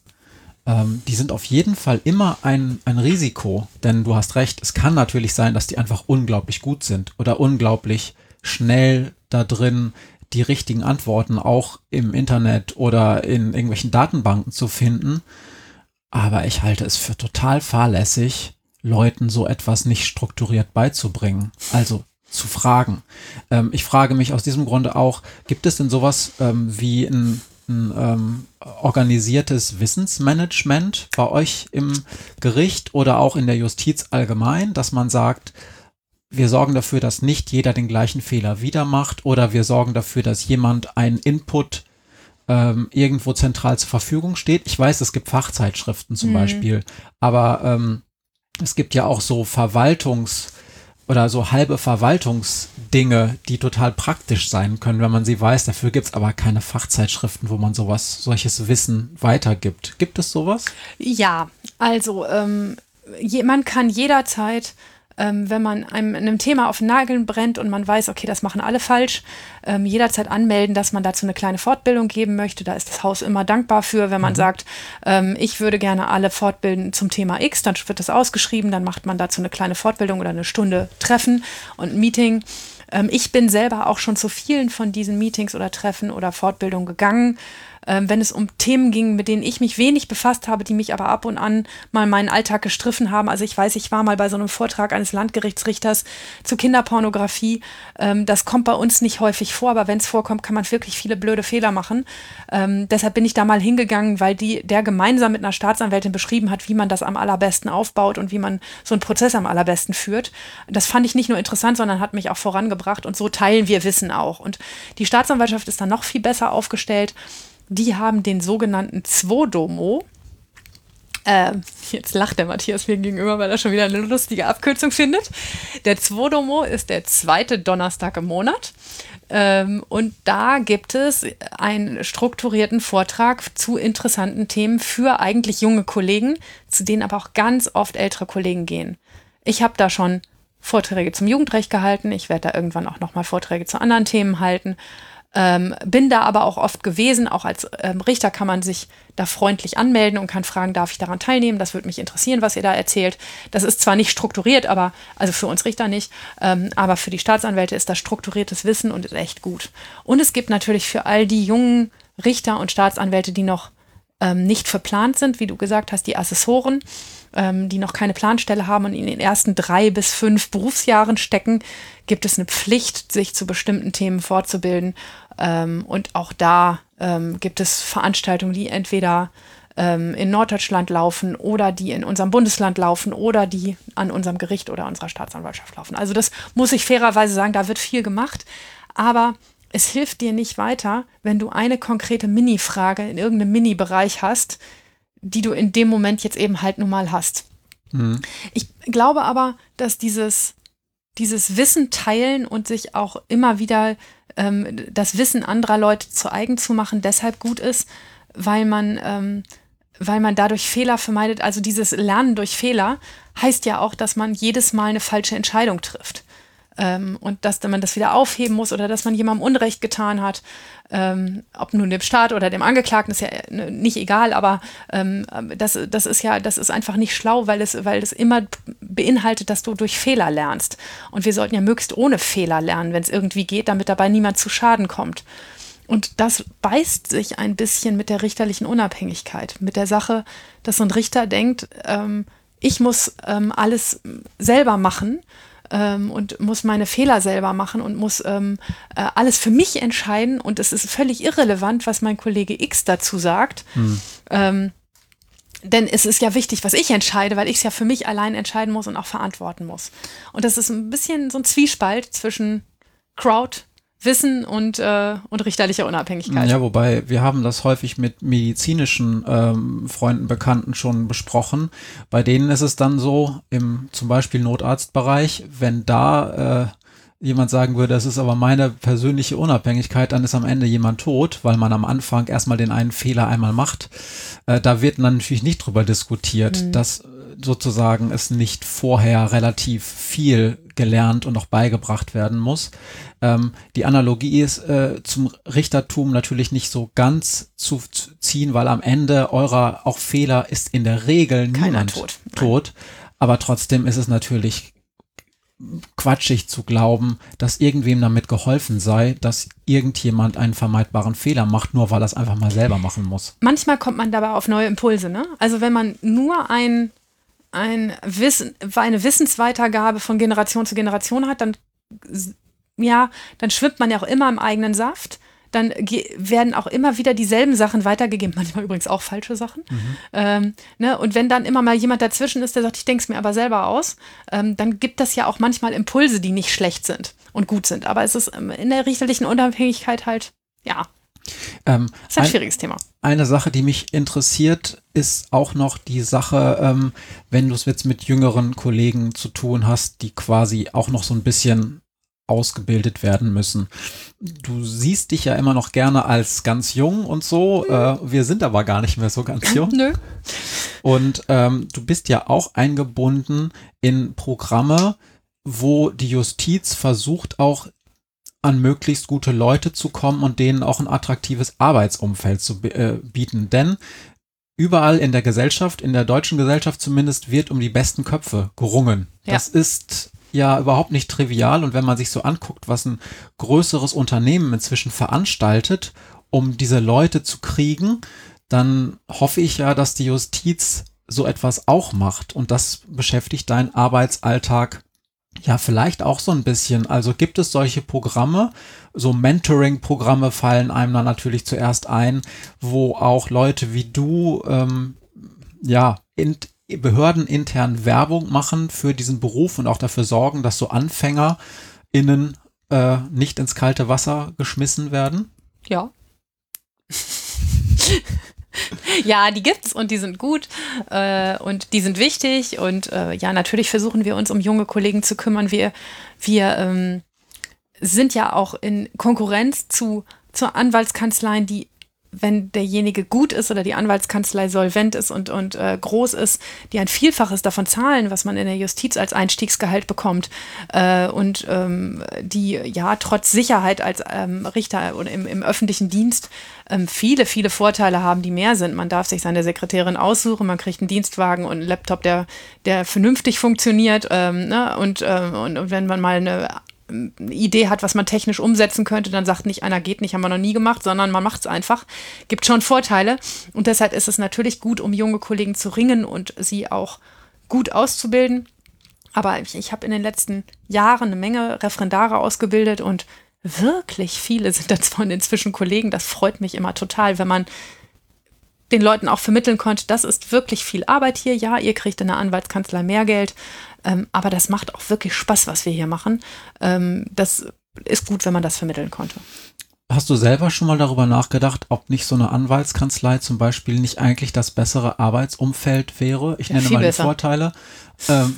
ähm, die sind auf jeden Fall immer ein, ein Risiko. Denn du hast recht, es kann natürlich sein, dass die einfach unglaublich gut sind oder unglaublich schnell da drin die richtigen Antworten auch im Internet oder in irgendwelchen Datenbanken zu finden. Aber ich halte es für total fahrlässig, Leuten so etwas nicht strukturiert beizubringen. Also zu fragen. Ähm, ich frage mich aus diesem Grunde auch, gibt es denn sowas ähm, wie ein ein ähm, organisiertes Wissensmanagement bei euch im Gericht oder auch in der Justiz allgemein, dass man sagt, wir sorgen dafür, dass nicht jeder den gleichen Fehler wieder macht oder wir sorgen dafür, dass jemand einen Input ähm, irgendwo zentral zur Verfügung steht. Ich weiß, es gibt Fachzeitschriften zum mhm. Beispiel, aber ähm, es gibt ja auch so Verwaltungs- oder so halbe Verwaltungsdinge, die total praktisch sein können, wenn man sie weiß. Dafür gibt es aber keine Fachzeitschriften, wo man sowas, solches Wissen weitergibt. Gibt es sowas? Ja, also ähm, je, man kann jederzeit ähm, wenn man einem, einem Thema auf den Nageln brennt und man weiß, okay, das machen alle falsch, ähm, jederzeit anmelden, dass man dazu eine kleine Fortbildung geben möchte. Da ist das Haus immer dankbar für, wenn man mhm. sagt, ähm, ich würde gerne alle fortbilden zum Thema X, dann wird das ausgeschrieben, dann macht man dazu eine kleine Fortbildung oder eine Stunde Treffen und Meeting. Ähm, ich bin selber auch schon zu vielen von diesen Meetings oder Treffen oder Fortbildungen gegangen ähm, wenn es um Themen ging, mit denen ich mich wenig befasst habe, die mich aber ab und an mal meinen Alltag gestriffen haben. Also ich weiß, ich war mal bei so einem Vortrag eines Landgerichtsrichters zu Kinderpornografie. Ähm, das kommt bei uns nicht häufig vor, aber wenn es vorkommt, kann man wirklich viele blöde Fehler machen. Ähm, deshalb bin ich da mal hingegangen, weil die, der gemeinsam mit einer Staatsanwältin beschrieben hat, wie man das am allerbesten aufbaut und wie man so einen Prozess am allerbesten führt. Das fand ich nicht nur interessant, sondern hat mich auch vorangebracht und so teilen wir Wissen auch. Und die Staatsanwaltschaft ist dann noch viel besser aufgestellt die haben den sogenannten Zwodomo. Äh, jetzt lacht der Matthias mir gegenüber, weil er schon wieder eine lustige Abkürzung findet. Der Zwodomo ist der zweite Donnerstag im Monat. Ähm, und da gibt es einen strukturierten Vortrag zu interessanten Themen für eigentlich junge Kollegen, zu denen aber auch ganz oft ältere Kollegen gehen. Ich habe da schon Vorträge zum Jugendrecht gehalten. Ich werde da irgendwann auch nochmal Vorträge zu anderen Themen halten. Ähm, bin da aber auch oft gewesen. Auch als ähm, Richter kann man sich da freundlich anmelden und kann fragen, darf ich daran teilnehmen? Das würde mich interessieren, was ihr da erzählt. Das ist zwar nicht strukturiert, aber also für uns Richter nicht, ähm, aber für die Staatsanwälte ist das strukturiertes Wissen und ist echt gut. Und es gibt natürlich für all die jungen Richter und Staatsanwälte, die noch ähm, nicht verplant sind, wie du gesagt hast, die Assessoren, ähm, die noch keine Planstelle haben und in den ersten drei bis fünf Berufsjahren stecken, gibt es eine Pflicht, sich zu bestimmten Themen fortzubilden. Ähm, und auch da ähm, gibt es Veranstaltungen, die entweder ähm, in Norddeutschland laufen oder die in unserem Bundesland laufen oder die an unserem Gericht oder unserer Staatsanwaltschaft laufen. Also das muss ich fairerweise sagen, da wird viel gemacht. Aber es hilft dir nicht weiter, wenn du eine konkrete Mini-Frage in irgendeinem Mini-Bereich hast, die du in dem Moment jetzt eben halt nun mal hast. Mhm. Ich glaube aber, dass dieses, dieses Wissen teilen und sich auch immer wieder ähm, das Wissen anderer Leute zu eigen zu machen, deshalb gut ist, weil man, ähm, weil man dadurch Fehler vermeidet. Also dieses Lernen durch Fehler heißt ja auch, dass man jedes Mal eine falsche Entscheidung trifft. Ähm, und dass man das wieder aufheben muss oder dass man jemandem Unrecht getan hat, ähm, ob nun dem Staat oder dem Angeklagten ist ja äh, nicht egal, aber ähm, das, das ist ja, das ist einfach nicht schlau, weil es, weil es immer beinhaltet, dass du durch Fehler lernst. Und wir sollten ja möglichst ohne Fehler lernen, wenn es irgendwie geht, damit dabei niemand zu Schaden kommt. Und das beißt sich ein bisschen mit der richterlichen Unabhängigkeit, mit der Sache, dass so ein Richter denkt, ähm, ich muss ähm, alles selber machen ähm, und muss meine Fehler selber machen und muss ähm, äh, alles für mich entscheiden. Und es ist völlig irrelevant, was mein Kollege X dazu sagt. Hm. Ähm, denn es ist ja wichtig, was ich entscheide, weil ich es ja für mich allein entscheiden muss und auch verantworten muss. Und das ist ein bisschen so ein Zwiespalt zwischen Crowd Wissen und, äh, und richterlicher Unabhängigkeit. Ja, wobei wir haben das häufig mit medizinischen ähm, Freunden, Bekannten schon besprochen. Bei denen ist es dann so, im zum Beispiel Notarztbereich, wenn da äh, jemand sagen würde, das ist aber meine persönliche Unabhängigkeit, dann ist am Ende jemand tot, weil man am Anfang erstmal den einen Fehler einmal macht. Äh, da wird dann natürlich nicht drüber diskutiert, mhm. dass sozusagen es nicht vorher relativ viel gelernt und auch beigebracht werden muss. Ähm, die Analogie ist äh, zum Richtertum natürlich nicht so ganz zu ziehen, weil am Ende eurer auch Fehler ist in der Regel Keiner niemand tot. tot. Aber trotzdem ist es natürlich quatschig zu glauben, dass irgendwem damit geholfen sei, dass irgendjemand einen vermeidbaren Fehler macht, nur weil er es einfach mal selber machen muss. Manchmal kommt man dabei auf neue Impulse, ne? Also wenn man nur ein ein Wissen, eine Wissensweitergabe von Generation zu Generation hat, dann, ja, dann schwimmt man ja auch immer im eigenen Saft. Dann werden auch immer wieder dieselben Sachen weitergegeben, manchmal übrigens auch falsche Sachen. Mhm. Ähm, ne? Und wenn dann immer mal jemand dazwischen ist, der sagt, ich denke es mir aber selber aus, ähm, dann gibt das ja auch manchmal Impulse, die nicht schlecht sind und gut sind. Aber es ist ähm, in der richterlichen Unabhängigkeit halt, ja, ähm, das ist ein, ein schwieriges Thema. Eine Sache, die mich interessiert, ist auch noch die Sache, ähm, wenn du es jetzt mit jüngeren Kollegen zu tun hast, die quasi auch noch so ein bisschen ausgebildet werden müssen. Du siehst dich ja immer noch gerne als ganz jung und so. Äh, wir sind aber gar nicht mehr so ganz jung. Nö. Und ähm, du bist ja auch eingebunden in Programme, wo die Justiz versucht auch an möglichst gute Leute zu kommen und denen auch ein attraktives Arbeitsumfeld zu äh, bieten. Denn überall in der Gesellschaft, in der deutschen Gesellschaft zumindest, wird um die besten Köpfe gerungen. Ja. Das ist ja überhaupt nicht trivial. Und wenn man sich so anguckt, was ein größeres Unternehmen inzwischen veranstaltet, um diese Leute zu kriegen, dann hoffe ich ja, dass die Justiz so etwas auch macht. Und das beschäftigt deinen Arbeitsalltag ja, vielleicht auch so ein bisschen. Also gibt es solche Programme, so Mentoring-Programme fallen einem dann natürlich zuerst ein, wo auch Leute wie du, ähm, ja, in, behördenintern Werbung machen für diesen Beruf und auch dafür sorgen, dass so AnfängerInnen äh, nicht ins kalte Wasser geschmissen werden? Ja. ja, die gibt's und die sind gut äh, und die sind wichtig und äh, ja, natürlich versuchen wir uns um junge Kollegen zu kümmern. Wir, wir ähm, sind ja auch in Konkurrenz zu, zu Anwaltskanzleien, die wenn derjenige gut ist oder die Anwaltskanzlei solvent ist und, und äh, groß ist, die ein Vielfaches davon zahlen, was man in der Justiz als Einstiegsgehalt bekommt äh, und ähm, die ja trotz Sicherheit als ähm, Richter oder im, im öffentlichen Dienst ähm, viele, viele Vorteile haben, die mehr sind. Man darf sich seine Sekretärin aussuchen, man kriegt einen Dienstwagen und einen Laptop, der, der vernünftig funktioniert ähm, ne? und, äh, und, und wenn man mal eine eine Idee hat, was man technisch umsetzen könnte, dann sagt nicht einer geht nicht, haben wir noch nie gemacht, sondern man macht es einfach. Gibt schon Vorteile. Und deshalb ist es natürlich gut, um junge Kollegen zu ringen und sie auch gut auszubilden. Aber ich, ich habe in den letzten Jahren eine Menge Referendare ausgebildet und wirklich viele sind davon inzwischen Kollegen. Das freut mich immer total, wenn man den Leuten auch vermitteln konnte, das ist wirklich viel Arbeit hier. Ja, ihr kriegt in der Anwaltskanzlei mehr Geld, ähm, aber das macht auch wirklich Spaß, was wir hier machen. Ähm, das ist gut, wenn man das vermitteln konnte. Hast du selber schon mal darüber nachgedacht, ob nicht so eine Anwaltskanzlei zum Beispiel nicht eigentlich das bessere Arbeitsumfeld wäre? Ich nenne ja, mal die besser. Vorteile. Ähm,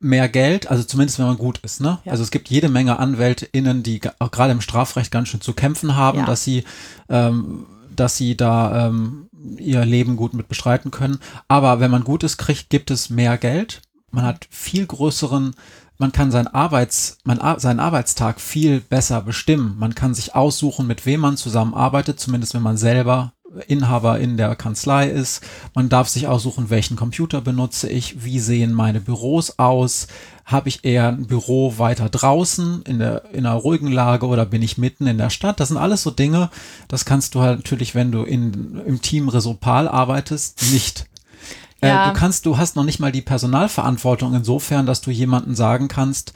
mehr Geld, also zumindest wenn man gut ist. Ne? Ja. Also es gibt jede Menge AnwältInnen, die gerade im Strafrecht ganz schön zu kämpfen haben, ja. dass sie ähm, dass sie da ähm, ihr Leben gut mit bestreiten können. Aber wenn man gut ist, kriegt, gibt es mehr Geld man hat viel größeren, man kann seinen Arbeits, man, seinen Arbeitstag viel besser bestimmen. Man kann sich aussuchen, mit wem man zusammenarbeitet, zumindest wenn man selber Inhaber in der Kanzlei ist. Man darf sich aussuchen, welchen Computer benutze ich, wie sehen meine Büros aus, habe ich eher ein Büro weiter draußen in der in einer ruhigen Lage oder bin ich mitten in der Stadt? Das sind alles so Dinge, das kannst du halt natürlich, wenn du in, im Team Resopal arbeitest, nicht. Äh, ja. Äh, du kannst, du hast noch nicht mal die Personalverantwortung insofern, dass du jemanden sagen kannst,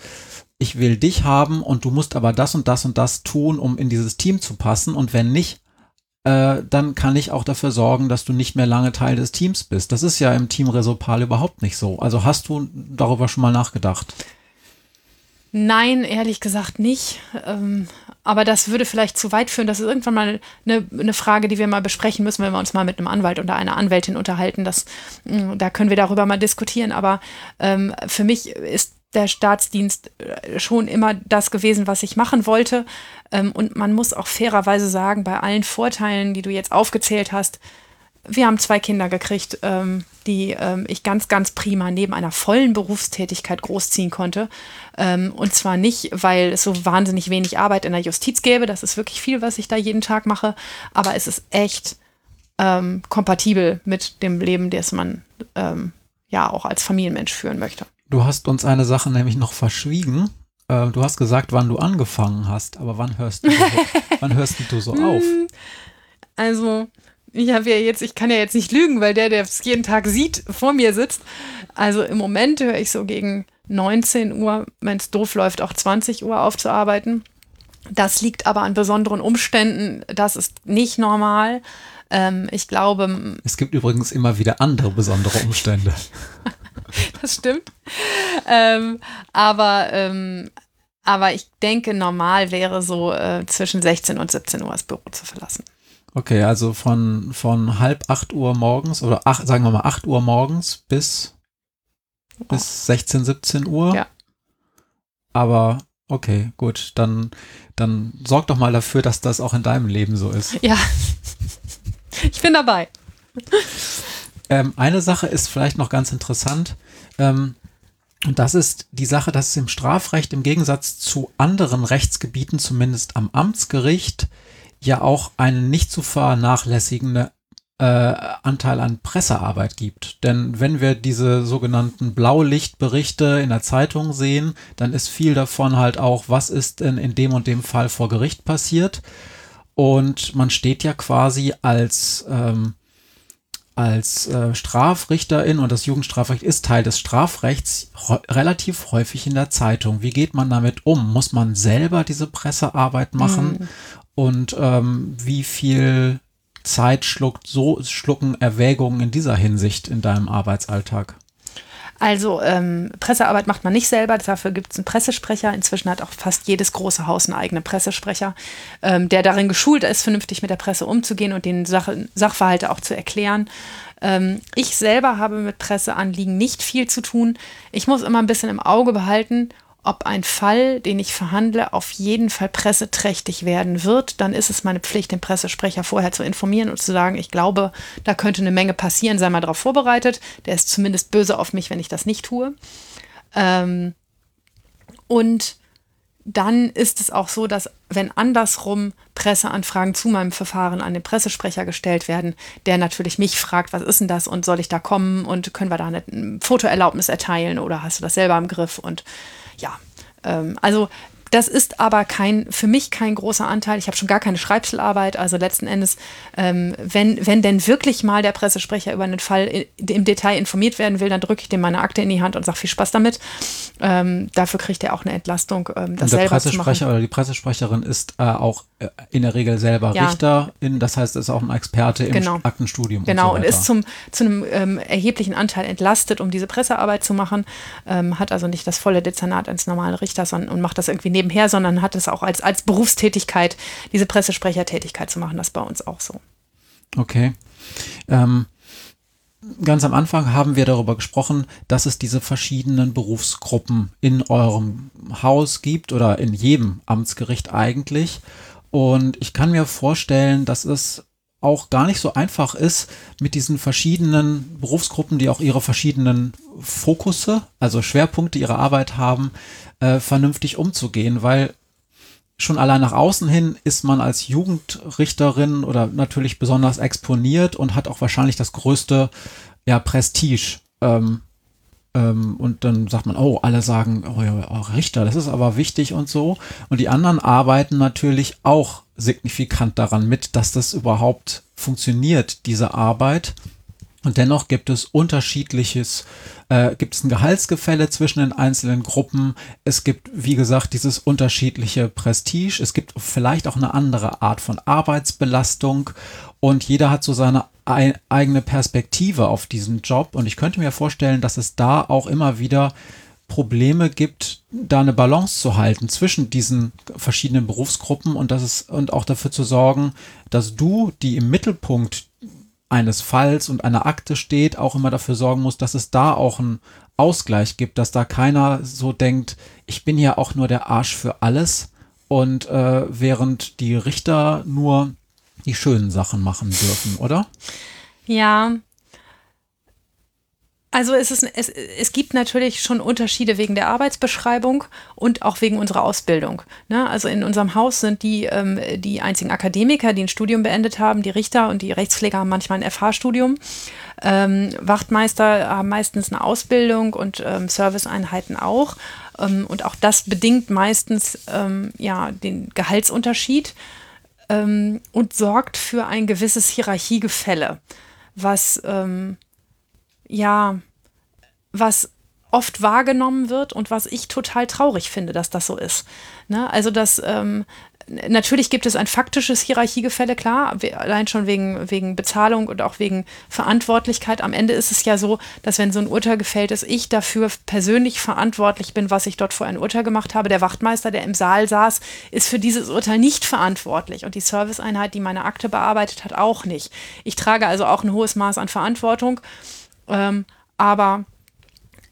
ich will dich haben und du musst aber das und das und das tun, um in dieses Team zu passen. Und wenn nicht, äh, dann kann ich auch dafür sorgen, dass du nicht mehr lange Teil des Teams bist. Das ist ja im Team Resopal überhaupt nicht so. Also hast du darüber schon mal nachgedacht? Nein, ehrlich gesagt nicht. Ähm, aber das würde vielleicht zu weit führen. Das ist irgendwann mal eine, eine, Frage, die wir mal besprechen müssen, wenn wir uns mal mit einem Anwalt oder einer Anwältin unterhalten. Das, mm, da können wir darüber mal diskutieren. Aber ähm, für mich ist der Staatsdienst äh, schon immer das gewesen, was ich machen wollte. Ähm, und man muss auch fairerweise sagen, bei allen Vorteilen, die du jetzt aufgezählt hast, wir haben zwei Kinder gekriegt, ähm, die ähm, ich ganz, ganz prima neben einer vollen Berufstätigkeit großziehen konnte. und zwar nicht, weil es so wahnsinnig wenig Arbeit in der Justiz gäbe. Das ist wirklich viel, was ich da jeden Tag mache. Aber es ist echt kompatibel mit dem Leben, das man ja auch als Familienmensch führen möchte. Du hast uns eine Sache nämlich noch verschwiegen. Äh, du hast gesagt, wann du angefangen hast, aber wann hörst du, so, wann hörst du so auf? Also, ich habe ja jetzt, ich kann ja jetzt nicht lügen, weil der, der es jeden Tag sieht, vor mir sitzt. Also im Moment höre ich so gegen 19 Uhr, wenn es doof läuft, auch 20 Uhr aufzuarbeiten. Das liegt aber an besonderen Umständen. Das ist nicht normal. Ähm, ich glaube. Es gibt übrigens immer wieder andere besondere Umstände. das stimmt. Ähm, aber, ähm, aber ich denke, normal wäre so äh, zwischen 16 und 17 Uhr das Büro zu verlassen. Okay, also von, von halb acht Uhr morgens oder ach, sagen wir mal acht Uhr morgens bis, oh. bis 16, 17 Uhr. Ja. Aber okay, gut, dann, dann sorg doch mal dafür, dass das auch in deinem Leben so ist. Ja, ich bin dabei. Ähm, eine Sache ist vielleicht noch ganz interessant. Ähm, und das ist die Sache, dass es im Strafrecht im Gegensatz zu anderen Rechtsgebieten, zumindest am Amtsgericht, ja auch einen nicht zu vernachlässigende äh, Anteil an Pressearbeit gibt. Denn wenn wir diese sogenannten Blaulichtberichte in der Zeitung sehen, dann ist viel davon halt auch, was ist denn in dem und dem Fall vor Gericht passiert. Und man steht ja quasi als ähm, als äh, Strafrichterin und das Jugendstrafrecht ist Teil des Strafrechts relativ häufig in der Zeitung. Wie geht man damit um? Muss man selber diese Pressearbeit machen? Mhm. Und ähm, wie viel Zeit schluckt so schlucken Erwägungen in dieser Hinsicht in deinem Arbeitsalltag? Also ähm, Pressearbeit macht man nicht selber, dafür gibt es einen Pressesprecher. Inzwischen hat auch fast jedes große Haus einen eigenen Pressesprecher, ähm, der darin geschult ist, vernünftig mit der Presse umzugehen und den Sach Sachverhalte auch zu erklären. Ähm, ich selber habe mit Presseanliegen nicht viel zu tun. Ich muss immer ein bisschen im Auge behalten, ob ein Fall, den ich verhandle, auf jeden Fall presseträchtig werden wird, dann ist es meine Pflicht, den Pressesprecher vorher zu informieren und zu sagen, ich glaube, da könnte eine Menge passieren, sei mal darauf vorbereitet. Der ist zumindest böse auf mich, wenn ich das nicht tue. Ähm, und dann ist es auch so, dass wenn andersrum Presseanfragen zu meinem Verfahren an den Pressesprecher gestellt werden, der natürlich mich fragt, was ist denn das und soll ich da kommen und können wir da eine Fotoerlaubnis erteilen oder hast du das selber im Griff und ja, ähm, also das ist aber kein, für mich kein großer Anteil. Ich habe schon gar keine Schreibselarbeit. Also letzten Endes, ähm, wenn, wenn denn wirklich mal der Pressesprecher über einen Fall im Detail informiert werden will, dann drücke ich dem meine Akte in die Hand und sage viel Spaß damit. Ähm, dafür kriegt er auch eine Entlastung, ähm, das und der Pressesprecher oder die Pressesprecherin ist äh, auch äh, in der Regel selber ja. Richterin, das heißt, ist auch ein Experte im genau. Aktenstudium. Genau, und, so und ist zum, zu einem ähm, erheblichen Anteil entlastet, um diese Pressearbeit zu machen, ähm, hat also nicht das volle Dezernat eines normalen Richters und, und macht das irgendwie nebenher, sondern hat es auch als, als Berufstätigkeit, diese Pressesprechertätigkeit zu machen. Das bei uns auch so. Okay. Ähm, ganz am Anfang haben wir darüber gesprochen, dass es diese verschiedenen Berufsgruppen in eurem Haus gibt oder in jedem Amtsgericht eigentlich. Und ich kann mir vorstellen, dass es auch gar nicht so einfach ist, mit diesen verschiedenen Berufsgruppen, die auch ihre verschiedenen Fokusse, also Schwerpunkte ihrer Arbeit haben, äh, vernünftig umzugehen, weil schon allein nach außen hin ist man als Jugendrichterin oder natürlich besonders exponiert und hat auch wahrscheinlich das größte ja, Prestige. Ähm, ähm, und dann sagt man, oh, alle sagen, oh ja, oh, Richter, das ist aber wichtig und so. Und die anderen arbeiten natürlich auch signifikant daran mit, dass das überhaupt funktioniert, diese Arbeit. Und dennoch gibt es unterschiedliches, äh, gibt es ein Gehaltsgefälle zwischen den einzelnen Gruppen. Es gibt, wie gesagt, dieses unterschiedliche Prestige. Es gibt vielleicht auch eine andere Art von Arbeitsbelastung. Und jeder hat so seine eigene Perspektive auf diesen Job. Und ich könnte mir vorstellen, dass es da auch immer wieder Probleme gibt, da eine Balance zu halten zwischen diesen verschiedenen Berufsgruppen und das ist und auch dafür zu sorgen, dass du, die im Mittelpunkt eines Falls und einer Akte steht, auch immer dafür sorgen musst, dass es da auch einen Ausgleich gibt, dass da keiner so denkt, ich bin ja auch nur der Arsch für alles und äh, während die Richter nur die schönen Sachen machen dürfen, oder? Ja. Also es, ist, es, es gibt natürlich schon Unterschiede wegen der Arbeitsbeschreibung und auch wegen unserer Ausbildung. Ne? Also in unserem Haus sind die, ähm, die einzigen Akademiker, die ein Studium beendet haben, die Richter und die Rechtspfleger haben manchmal ein FH-Studium. Ähm, Wachtmeister haben meistens eine Ausbildung und ähm, Serviceeinheiten auch. Ähm, und auch das bedingt meistens ähm, ja, den Gehaltsunterschied ähm, und sorgt für ein gewisses Hierarchiegefälle, was ähm, ja, was oft wahrgenommen wird und was ich total traurig finde, dass das so ist. Ne? Also, dass ähm, natürlich gibt es ein faktisches Hierarchiegefälle, klar, allein schon wegen, wegen Bezahlung und auch wegen Verantwortlichkeit. Am Ende ist es ja so, dass wenn so ein Urteil gefällt ist, ich dafür persönlich verantwortlich bin, was ich dort vor ein Urteil gemacht habe. Der Wachtmeister, der im Saal saß, ist für dieses Urteil nicht verantwortlich und die Serviceeinheit, die meine Akte bearbeitet hat, auch nicht. Ich trage also auch ein hohes Maß an Verantwortung, ähm, aber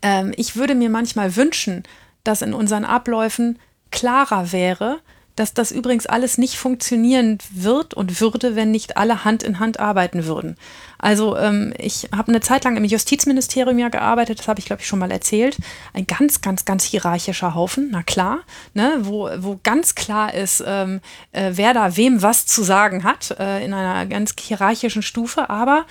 ähm, ich würde mir manchmal wünschen, dass in unseren Abläufen klarer wäre, dass das übrigens alles nicht funktionieren wird und würde, wenn nicht alle Hand in Hand arbeiten würden. Also ähm, ich habe eine Zeit lang im Justizministerium ja gearbeitet, das habe ich glaube ich schon mal erzählt. Ein ganz, ganz, ganz hierarchischer Haufen, na klar, ne, wo, wo ganz klar ist, ähm, äh, wer da wem was zu sagen hat, äh, in einer ganz hierarchischen Stufe. Aber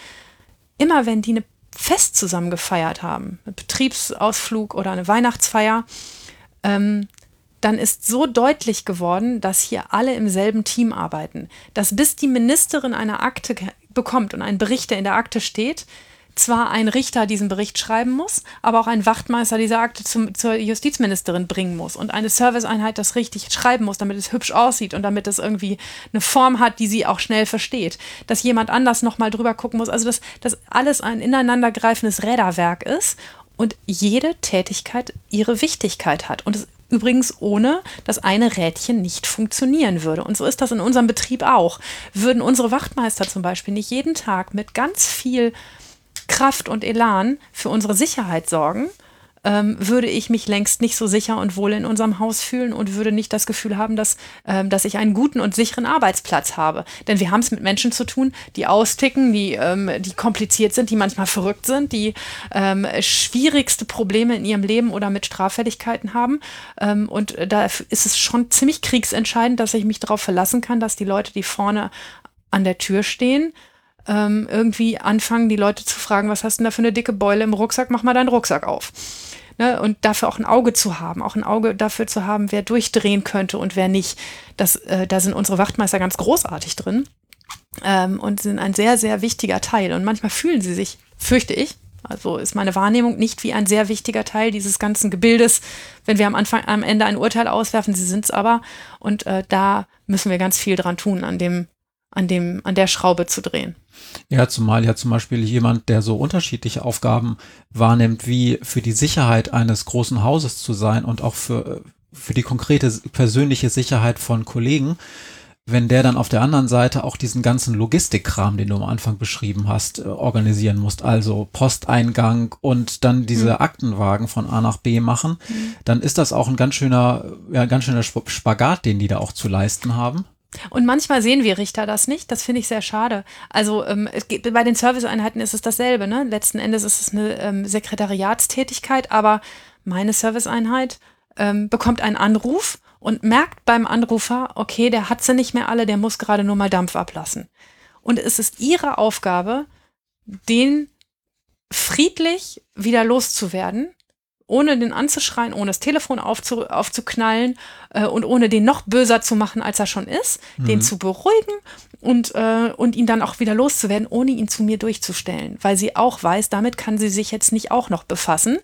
immer wenn die eine Fest zusammen gefeiert haben, einen Betriebsausflug oder eine Weihnachtsfeier, ähm, dann ist so deutlich geworden, dass hier alle im selben Team arbeiten. Dass bis die Ministerin eine Akte bekommt und ein Bericht, der in der Akte steht, zwar ein Richter diesen Bericht schreiben muss, aber auch ein Wachtmeister diese Akte zum, zur Justizministerin bringen muss und eine Serviceeinheit das richtig schreiben muss, damit es hübsch aussieht und damit es irgendwie eine Form hat, die sie auch schnell versteht. Dass jemand anders nochmal drüber gucken muss. Also, dass das alles ein ineinandergreifendes Räderwerk ist und jede Tätigkeit ihre Wichtigkeit hat. Und es Übrigens ohne, dass eine Rädchen nicht funktionieren würde. Und so ist das in unserem Betrieb auch. Würden unsere Wachtmeister zum Beispiel nicht jeden Tag mit ganz viel Kraft und Elan für unsere Sicherheit sorgen, ähm, würde ich mich längst nicht so sicher und wohl in unserem Haus fühlen und würde nicht das Gefühl haben, dass, ähm, dass ich einen guten und sicheren Arbeitsplatz habe. Denn wir haben es mit Menschen zu tun, die austicken, die, ähm, die kompliziert sind, die manchmal verrückt sind, die ähm, schwierigste Probleme in ihrem Leben oder mit Straffälligkeiten haben. Ähm, und da ist es schon ziemlich kriegsentscheidend, dass ich mich darauf verlassen kann, dass die Leute, die vorne an der Tür stehen, ähm, irgendwie anfangen, die Leute zu fragen, was hast du denn da für eine dicke Beule im Rucksack? Mach mal deinen Rucksack auf. Ne, und dafür auch ein Auge zu haben, auch ein Auge dafür zu haben, wer durchdrehen könnte und wer nicht. Das, äh, da sind unsere Wachtmeister ganz großartig drin ähm, und sind ein sehr, sehr wichtiger Teil. Und manchmal fühlen sie sich, fürchte ich, also ist meine Wahrnehmung nicht wie ein sehr wichtiger Teil dieses ganzen Gebildes, wenn wir am Anfang, am Ende ein Urteil auswerfen. Sie sind es aber. Und äh, da müssen wir ganz viel dran tun, an dem, an dem, an der Schraube zu drehen. Ja, zumal ja zum Beispiel jemand, der so unterschiedliche Aufgaben wahrnimmt, wie für die Sicherheit eines großen Hauses zu sein und auch für, für die konkrete persönliche Sicherheit von Kollegen, wenn der dann auf der anderen Seite auch diesen ganzen Logistikkram, den du am Anfang beschrieben hast, äh, organisieren musst, also Posteingang und dann diese mhm. Aktenwagen von A nach B machen, mhm. dann ist das auch ein ganz schöner, ja, ganz schöner Spagat, den die da auch zu leisten haben. Und manchmal sehen wir Richter das nicht. Das finde ich sehr schade. Also ähm, geht, bei den Serviceeinheiten ist es dasselbe. Ne? Letzten Endes ist es eine ähm, Sekretariatstätigkeit, aber meine Serviceeinheit ähm, bekommt einen Anruf und merkt beim Anrufer, okay, der hat sie nicht mehr alle, der muss gerade nur mal Dampf ablassen. Und es ist ihre Aufgabe, den friedlich wieder loszuwerden ohne den anzuschreien, ohne das Telefon aufzu, aufzuknallen äh, und ohne den noch böser zu machen, als er schon ist, mhm. den zu beruhigen und, äh, und ihn dann auch wieder loszuwerden, ohne ihn zu mir durchzustellen, weil sie auch weiß, damit kann sie sich jetzt nicht auch noch befassen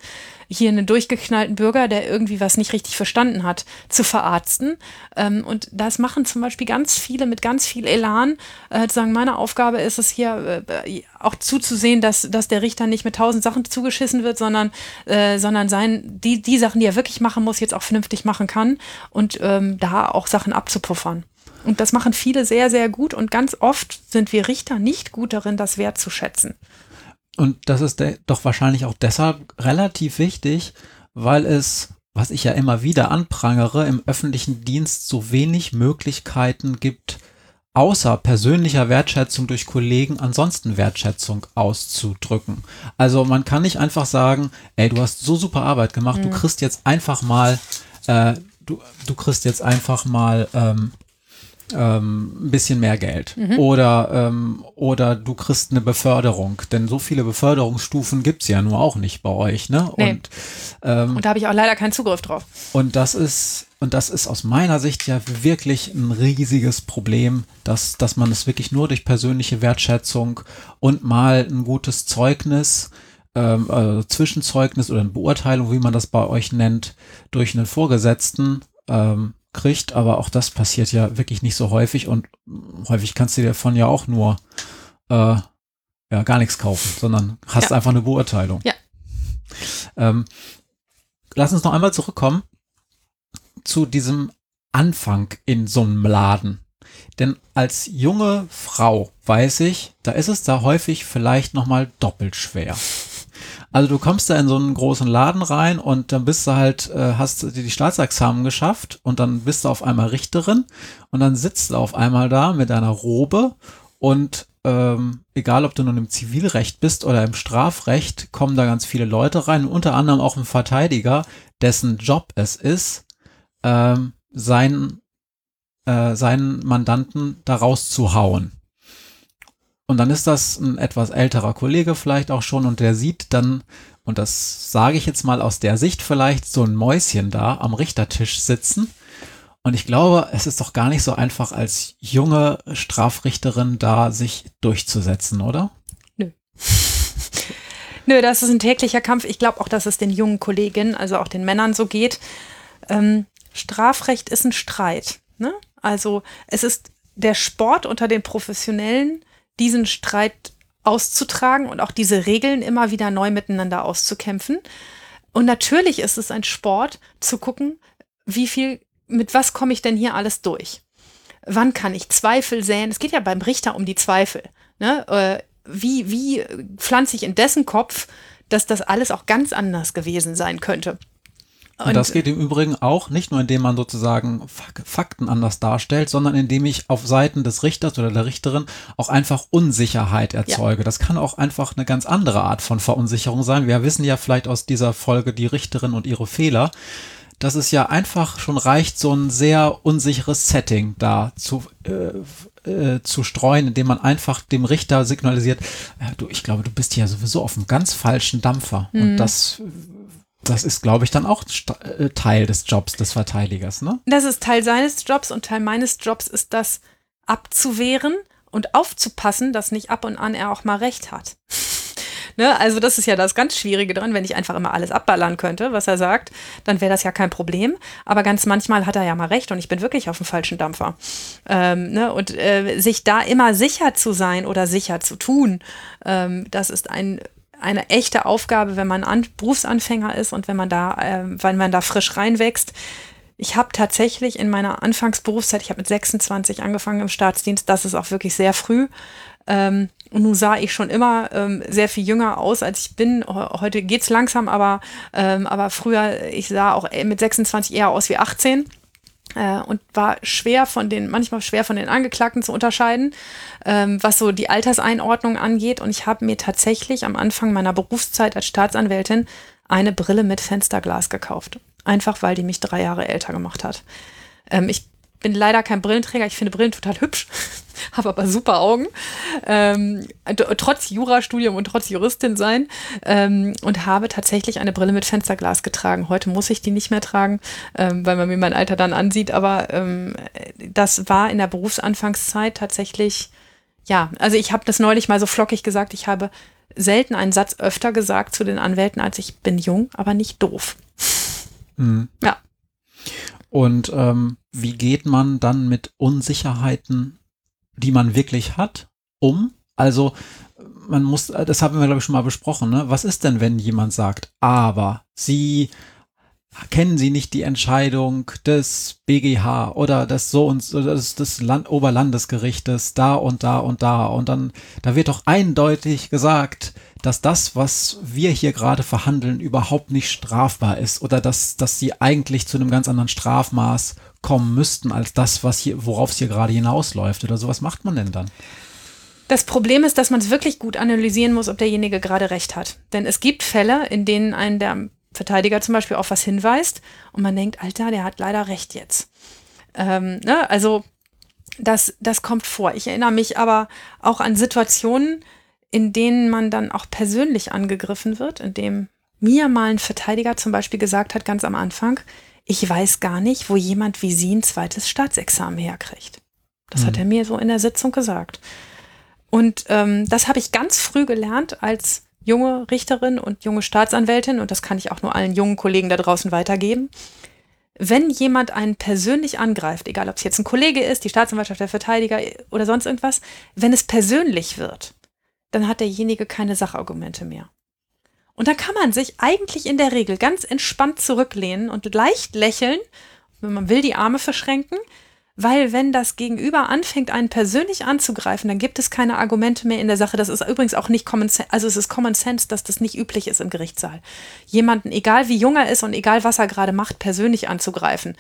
hier einen durchgeknallten Bürger, der irgendwie was nicht richtig verstanden hat, zu verarzten. Ähm, und das machen zum Beispiel ganz viele mit ganz viel Elan. Äh, sagen, meine Aufgabe ist es hier äh, auch zuzusehen, dass, dass der Richter nicht mit tausend Sachen zugeschissen wird, sondern, äh, sondern sein, die, die Sachen, die er wirklich machen muss, jetzt auch vernünftig machen kann und ähm, da auch Sachen abzupuffern. Und das machen viele sehr, sehr gut und ganz oft sind wir Richter nicht gut darin, das wertzuschätzen. Und das ist doch wahrscheinlich auch deshalb relativ wichtig, weil es, was ich ja immer wieder anprangere, im öffentlichen Dienst so wenig Möglichkeiten gibt, außer persönlicher Wertschätzung durch Kollegen ansonsten Wertschätzung auszudrücken. Also man kann nicht einfach sagen, ey, du hast so super Arbeit gemacht, mhm. du kriegst jetzt einfach mal, äh, du, du kriegst jetzt einfach mal ähm, ähm, ein bisschen mehr Geld. Mhm. Oder, ähm, oder du kriegst eine Beförderung. Denn so viele Beförderungsstufen gibt's ja nur auch nicht bei euch. Ne? Nee. Und, ähm, und da habe ich auch leider keinen Zugriff drauf. Und das ist, und das ist aus meiner Sicht ja wirklich ein riesiges Problem, dass, dass man es wirklich nur durch persönliche Wertschätzung und mal ein gutes Zeugnis ähm, also Zwischenzeugnis oder eine Beurteilung, wie man das bei euch nennt, durch einen Vorgesetzten ähm, kriegt, aber auch das passiert ja wirklich nicht so häufig und häufig kannst du dir davon ja auch nur äh, ja, gar nichts kaufen, sondern hast ja. einfach eine Beurteilung. Ja. Ähm, lass uns noch einmal zurückkommen zu diesem Anfang in so einem Laden. Denn als junge Frau weiß ich, da ist es da häufig vielleicht nochmal doppelt schwer. Also du kommst da in so einen großen Laden rein und dann bist du halt, äh, hast dir die Staatsexamen geschafft und dann bist du auf einmal Richterin und dann sitzt du auf einmal da mit deiner Robe und ähm, egal ob du nun im Zivilrecht bist oder im Strafrecht, kommen da ganz viele Leute rein, unter anderem auch ein Verteidiger, dessen Job es ist, ähm, seinen, äh, seinen Mandanten da rauszuhauen. Und dann ist das ein etwas älterer Kollege vielleicht auch schon und der sieht dann, und das sage ich jetzt mal aus der Sicht vielleicht, so ein Mäuschen da am Richtertisch sitzen. Und ich glaube, es ist doch gar nicht so einfach als junge Strafrichterin da sich durchzusetzen, oder? Nö. Nö, das ist ein täglicher Kampf. Ich glaube auch, dass es den jungen Kolleginnen, also auch den Männern so geht. Ähm, Strafrecht ist ein Streit. Ne? Also es ist der Sport unter den Professionellen, diesen Streit auszutragen und auch diese Regeln immer wieder neu miteinander auszukämpfen. Und natürlich ist es ein Sport zu gucken, wie viel, mit was komme ich denn hier alles durch? Wann kann ich Zweifel säen? Es geht ja beim Richter um die Zweifel. Ne? Äh, wie, wie pflanze ich in dessen Kopf, dass das alles auch ganz anders gewesen sein könnte? Und das geht im Übrigen auch nicht nur, indem man sozusagen Fakten anders darstellt, sondern indem ich auf Seiten des Richters oder der Richterin auch einfach Unsicherheit erzeuge. Ja. Das kann auch einfach eine ganz andere Art von Verunsicherung sein. Wir wissen ja vielleicht aus dieser Folge die Richterin und ihre Fehler, dass es ja einfach schon reicht, so ein sehr unsicheres Setting da zu, äh, äh, zu streuen, indem man einfach dem Richter signalisiert, ja, du, ich glaube, du bist ja sowieso auf einem ganz falschen Dampfer. Mhm. Und das das ist, glaube ich, dann auch äh, Teil des Jobs des Verteidigers, ne? Das ist Teil seines Jobs und Teil meines Jobs ist das abzuwehren und aufzupassen, dass nicht ab und an er auch mal recht hat. ne? Also das ist ja das ganz Schwierige dran, wenn ich einfach immer alles abballern könnte, was er sagt, dann wäre das ja kein Problem. Aber ganz manchmal hat er ja mal recht und ich bin wirklich auf dem falschen Dampfer. Ähm, ne? Und äh, sich da immer sicher zu sein oder sicher zu tun, ähm, das ist ein eine echte Aufgabe, wenn man An Berufsanfänger ist und wenn man da, äh, wenn man da frisch reinwächst. Ich habe tatsächlich in meiner Anfangsberufszeit, ich habe mit 26 angefangen im Staatsdienst, das ist auch wirklich sehr früh. Ähm, und nun sah ich schon immer ähm, sehr viel jünger aus, als ich bin. Heute geht's langsam, aber, ähm, aber früher, ich sah auch mit 26 eher aus wie 18. äh, und war schwer von den, manchmal schwer von den Angeklagten zu unterscheiden, ähm, was so die Alterseinordnung angeht. Und ich habe mir tatsächlich am Anfang meiner Berufszeit als Staatsanwältin eine Brille mit Fensterglas gekauft. Einfach weil die mich drei Jahre älter gemacht hat. Ähm, ich bin leider kein Brillenträger. Ich finde Brillen total hübsch, habe aber super Augen. Ähm, trotz Jurastudium und trotz Juristin sein. Ähm, und habe tatsächlich eine Brille mit Fensterglas getragen. Heute muss ich die nicht mehr tragen, ähm, weil man mir mein Alter dann ansieht. Aber ähm, das war in der Berufsanfangszeit tatsächlich, ja, also ich habe das neulich mal so flockig gesagt. Ich habe selten einen Satz öfter gesagt zu den Anwälten, als ich bin jung, aber nicht doof. Mhm. Ja. Und ähm, wie geht man dann mit Unsicherheiten, die man wirklich hat, um? Also man muss, das haben wir glaube ich schon mal besprochen, ne? Was ist denn, wenn jemand sagt, aber sie kennen Sie nicht die Entscheidung des BGH oder des so und so, des, des Land, Oberlandesgerichtes da und da und da und dann, da wird doch eindeutig gesagt, dass das, was wir hier gerade verhandeln, überhaupt nicht strafbar ist oder dass, dass sie eigentlich zu einem ganz anderen Strafmaß kommen müssten als das, was hier, worauf es hier gerade hinausläuft oder so. Was macht man denn dann? Das Problem ist, dass man es wirklich gut analysieren muss, ob derjenige gerade recht hat. Denn es gibt Fälle, in denen ein der Verteidiger zum Beispiel auf was hinweist und man denkt, Alter, der hat leider recht jetzt. Ähm, ne? Also das, das kommt vor. Ich erinnere mich aber auch an Situationen, in denen man dann auch persönlich angegriffen wird, in dem mir mal ein Verteidiger zum Beispiel gesagt hat, ganz am Anfang, ich weiß gar nicht, wo jemand wie Sie ein zweites Staatsexamen herkriegt. Das mhm. hat er mir so in der Sitzung gesagt. Und ähm, das habe ich ganz früh gelernt als junge Richterin und junge Staatsanwältin, und das kann ich auch nur allen jungen Kollegen da draußen weitergeben. Wenn jemand einen persönlich angreift, egal ob es jetzt ein Kollege ist, die Staatsanwaltschaft, der Verteidiger oder sonst irgendwas, wenn es persönlich wird, dann hat derjenige keine Sachargumente mehr. Und dann kann man sich eigentlich in der Regel ganz entspannt zurücklehnen und leicht lächeln, wenn man will, die Arme verschränken, weil wenn das Gegenüber anfängt, einen persönlich anzugreifen, dann gibt es keine Argumente mehr in der Sache. Das ist übrigens auch nicht Common Sense, also es ist Common Sense, dass das nicht üblich ist im Gerichtssaal. Jemanden, egal wie jung er ist und egal was er gerade macht, persönlich anzugreifen.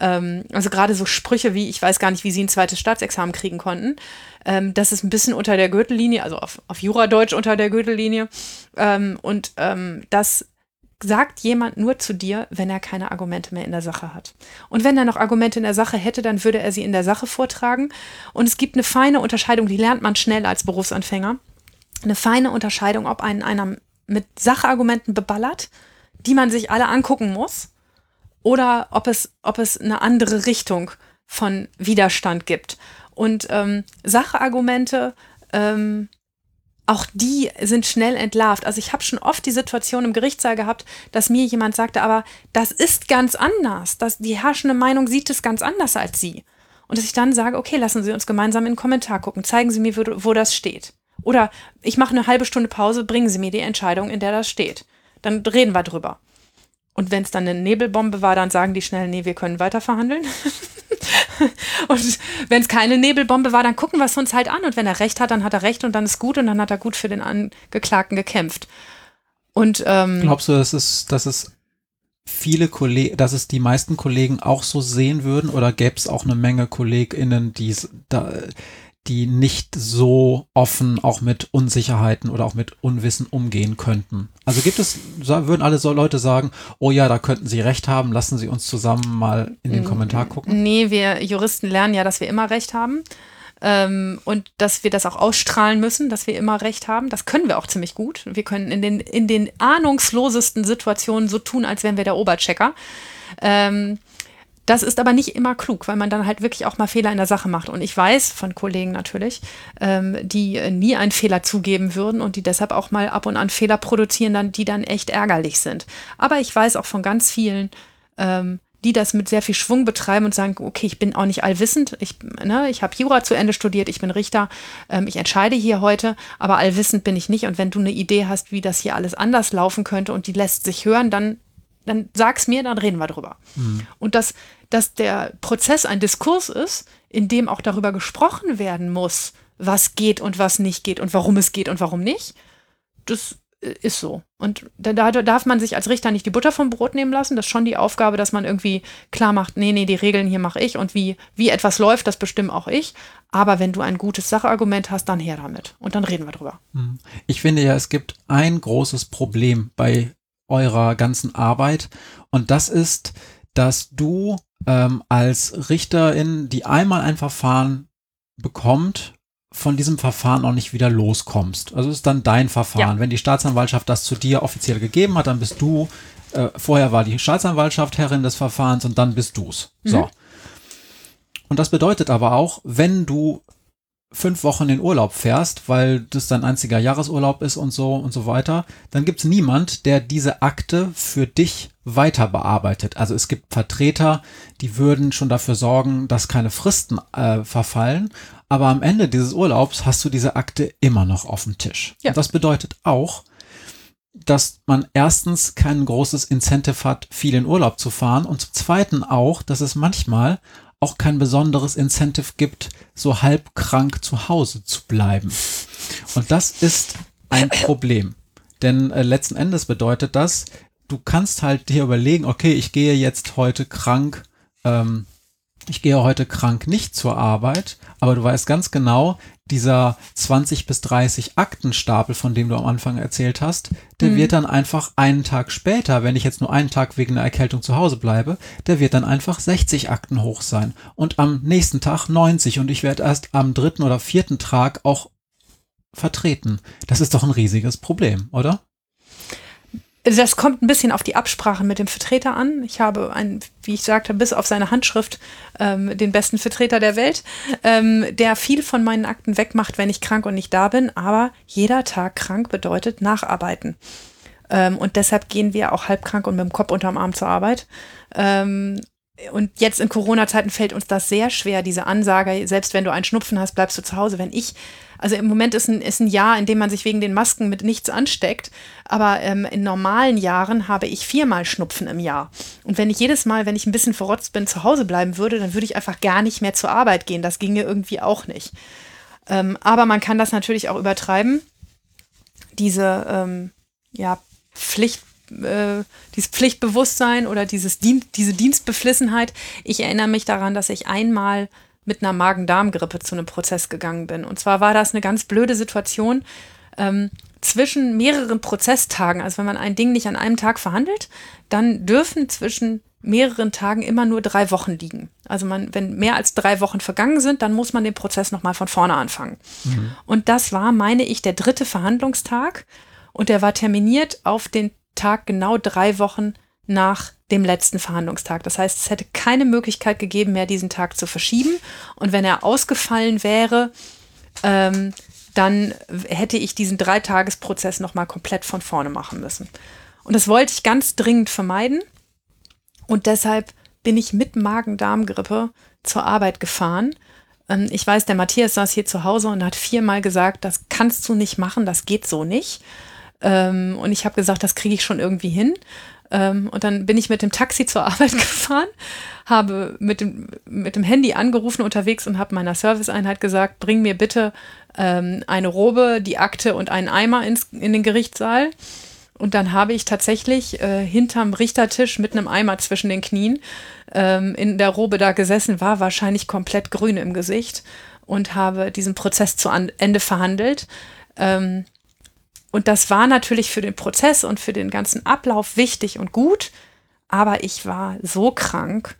Ähm, also gerade so Sprüche wie, ich weiß gar nicht, wie sie ein zweites Staatsexamen kriegen konnten. Ähm, das ist ein bisschen unter der Gürtellinie, also auf, auf Juradeutsch unter der Gürtellinie. Ähm, und ähm, das sagt jemand nur zu dir, wenn er keine Argumente mehr in der Sache hat. Und wenn er noch Argumente in der Sache hätte, dann würde er sie in der Sache vortragen. Und es gibt eine feine Unterscheidung, die lernt man schnell als Berufsanfänger. Eine feine Unterscheidung, ob einen einer mit Sachargumenten beballert, die man sich alle angucken muss, oder ob es, ob es eine andere Richtung von Widerstand gibt. Und ähm, Sachargumente ähm, auch die sind schnell entlarvt. Also ich habe schon oft die Situation im Gerichtssaal gehabt, dass mir jemand sagte, aber das ist ganz anders. Das, die herrschende Meinung sieht es ganz anders als Sie. Und dass ich dann sage, okay, lassen Sie uns gemeinsam in den Kommentar gucken. Zeigen Sie mir, wo, wo das steht. Oder ich mache eine halbe Stunde Pause, bringen Sie mir die Entscheidung, in der das steht. Dann reden wir drüber. Und wenn es dann eine Nebelbombe war, dann sagen die schnell, nee, wir können weiter verhandeln. und wenn es keine Nebelbombe war, dann gucken wir es uns halt an. Und wenn er recht hat, dann hat er recht und dann ist gut und dann hat er gut für den Angeklagten gekämpft. Und ähm, glaubst du, dass es, dass es viele Kollegen, dass es die meisten Kollegen auch so sehen würden oder gäbe es auch eine Menge KollegInnen, die da die nicht so offen auch mit Unsicherheiten oder auch mit Unwissen umgehen könnten. Also gibt es, würden alle so Leute sagen, oh ja, da könnten Sie recht haben, lassen Sie uns zusammen mal in den Kommentar gucken? Nee, wir Juristen lernen ja, dass wir immer recht haben. Ähm, und dass wir das auch ausstrahlen müssen, dass wir immer recht haben. Das können wir auch ziemlich gut. Wir können in den, in den ahnungslosesten Situationen so tun, als wären wir der Oberchecker. Ähm, das ist aber nicht immer klug, weil man dann halt wirklich auch mal Fehler in der Sache macht. Und ich weiß von Kollegen natürlich, ähm, die nie einen Fehler zugeben würden und die deshalb auch mal ab und an Fehler produzieren, dann, die dann echt ärgerlich sind. Aber ich weiß auch von ganz vielen, ähm, die das mit sehr viel Schwung betreiben und sagen, okay, ich bin auch nicht allwissend, ich, ne, ich habe Jura zu Ende studiert, ich bin Richter, ähm, ich entscheide hier heute, aber allwissend bin ich nicht. Und wenn du eine Idee hast, wie das hier alles anders laufen könnte und die lässt sich hören, dann dann sag's mir, dann reden wir drüber. Mhm. Und das, dass der Prozess ein Diskurs ist, in dem auch darüber gesprochen werden muss, was geht und was nicht geht und warum es geht und warum nicht, das ist so. Und da, da, darf man sich als Richter nicht die Butter vom Brot nehmen lassen. Das ist schon die Aufgabe, dass man irgendwie klar macht, nee, nee, die Regeln hier mache ich und wie, wie etwas läuft, das bestimme auch ich. Aber wenn du ein gutes Sachargument hast, dann her damit. Und dann reden wir drüber. Hm. Ich finde ja, es gibt ein großes Problem bei eurer ganzen Arbeit. Und das ist, dass du ähm, als Richterin, die einmal ein Verfahren bekommt, von diesem Verfahren auch nicht wieder loskommst. Also ist dann dein Verfahren. Ja. Wenn die Staatsanwaltschaft das zu dir offiziell gegeben hat, dann bist du, äh, vorher war die Staatsanwaltschaft Herrin des Verfahrens und dann bist du's. Mhm. So. Und das bedeutet aber auch, wenn du fünf Wochen in Urlaub fährst, weil das dein einziger Jahresurlaub ist und so und so weiter, dann gibt's niemand, der diese Akte für dich weiter bearbeitet. Also es gibt Vertreter, die würden schon dafür sorgen, dass keine Fristen äh, verfallen, aber am Ende dieses Urlaubs hast du diese Akte immer noch auf dem Tisch. Ja. Und das bedeutet auch, dass man erstens kein großes Incentive hat, viel in Urlaub zu fahren und zum zweiten auch, dass es manchmal auch kein besonderes Incentive gibt, so halb krank zu Hause zu bleiben. Und das ist ein Problem. Denn äh, letzten Endes bedeutet das, du kannst halt dir überlegen, okay, ich gehe jetzt heute krank, ähm, ich gehe heute krank nicht zur Arbeit, aber du weißt ganz genau, dieser 20 bis 30 Aktenstapel, von dem du am Anfang erzählt hast, der mhm. wird dann einfach einen Tag später, wenn ich jetzt nur einen Tag wegen einer Erkältung zu Hause bleibe, der wird dann einfach 60 Akten hoch sein und am nächsten Tag 90 und ich werde erst am dritten oder vierten Tag auch vertreten. Das ist doch ein riesiges Problem, oder? Das kommt ein bisschen auf die Absprache mit dem Vertreter an. Ich habe einen, wie ich sagte, bis auf seine Handschrift ähm, den besten Vertreter der Welt, ähm, der viel von meinen Akten wegmacht, wenn ich krank und nicht da bin. Aber jeder Tag krank bedeutet Nacharbeiten. Ähm, und deshalb gehen wir auch halb krank und mit dem Kopf unterm Arm zur Arbeit. Und jetzt in Corona-Zeiten fällt uns das sehr schwer, diese Ansage, selbst wenn du einen Schnupfen hast, bleibst du zu Hause. Wenn ich also im Moment ist ein, ist ein Jahr, in dem man sich wegen den Masken mit nichts ansteckt. Aber ähm, in normalen Jahren habe ich viermal Schnupfen im Jahr. Und wenn ich jedes Mal, wenn ich ein bisschen verrotzt bin, zu Hause bleiben würde, dann würde ich einfach gar nicht mehr zur Arbeit gehen. Das ginge irgendwie auch nicht. Ähm, aber man kann das natürlich auch übertreiben. Diese ähm, ja, Pflicht, äh, dieses Pflichtbewusstsein oder dieses Dien diese Dienstbeflissenheit. Ich erinnere mich daran, dass ich einmal mit einer Magen-Darm-Grippe zu einem Prozess gegangen bin. Und zwar war das eine ganz blöde Situation. Ähm, zwischen mehreren Prozesstagen, also wenn man ein Ding nicht an einem Tag verhandelt, dann dürfen zwischen mehreren Tagen immer nur drei Wochen liegen. Also man, wenn mehr als drei Wochen vergangen sind, dann muss man den Prozess nochmal von vorne anfangen. Mhm. Und das war, meine ich, der dritte Verhandlungstag und der war terminiert auf den Tag genau drei Wochen nach dem letzten Verhandlungstag. Das heißt, es hätte keine Möglichkeit gegeben, mehr diesen Tag zu verschieben. Und wenn er ausgefallen wäre, ähm, dann hätte ich diesen Dreitagesprozess nochmal komplett von vorne machen müssen. Und das wollte ich ganz dringend vermeiden. Und deshalb bin ich mit Magen-Darm-Grippe zur Arbeit gefahren. Ähm, ich weiß, der Matthias saß hier zu Hause und hat viermal gesagt, das kannst du nicht machen, das geht so nicht. Ähm, und ich habe gesagt, das kriege ich schon irgendwie hin. Ähm, und dann bin ich mit dem Taxi zur Arbeit gefahren, habe mit dem, mit dem Handy angerufen unterwegs und habe meiner Serviceeinheit gesagt, bring mir bitte ähm, eine Robe, die Akte und einen Eimer ins, in den Gerichtssaal. Und dann habe ich tatsächlich äh, hinterm Richtertisch mit einem Eimer zwischen den Knien ähm, in der Robe da gesessen, war wahrscheinlich komplett grün im Gesicht und habe diesen Prozess zu Ende verhandelt. Ähm, und das war natürlich für den Prozess und für den ganzen Ablauf wichtig und gut, aber ich war so krank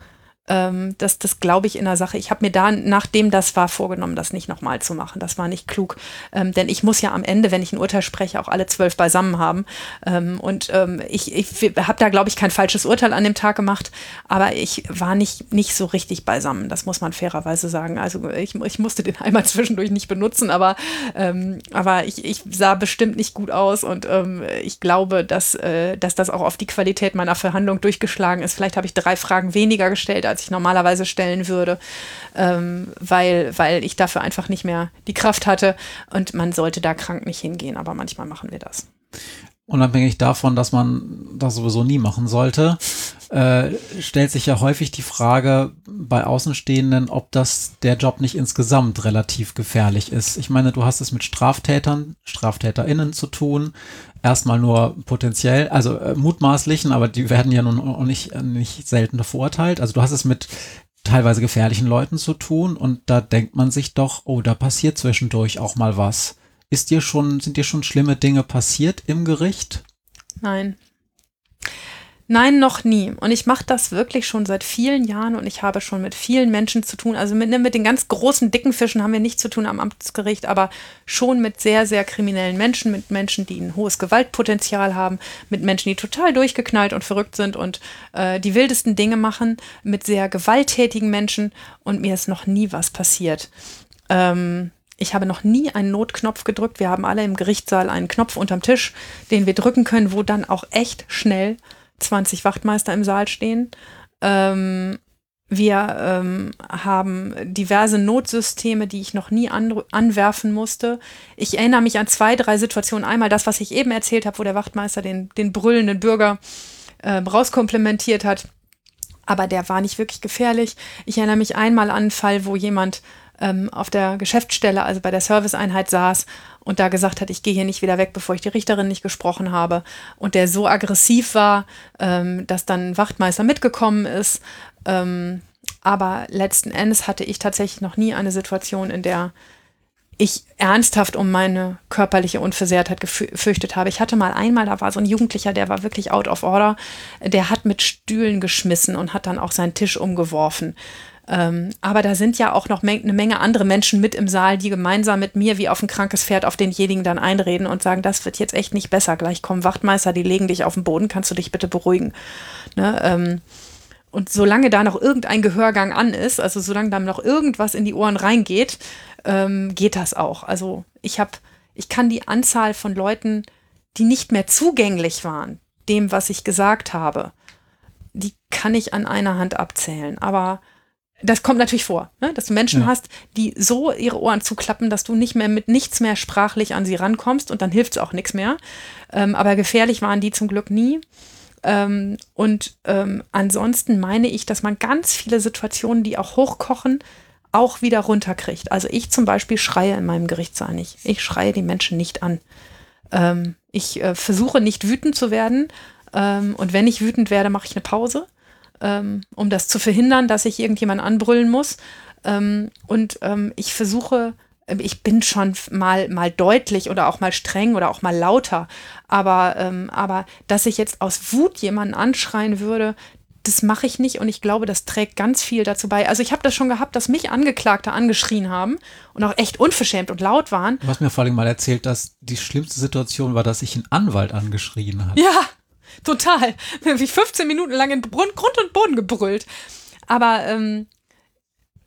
ähm, das, das glaube ich in der Sache. Ich habe mir da, nachdem das war, vorgenommen, das nicht nochmal zu machen. Das war nicht klug. Ähm, denn ich muss ja am Ende, wenn ich ein Urteil spreche, auch alle zwölf beisammen haben. Ähm, und ähm, ich, ich habe da, glaube ich, kein falsches Urteil an dem Tag gemacht, aber ich war nicht, nicht so richtig beisammen. Das muss man fairerweise sagen. Also ich, ich musste den einmal zwischendurch nicht benutzen, aber, ähm, aber ich, ich sah bestimmt nicht gut aus und ähm, ich glaube, dass, äh, dass das auch auf die Qualität meiner Verhandlung durchgeschlagen ist. Vielleicht habe ich drei Fragen weniger gestellt, als als ich normalerweise stellen würde, ähm, weil, weil ich dafür einfach nicht mehr die Kraft hatte. Und man sollte da krank nicht hingehen, aber manchmal machen wir das. Unabhängig davon, dass man das sowieso nie machen sollte, äh, stellt sich ja häufig die Frage bei Außenstehenden, ob das der Job nicht insgesamt relativ gefährlich ist. Ich meine, du hast es mit Straftätern, StraftäterInnen zu tun. Erstmal nur potenziell, also äh, mutmaßlichen, aber die werden ja nun auch nicht, nicht selten verurteilt. Also du hast es mit teilweise gefährlichen Leuten zu tun und da denkt man sich doch, oh, da passiert zwischendurch auch mal was. Ist dir schon, sind dir schon schlimme Dinge passiert im Gericht? Nein. Nein, noch nie. Und ich mache das wirklich schon seit vielen Jahren und ich habe schon mit vielen Menschen zu tun. Also mit, mit den ganz großen, dicken Fischen haben wir nichts zu tun am Amtsgericht, aber schon mit sehr, sehr kriminellen Menschen, mit Menschen, die ein hohes Gewaltpotenzial haben, mit Menschen, die total durchgeknallt und verrückt sind und äh, die wildesten Dinge machen, mit sehr gewalttätigen Menschen und mir ist noch nie was passiert. Ähm, ich habe noch nie einen Notknopf gedrückt. Wir haben alle im Gerichtssaal einen Knopf unterm Tisch, den wir drücken können, wo dann auch echt schnell 20 Wachtmeister im Saal stehen. Ähm, wir ähm, haben diverse Notsysteme, die ich noch nie an, anwerfen musste. Ich erinnere mich an zwei, drei Situationen. Einmal das, was ich eben erzählt habe, wo der Wachtmeister den, den brüllenden Bürger äh, rauskomplimentiert hat. Aber der war nicht wirklich gefährlich. Ich erinnere mich einmal an einen Fall, wo jemand ähm, auf der Geschäftsstelle, also bei der Serviceeinheit saß und da gesagt hat, ich gehe hier nicht wieder weg, bevor ich die Richterin nicht gesprochen habe. Und der so aggressiv war, ähm, dass dann ein Wachtmeister mitgekommen ist. Ähm, aber letzten Endes hatte ich tatsächlich noch nie eine Situation, in der ich ernsthaft um meine körperliche Unversehrtheit gefürchtet habe. Ich hatte mal einmal, da war so ein Jugendlicher, der war wirklich out of order, der hat mit Stühlen geschmissen und hat dann auch seinen Tisch umgeworfen. Ähm, aber da sind ja auch noch men eine Menge andere Menschen mit im Saal, die gemeinsam mit mir wie auf ein krankes Pferd auf denjenigen dann einreden und sagen, das wird jetzt echt nicht besser. Gleich kommen Wachtmeister, die legen dich auf den Boden, kannst du dich bitte beruhigen. Ne? Ähm, und solange da noch irgendein Gehörgang an ist, also solange da noch irgendwas in die Ohren reingeht, ähm, geht das auch. Also ich habe, ich kann die Anzahl von Leuten, die nicht mehr zugänglich waren, dem, was ich gesagt habe, die kann ich an einer Hand abzählen. Aber das kommt natürlich vor, ne? dass du Menschen ja. hast, die so ihre Ohren zuklappen, dass du nicht mehr mit nichts mehr sprachlich an sie rankommst und dann hilft es auch nichts mehr. Ähm, aber gefährlich waren die zum Glück nie. Ähm, und ähm, ansonsten meine ich, dass man ganz viele Situationen, die auch hochkochen, auch wieder runterkriegt. Also ich zum Beispiel schreie in meinem Gerichtssaal nicht. Ich schreie die Menschen nicht an. Ähm, ich äh, versuche nicht wütend zu werden. Ähm, und wenn ich wütend werde, mache ich eine Pause ähm, um das zu verhindern, dass ich irgendjemand anbrüllen muss. Ähm, und ähm, ich versuche, ähm, ich bin schon mal, mal deutlich oder auch mal streng oder auch mal lauter. Aber, ähm, aber dass ich jetzt aus Wut jemanden anschreien würde, das mache ich nicht und ich glaube, das trägt ganz viel dazu bei. Also ich habe das schon gehabt, dass mich Angeklagte angeschrien haben und auch echt unverschämt und laut waren. Du hast mir vor allem mal erzählt, dass die schlimmste Situation war, dass sich ein Anwalt angeschrien hat. Ja, Total. Wie 15 Minuten lang in Grund und Boden gebrüllt. Aber ähm,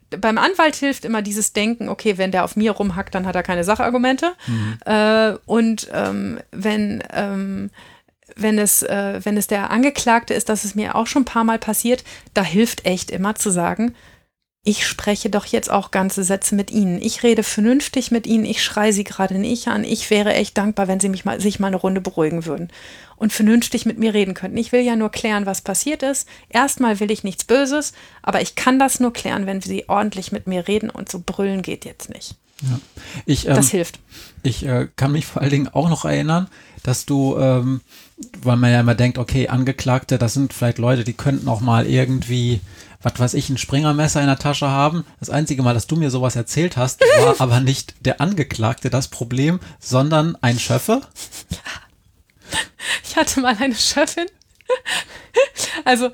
beim Anwalt hilft immer dieses Denken, okay, wenn der auf mir rumhackt, dann hat er keine Sachargumente. Mhm. Äh, und ähm, wenn, ähm, wenn, es, äh, wenn es der Angeklagte ist, dass es mir auch schon ein paar Mal passiert, da hilft echt immer zu sagen, ich spreche doch jetzt auch ganze Sätze mit Ihnen. Ich rede vernünftig mit Ihnen. Ich schreie Sie gerade nicht an. Ich wäre echt dankbar, wenn Sie mich mal, sich mal eine Runde beruhigen würden und vernünftig mit mir reden könnten. Ich will ja nur klären, was passiert ist. Erstmal will ich nichts Böses, aber ich kann das nur klären, wenn Sie ordentlich mit mir reden und so brüllen geht jetzt nicht. Ja. Ich, ähm, das hilft. Ich äh, kann mich vor allen Dingen auch noch erinnern, dass du, ähm, weil man ja immer denkt, okay, Angeklagte, das sind vielleicht Leute, die könnten auch mal irgendwie was weiß ich, ein Springermesser in der Tasche haben. Das einzige Mal, dass du mir sowas erzählt hast, war aber nicht der Angeklagte das Problem, sondern ein Schöffe. Ich hatte mal eine Schöffin. Also,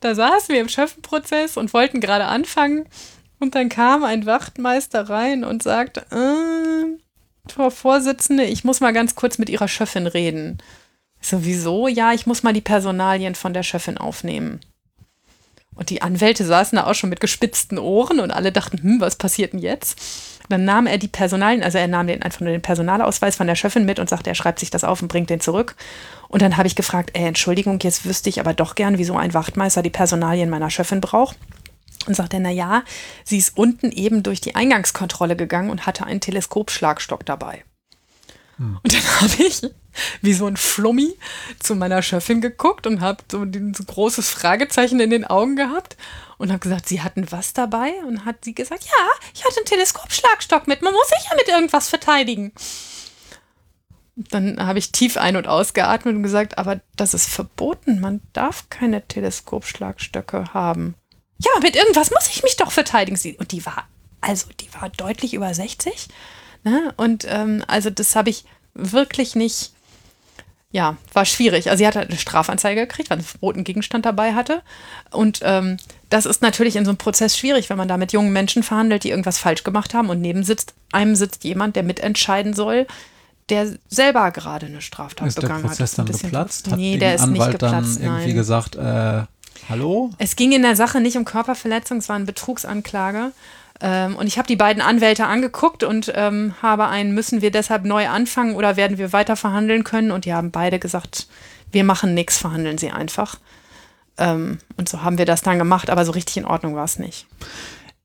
da saßen wir im Schöffenprozess und wollten gerade anfangen. Und dann kam ein Wachtmeister rein und sagte, äh, Frau Vorsitzende, ich muss mal ganz kurz mit Ihrer Schöffin reden. So, wieso? Ja, ich muss mal die Personalien von der Schöffin aufnehmen. Und die Anwälte saßen da auch schon mit gespitzten Ohren und alle dachten, hm, was passiert denn jetzt? Dann nahm er die Personalien, also er nahm den einfach nur den Personalausweis von der Chefin mit und sagte, er schreibt sich das auf und bringt den zurück. Und dann habe ich gefragt, ey, Entschuldigung, jetzt wüsste ich aber doch gern, wieso ein Wachtmeister die Personalien meiner Chefin braucht. Und sagt er, na ja, sie ist unten eben durch die Eingangskontrolle gegangen und hatte einen Teleskopschlagstock dabei. Hm. Und dann habe ich wie so ein Flummi zu meiner Chefin geguckt und habe so ein großes Fragezeichen in den Augen gehabt und habe gesagt, sie hatten was dabei und hat sie gesagt, ja, ich hatte einen Teleskopschlagstock mit, man muss sich ja mit irgendwas verteidigen. Dann habe ich tief ein- und ausgeatmet und gesagt, aber das ist verboten, man darf keine Teleskopschlagstöcke haben. Ja, mit irgendwas muss ich mich doch verteidigen. Und die war, also die war deutlich über 60. Ne? Und ähm, also das habe ich wirklich nicht ja, war schwierig. Also sie hat halt eine Strafanzeige gekriegt, weil sie einen roten Gegenstand dabei hatte. Und ähm, das ist natürlich in so einem Prozess schwierig, wenn man da mit jungen Menschen verhandelt, die irgendwas falsch gemacht haben und neben sitzt, einem sitzt jemand, der mitentscheiden soll, der selber gerade eine Straftat ist begangen hat. Ist der Prozess dann geplatzt? Hat nee, der ist Anwalt nicht geplatzt, dann irgendwie nein. gesagt, äh, hallo? Es ging in der Sache nicht um Körperverletzung, es war eine Betrugsanklage. Ähm, und ich habe die beiden Anwälte angeguckt und ähm, habe einen, müssen wir deshalb neu anfangen oder werden wir weiter verhandeln können? Und die haben beide gesagt, wir machen nichts, verhandeln Sie einfach. Ähm, und so haben wir das dann gemacht, aber so richtig in Ordnung war es nicht.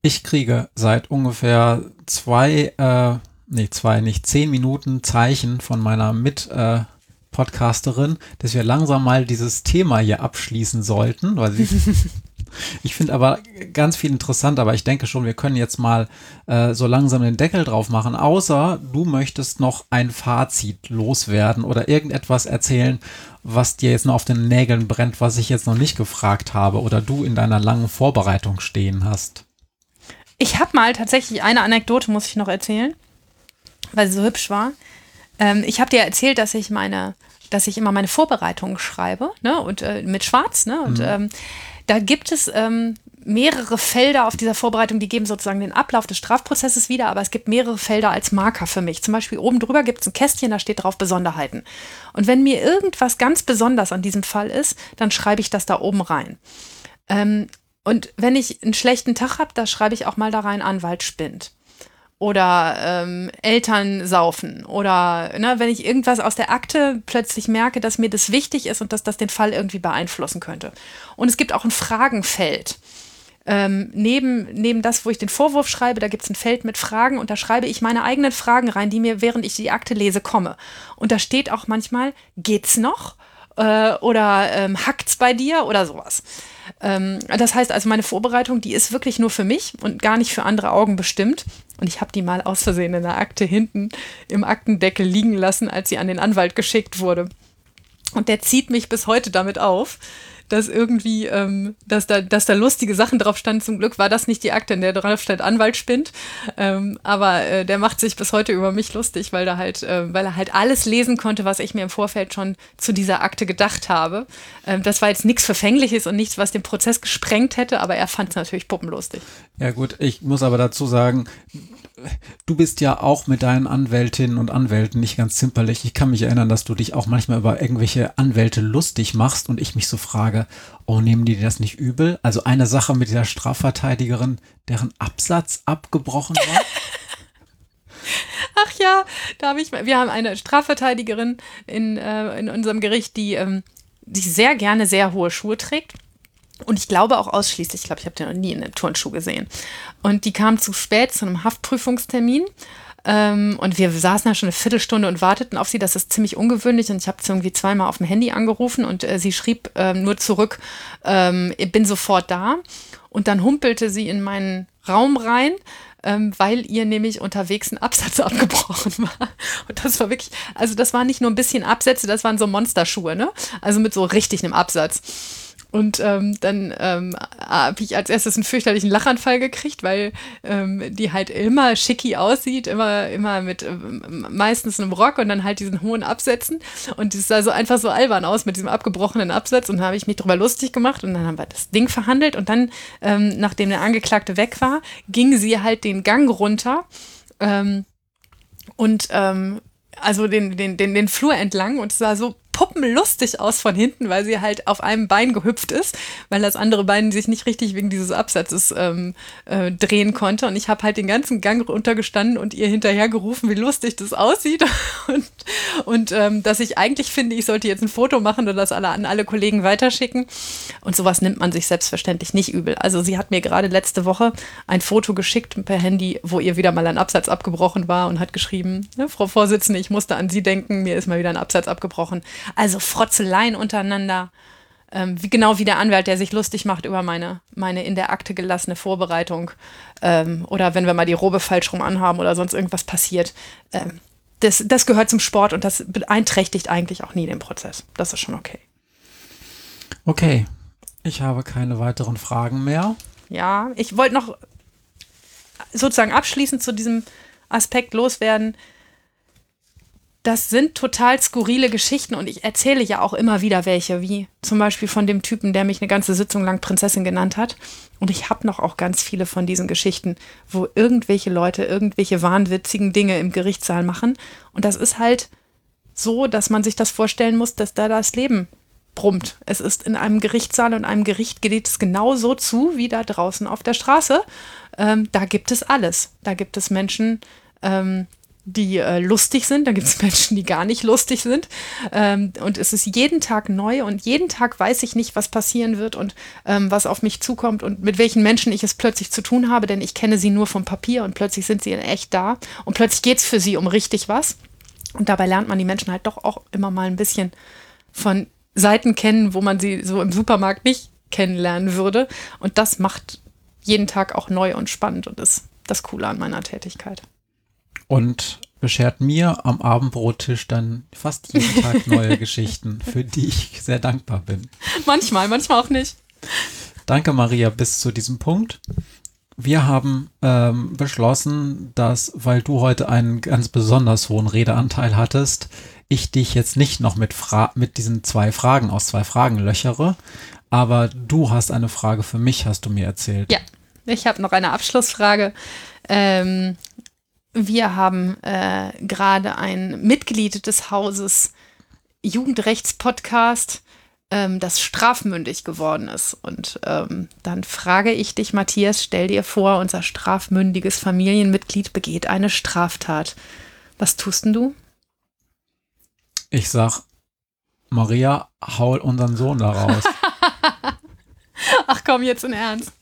Ich kriege seit ungefähr zwei, äh, nee, zwei, nicht zehn Minuten Zeichen von meiner Mit- äh, Podcasterin, dass wir langsam mal dieses Thema hier abschließen sollten, weil sie Ich finde aber ganz viel interessant, aber ich denke schon, wir können jetzt mal äh, so langsam den Deckel drauf machen, außer du möchtest noch ein Fazit loswerden oder irgendetwas erzählen, was dir jetzt noch auf den Nägeln brennt, was ich jetzt noch nicht gefragt habe oder du in deiner langen Vorbereitung stehen hast. Ich habe mal tatsächlich eine Anekdote, muss ich noch erzählen, weil sie so hübsch war. Ähm, ich habe dir erzählt, dass ich meine, dass ich immer meine Vorbereitungen schreibe, ne, und äh, mit Schwarz, ne, und mhm. ähm, da gibt es ähm, mehrere Felder auf dieser Vorbereitung, die geben sozusagen den Ablauf des Strafprozesses wieder, aber es gibt mehrere Felder als Marker für mich. Zum Beispiel oben drüber gibt es ein Kästchen, da steht drauf Besonderheiten. Und wenn mir irgendwas ganz besonders an diesem Fall ist, dann schreibe ich das da oben rein. Ähm, und wenn ich einen schlechten Tag habe, da schreibe ich auch mal da rein, Anwalt spinnt oder ähm, Eltern saufen oder ne, wenn ich irgendwas aus der Akte plötzlich merke, dass mir das wichtig ist und dass das den Fall irgendwie beeinflussen könnte. Und es gibt auch ein Fragenfeld. Ähm, neben, neben das, wo ich den Vorwurf schreibe, da gibt es ein Feld mit Fragen und da schreibe ich meine eigenen Fragen rein, die mir, während ich die Akte lese, komme. Und da steht auch manchmal, geht's noch? Äh, oder ähm, hackt's bei dir oder sowas. Ähm, das heißt also, meine Vorbereitung, die ist wirklich nur für mich und gar nicht für andere Augen bestimmt. Und ich habe die mal aus Versehen in der Akte hinten im Aktendeckel liegen lassen, als sie an den Anwalt geschickt wurde. Und der zieht mich bis heute damit auf, dass irgendwie, ähm, dass, da, dass da lustige Sachen drauf standen. Zum Glück war das nicht die Akte, in der drauf steht Anwalt spinnt. Ähm, aber äh, der macht sich bis heute über mich lustig, weil, da halt, äh, weil er halt alles lesen konnte, was ich mir im Vorfeld schon zu dieser Akte gedacht habe. Ähm, das war jetzt nichts Verfängliches und nichts, was den Prozess gesprengt hätte, aber er fand es natürlich puppenlustig. Ja gut, ich muss aber dazu sagen, du bist ja auch mit deinen Anwältinnen und Anwälten nicht ganz zimperlich. Ich kann mich erinnern, dass du dich auch manchmal über irgendwelche Anwälte lustig machst und ich mich so frage, oh, nehmen die das nicht übel? Also eine Sache mit dieser Strafverteidigerin, deren Absatz abgebrochen war. Ach ja, da habe ich, wir haben eine Strafverteidigerin in, äh, in unserem Gericht, die, ähm, die sehr gerne sehr hohe Schuhe trägt. Und ich glaube auch ausschließlich, ich glaube, ich habe den noch nie in einem Turnschuh gesehen. Und die kam zu spät zu einem Haftprüfungstermin. Ähm, und wir saßen da schon eine Viertelstunde und warteten auf sie. Das ist ziemlich ungewöhnlich. Und ich habe sie irgendwie zweimal auf dem Handy angerufen und äh, sie schrieb ähm, nur zurück, ähm, ich bin sofort da. Und dann humpelte sie in meinen Raum rein, ähm, weil ihr nämlich unterwegs ein Absatz abgebrochen war. Und das war wirklich, also das waren nicht nur ein bisschen Absätze, das waren so Monsterschuhe, ne? Also mit so richtig einem Absatz. Und ähm, dann ähm, habe ich als erstes einen fürchterlichen Lachanfall gekriegt, weil ähm, die halt immer schicki aussieht, immer, immer mit ähm, meistens einem Rock und dann halt diesen hohen Absätzen. Und die sah so einfach so albern aus mit diesem abgebrochenen Absatz. Und da habe ich mich drüber lustig gemacht und dann haben wir das Ding verhandelt. Und dann, ähm, nachdem der Angeklagte weg war, ging sie halt den Gang runter. Ähm, und ähm, also den, den, den, den Flur entlang und es sah so puppenlustig aus von hinten, weil sie halt auf einem Bein gehüpft ist, weil das andere Bein sich nicht richtig wegen dieses Absatzes ähm, äh, drehen konnte. Und ich habe halt den ganzen Gang runtergestanden und ihr hinterher gerufen, wie lustig das aussieht. Und, und ähm, dass ich eigentlich finde, ich sollte jetzt ein Foto machen und das alle an alle Kollegen weiterschicken. Und sowas nimmt man sich selbstverständlich nicht übel. Also sie hat mir gerade letzte Woche ein Foto geschickt per Handy, wo ihr wieder mal ein Absatz abgebrochen war und hat geschrieben, ne, Frau Vorsitzende, ich musste an Sie denken, mir ist mal wieder ein Absatz abgebrochen. Also Frotzeleien untereinander. Ähm, wie, genau wie der Anwalt, der sich lustig macht über meine, meine in der Akte gelassene Vorbereitung. Ähm, oder wenn wir mal die Robe falsch rum anhaben oder sonst irgendwas passiert. Ähm, das, das gehört zum Sport und das beeinträchtigt eigentlich auch nie den Prozess. Das ist schon okay. Okay. Ich habe keine weiteren Fragen mehr. Ja, ich wollte noch sozusagen abschließend zu diesem Aspekt loswerden das sind total skurrile Geschichten und ich erzähle ja auch immer wieder welche, wie zum Beispiel von dem Typen, der mich eine ganze Sitzung lang Prinzessin genannt hat. Und ich habe noch auch ganz viele von diesen Geschichten, wo irgendwelche Leute irgendwelche wahnwitzigen Dinge im Gerichtssaal machen. Und das ist halt so, dass man sich das vorstellen muss, dass da das Leben brummt. Es ist in einem Gerichtssaal und einem Gericht geht es genau so zu wie da draußen auf der Straße. Ähm, da gibt es alles. Da gibt es Menschen, ähm, die äh, lustig sind, da gibt es Menschen, die gar nicht lustig sind. Ähm, und es ist jeden Tag neu und jeden Tag weiß ich nicht, was passieren wird und ähm, was auf mich zukommt und mit welchen Menschen ich es plötzlich zu tun habe, denn ich kenne sie nur vom Papier und plötzlich sind sie in echt da und plötzlich geht es für sie um richtig was. Und dabei lernt man die Menschen halt doch auch immer mal ein bisschen von Seiten kennen, wo man sie so im Supermarkt nicht kennenlernen würde. Und das macht jeden Tag auch neu und spannend und ist das Coole an meiner Tätigkeit und beschert mir am Abendbrottisch dann fast jeden Tag neue Geschichten, für die ich sehr dankbar bin. Manchmal, manchmal auch nicht. Danke, Maria, bis zu diesem Punkt. Wir haben ähm, beschlossen, dass, weil du heute einen ganz besonders hohen Redeanteil hattest, ich dich jetzt nicht noch mit, Fra mit diesen zwei Fragen aus zwei Fragen löchere, aber du hast eine Frage für mich, hast du mir erzählt. Ja, ich habe noch eine Abschlussfrage. Ähm, wir haben äh, gerade ein Mitglied des Hauses Jugendrechtspodcast, ähm, das strafmündig geworden ist. Und ähm, dann frage ich dich, Matthias, stell dir vor, unser strafmündiges Familienmitglied begeht eine Straftat. Was tust denn du? Ich sag, Maria, hau unseren Sohn da raus. Ach komm, jetzt in Ernst.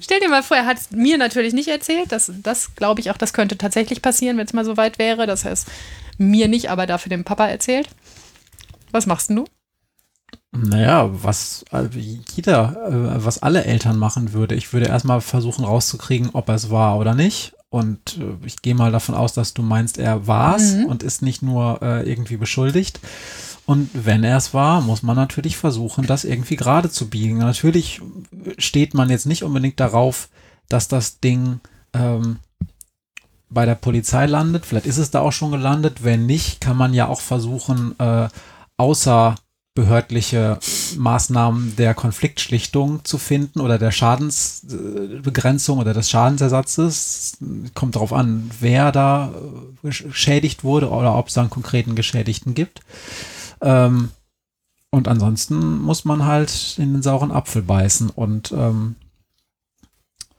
Stell dir mal vor, er hat es mir natürlich nicht erzählt. Das, das glaube ich auch, das könnte tatsächlich passieren, wenn es mal so weit wäre. Das heißt, mir nicht, aber dafür dem Papa erzählt. Was machst du? Naja, was also jeder, äh, was alle Eltern machen würde. Ich würde erstmal versuchen rauszukriegen, ob er es war oder nicht. Und äh, ich gehe mal davon aus, dass du meinst, er war es mhm. und ist nicht nur äh, irgendwie beschuldigt. Und wenn er es war, muss man natürlich versuchen, das irgendwie gerade zu biegen. Natürlich steht man jetzt nicht unbedingt darauf, dass das Ding ähm, bei der Polizei landet. Vielleicht ist es da auch schon gelandet. Wenn nicht, kann man ja auch versuchen, äh, außerbehördliche Maßnahmen der Konfliktschlichtung zu finden oder der Schadensbegrenzung oder des Schadensersatzes. Kommt darauf an, wer da geschädigt wurde oder ob es da einen konkreten Geschädigten gibt. Ähm, und ansonsten muss man halt in den sauren Apfel beißen und ähm,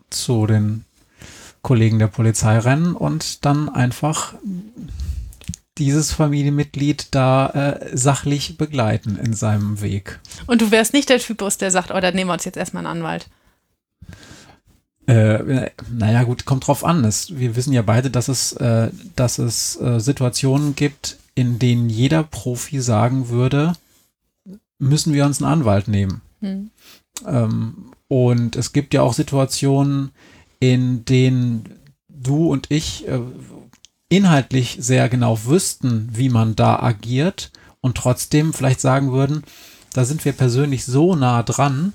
zu den Kollegen der Polizei rennen und dann einfach dieses Familienmitglied da äh, sachlich begleiten in seinem Weg. Und du wärst nicht der Typus, der sagt, oh, dann nehmen wir uns jetzt erstmal einen Anwalt. Äh, naja, gut, kommt drauf an. Es, wir wissen ja beide, dass es, äh, dass es äh, Situationen gibt, in denen jeder Profi sagen würde, müssen wir uns einen Anwalt nehmen. Hm. Ähm, und es gibt ja auch Situationen, in denen du und ich äh, inhaltlich sehr genau wüssten, wie man da agiert und trotzdem vielleicht sagen würden, da sind wir persönlich so nah dran,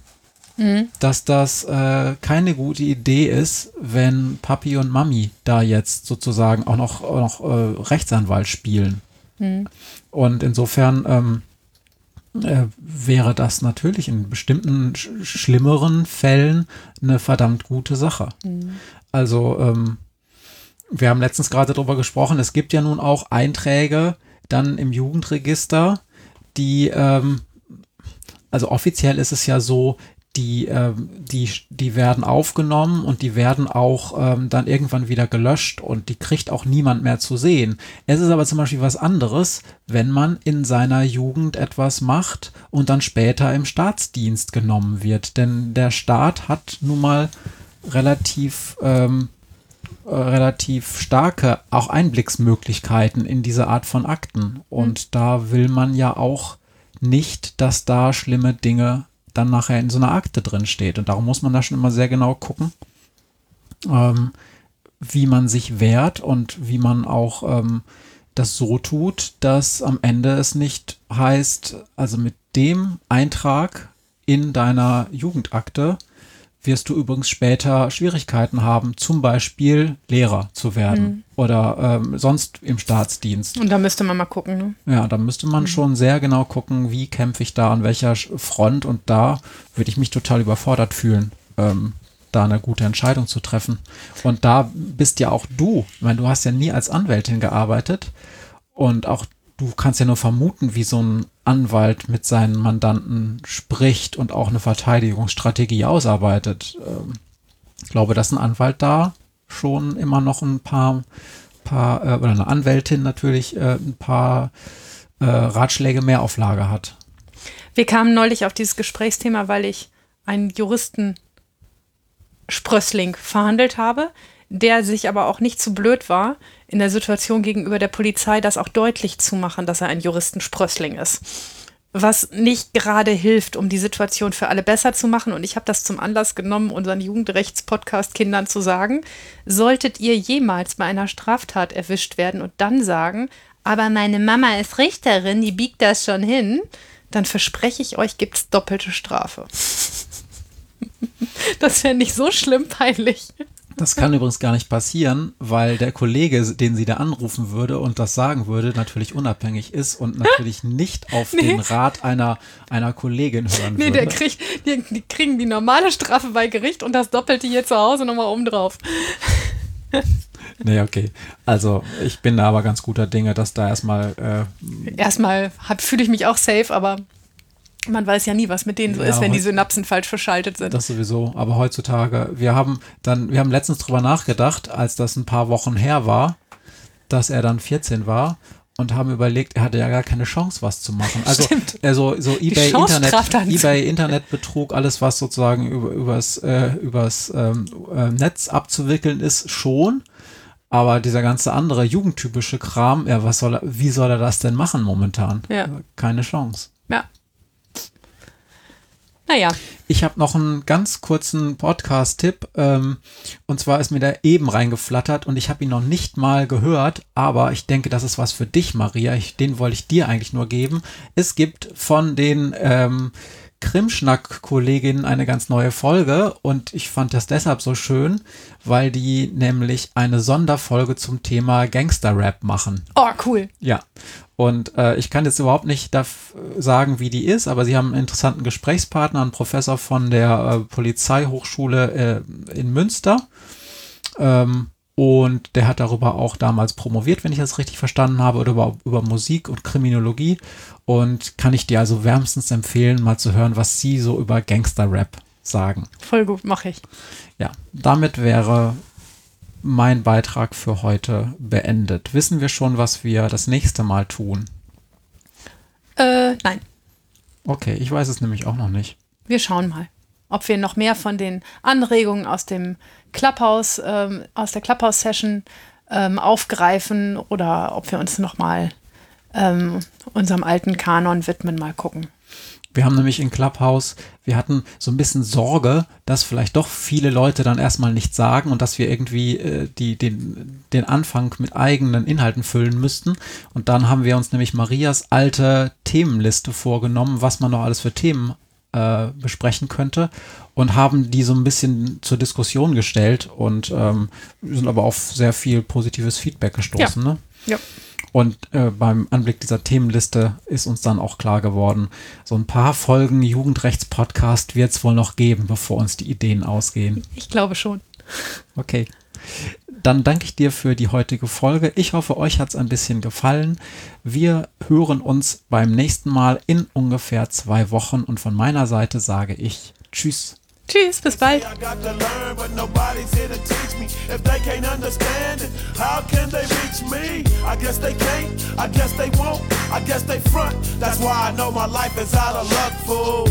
mhm. dass das äh, keine gute Idee ist, wenn Papi und Mami da jetzt sozusagen auch noch, auch noch äh, Rechtsanwalt spielen. Mhm. Und insofern ähm, äh, wäre das natürlich in bestimmten sch schlimmeren Fällen eine verdammt gute Sache. Mhm. Also ähm, wir haben letztens gerade darüber gesprochen, es gibt ja nun auch Einträge dann im Jugendregister, die, ähm, also offiziell ist es ja so, die, ähm, die, die werden aufgenommen und die werden auch ähm, dann irgendwann wieder gelöscht und die kriegt auch niemand mehr zu sehen. Es ist aber zum Beispiel was anderes, wenn man in seiner Jugend etwas macht und dann später im Staatsdienst genommen wird. Denn der Staat hat nun mal relativ, ähm, äh, relativ starke auch Einblicksmöglichkeiten in diese Art von Akten. Und mhm. da will man ja auch nicht, dass da schlimme Dinge dann nachher in so einer Akte drin steht. Und darum muss man da schon immer sehr genau gucken, ähm, wie man sich wehrt und wie man auch ähm, das so tut, dass am Ende es nicht heißt, also mit dem Eintrag in deiner Jugendakte wirst du übrigens später Schwierigkeiten haben, zum Beispiel Lehrer zu werden mhm. oder ähm, sonst im Staatsdienst. Und da müsste man mal gucken. Ne? Ja, da müsste man mhm. schon sehr genau gucken, wie kämpfe ich da an welcher Front und da würde ich mich total überfordert fühlen. Ähm, da eine gute Entscheidung zu treffen. Und da bist ja auch du, ich meine, du hast ja nie als Anwältin gearbeitet und auch du kannst ja nur vermuten, wie so ein Anwalt mit seinen Mandanten spricht und auch eine Verteidigungsstrategie ausarbeitet. Ähm, ich glaube, dass ein Anwalt da schon immer noch ein paar, paar äh, oder eine Anwältin natürlich äh, ein paar äh, Ratschläge mehr auf Lager hat. Wir kamen neulich auf dieses Gesprächsthema, weil ich einen Juristen Sprössling verhandelt habe, der sich aber auch nicht zu blöd war, in der Situation gegenüber der Polizei das auch deutlich zu machen, dass er ein Juristensprössling ist. Was nicht gerade hilft, um die Situation für alle besser zu machen. Und ich habe das zum Anlass genommen, unseren Jugendrechtspodcast-Kindern zu sagen, solltet ihr jemals bei einer Straftat erwischt werden und dann sagen, aber meine Mama ist Richterin, die biegt das schon hin, dann verspreche ich euch, gibt es doppelte Strafe. das wäre nicht so schlimm peinlich. Das kann übrigens gar nicht passieren, weil der Kollege, den sie da anrufen würde und das sagen würde, natürlich unabhängig ist und natürlich nicht auf nee. den Rat einer, einer Kollegin hören nee, würde. Nee, der kriegt, die, die, kriegen die normale Strafe bei Gericht und das Doppelte hier zu Hause nochmal oben drauf. Nee, okay. Also ich bin da aber ganz guter Dinge, dass da erstmal. Äh, erstmal fühle ich mich auch safe, aber man weiß ja nie, was mit denen so ja, ist, wenn die Synapsen falsch verschaltet sind. Das sowieso. Aber heutzutage, wir haben dann, wir haben letztens drüber nachgedacht, als das ein paar Wochen her war, dass er dann 14 war und haben überlegt, er hatte ja gar keine Chance, was zu machen. Also, Stimmt. also so eBay Internet, eBay Internetbetrug, alles was sozusagen über, übers, äh, übers ähm, äh, Netz abzuwickeln ist, schon. Aber dieser ganze andere jugendtypische Kram, ja, was soll er, wie soll er das denn machen momentan? Ja. Keine Chance. Ja. Naja. Ich habe noch einen ganz kurzen Podcast-Tipp. Ähm, und zwar ist mir der eben reingeflattert und ich habe ihn noch nicht mal gehört, aber ich denke, das ist was für dich, Maria. Ich, den wollte ich dir eigentlich nur geben. Es gibt von den ähm, Krimschnack-Kolleginnen eine ganz neue Folge und ich fand das deshalb so schön, weil die nämlich eine Sonderfolge zum Thema Gangster-Rap machen. Oh, cool. Ja. Und äh, ich kann jetzt überhaupt nicht sagen, wie die ist, aber sie haben einen interessanten Gesprächspartner, einen Professor von der äh, Polizeihochschule äh, in Münster. Ähm, und der hat darüber auch damals promoviert, wenn ich das richtig verstanden habe, oder über, über Musik und Kriminologie. Und kann ich dir also wärmstens empfehlen, mal zu hören, was sie so über Gangster-Rap sagen. Voll gut, mache ich. Ja, damit wäre mein Beitrag für heute beendet. Wissen wir schon, was wir das nächste Mal tun? Äh, nein. Okay, ich weiß es nämlich auch noch nicht. Wir schauen mal, ob wir noch mehr von den Anregungen aus dem Clubhouse, ähm, aus der Clubhouse-Session ähm, aufgreifen oder ob wir uns nochmal ähm, unserem alten Kanon widmen, mal gucken. Wir haben nämlich in Clubhouse, wir hatten so ein bisschen Sorge, dass vielleicht doch viele Leute dann erstmal nichts sagen und dass wir irgendwie äh, die, den, den Anfang mit eigenen Inhalten füllen müssten. Und dann haben wir uns nämlich Marias alte Themenliste vorgenommen, was man noch alles für Themen äh, besprechen könnte und haben die so ein bisschen zur Diskussion gestellt und ähm, sind aber auf sehr viel positives Feedback gestoßen. Ja. Ne? ja. Und äh, beim Anblick dieser Themenliste ist uns dann auch klar geworden, so ein paar Folgen Jugendrechtspodcast wird es wohl noch geben, bevor uns die Ideen ausgehen. Ich glaube schon. Okay. dann danke ich dir für die heutige Folge. Ich hoffe, euch hat es ein bisschen gefallen. Wir hören uns beim nächsten Mal in ungefähr zwei Wochen und von meiner Seite sage ich Tschüss. Tschüss, bis bald. If they can't understand it, how can they reach me? I guess they can't, I guess they won't, I guess they front. That's why I know my life is out of luck, fool.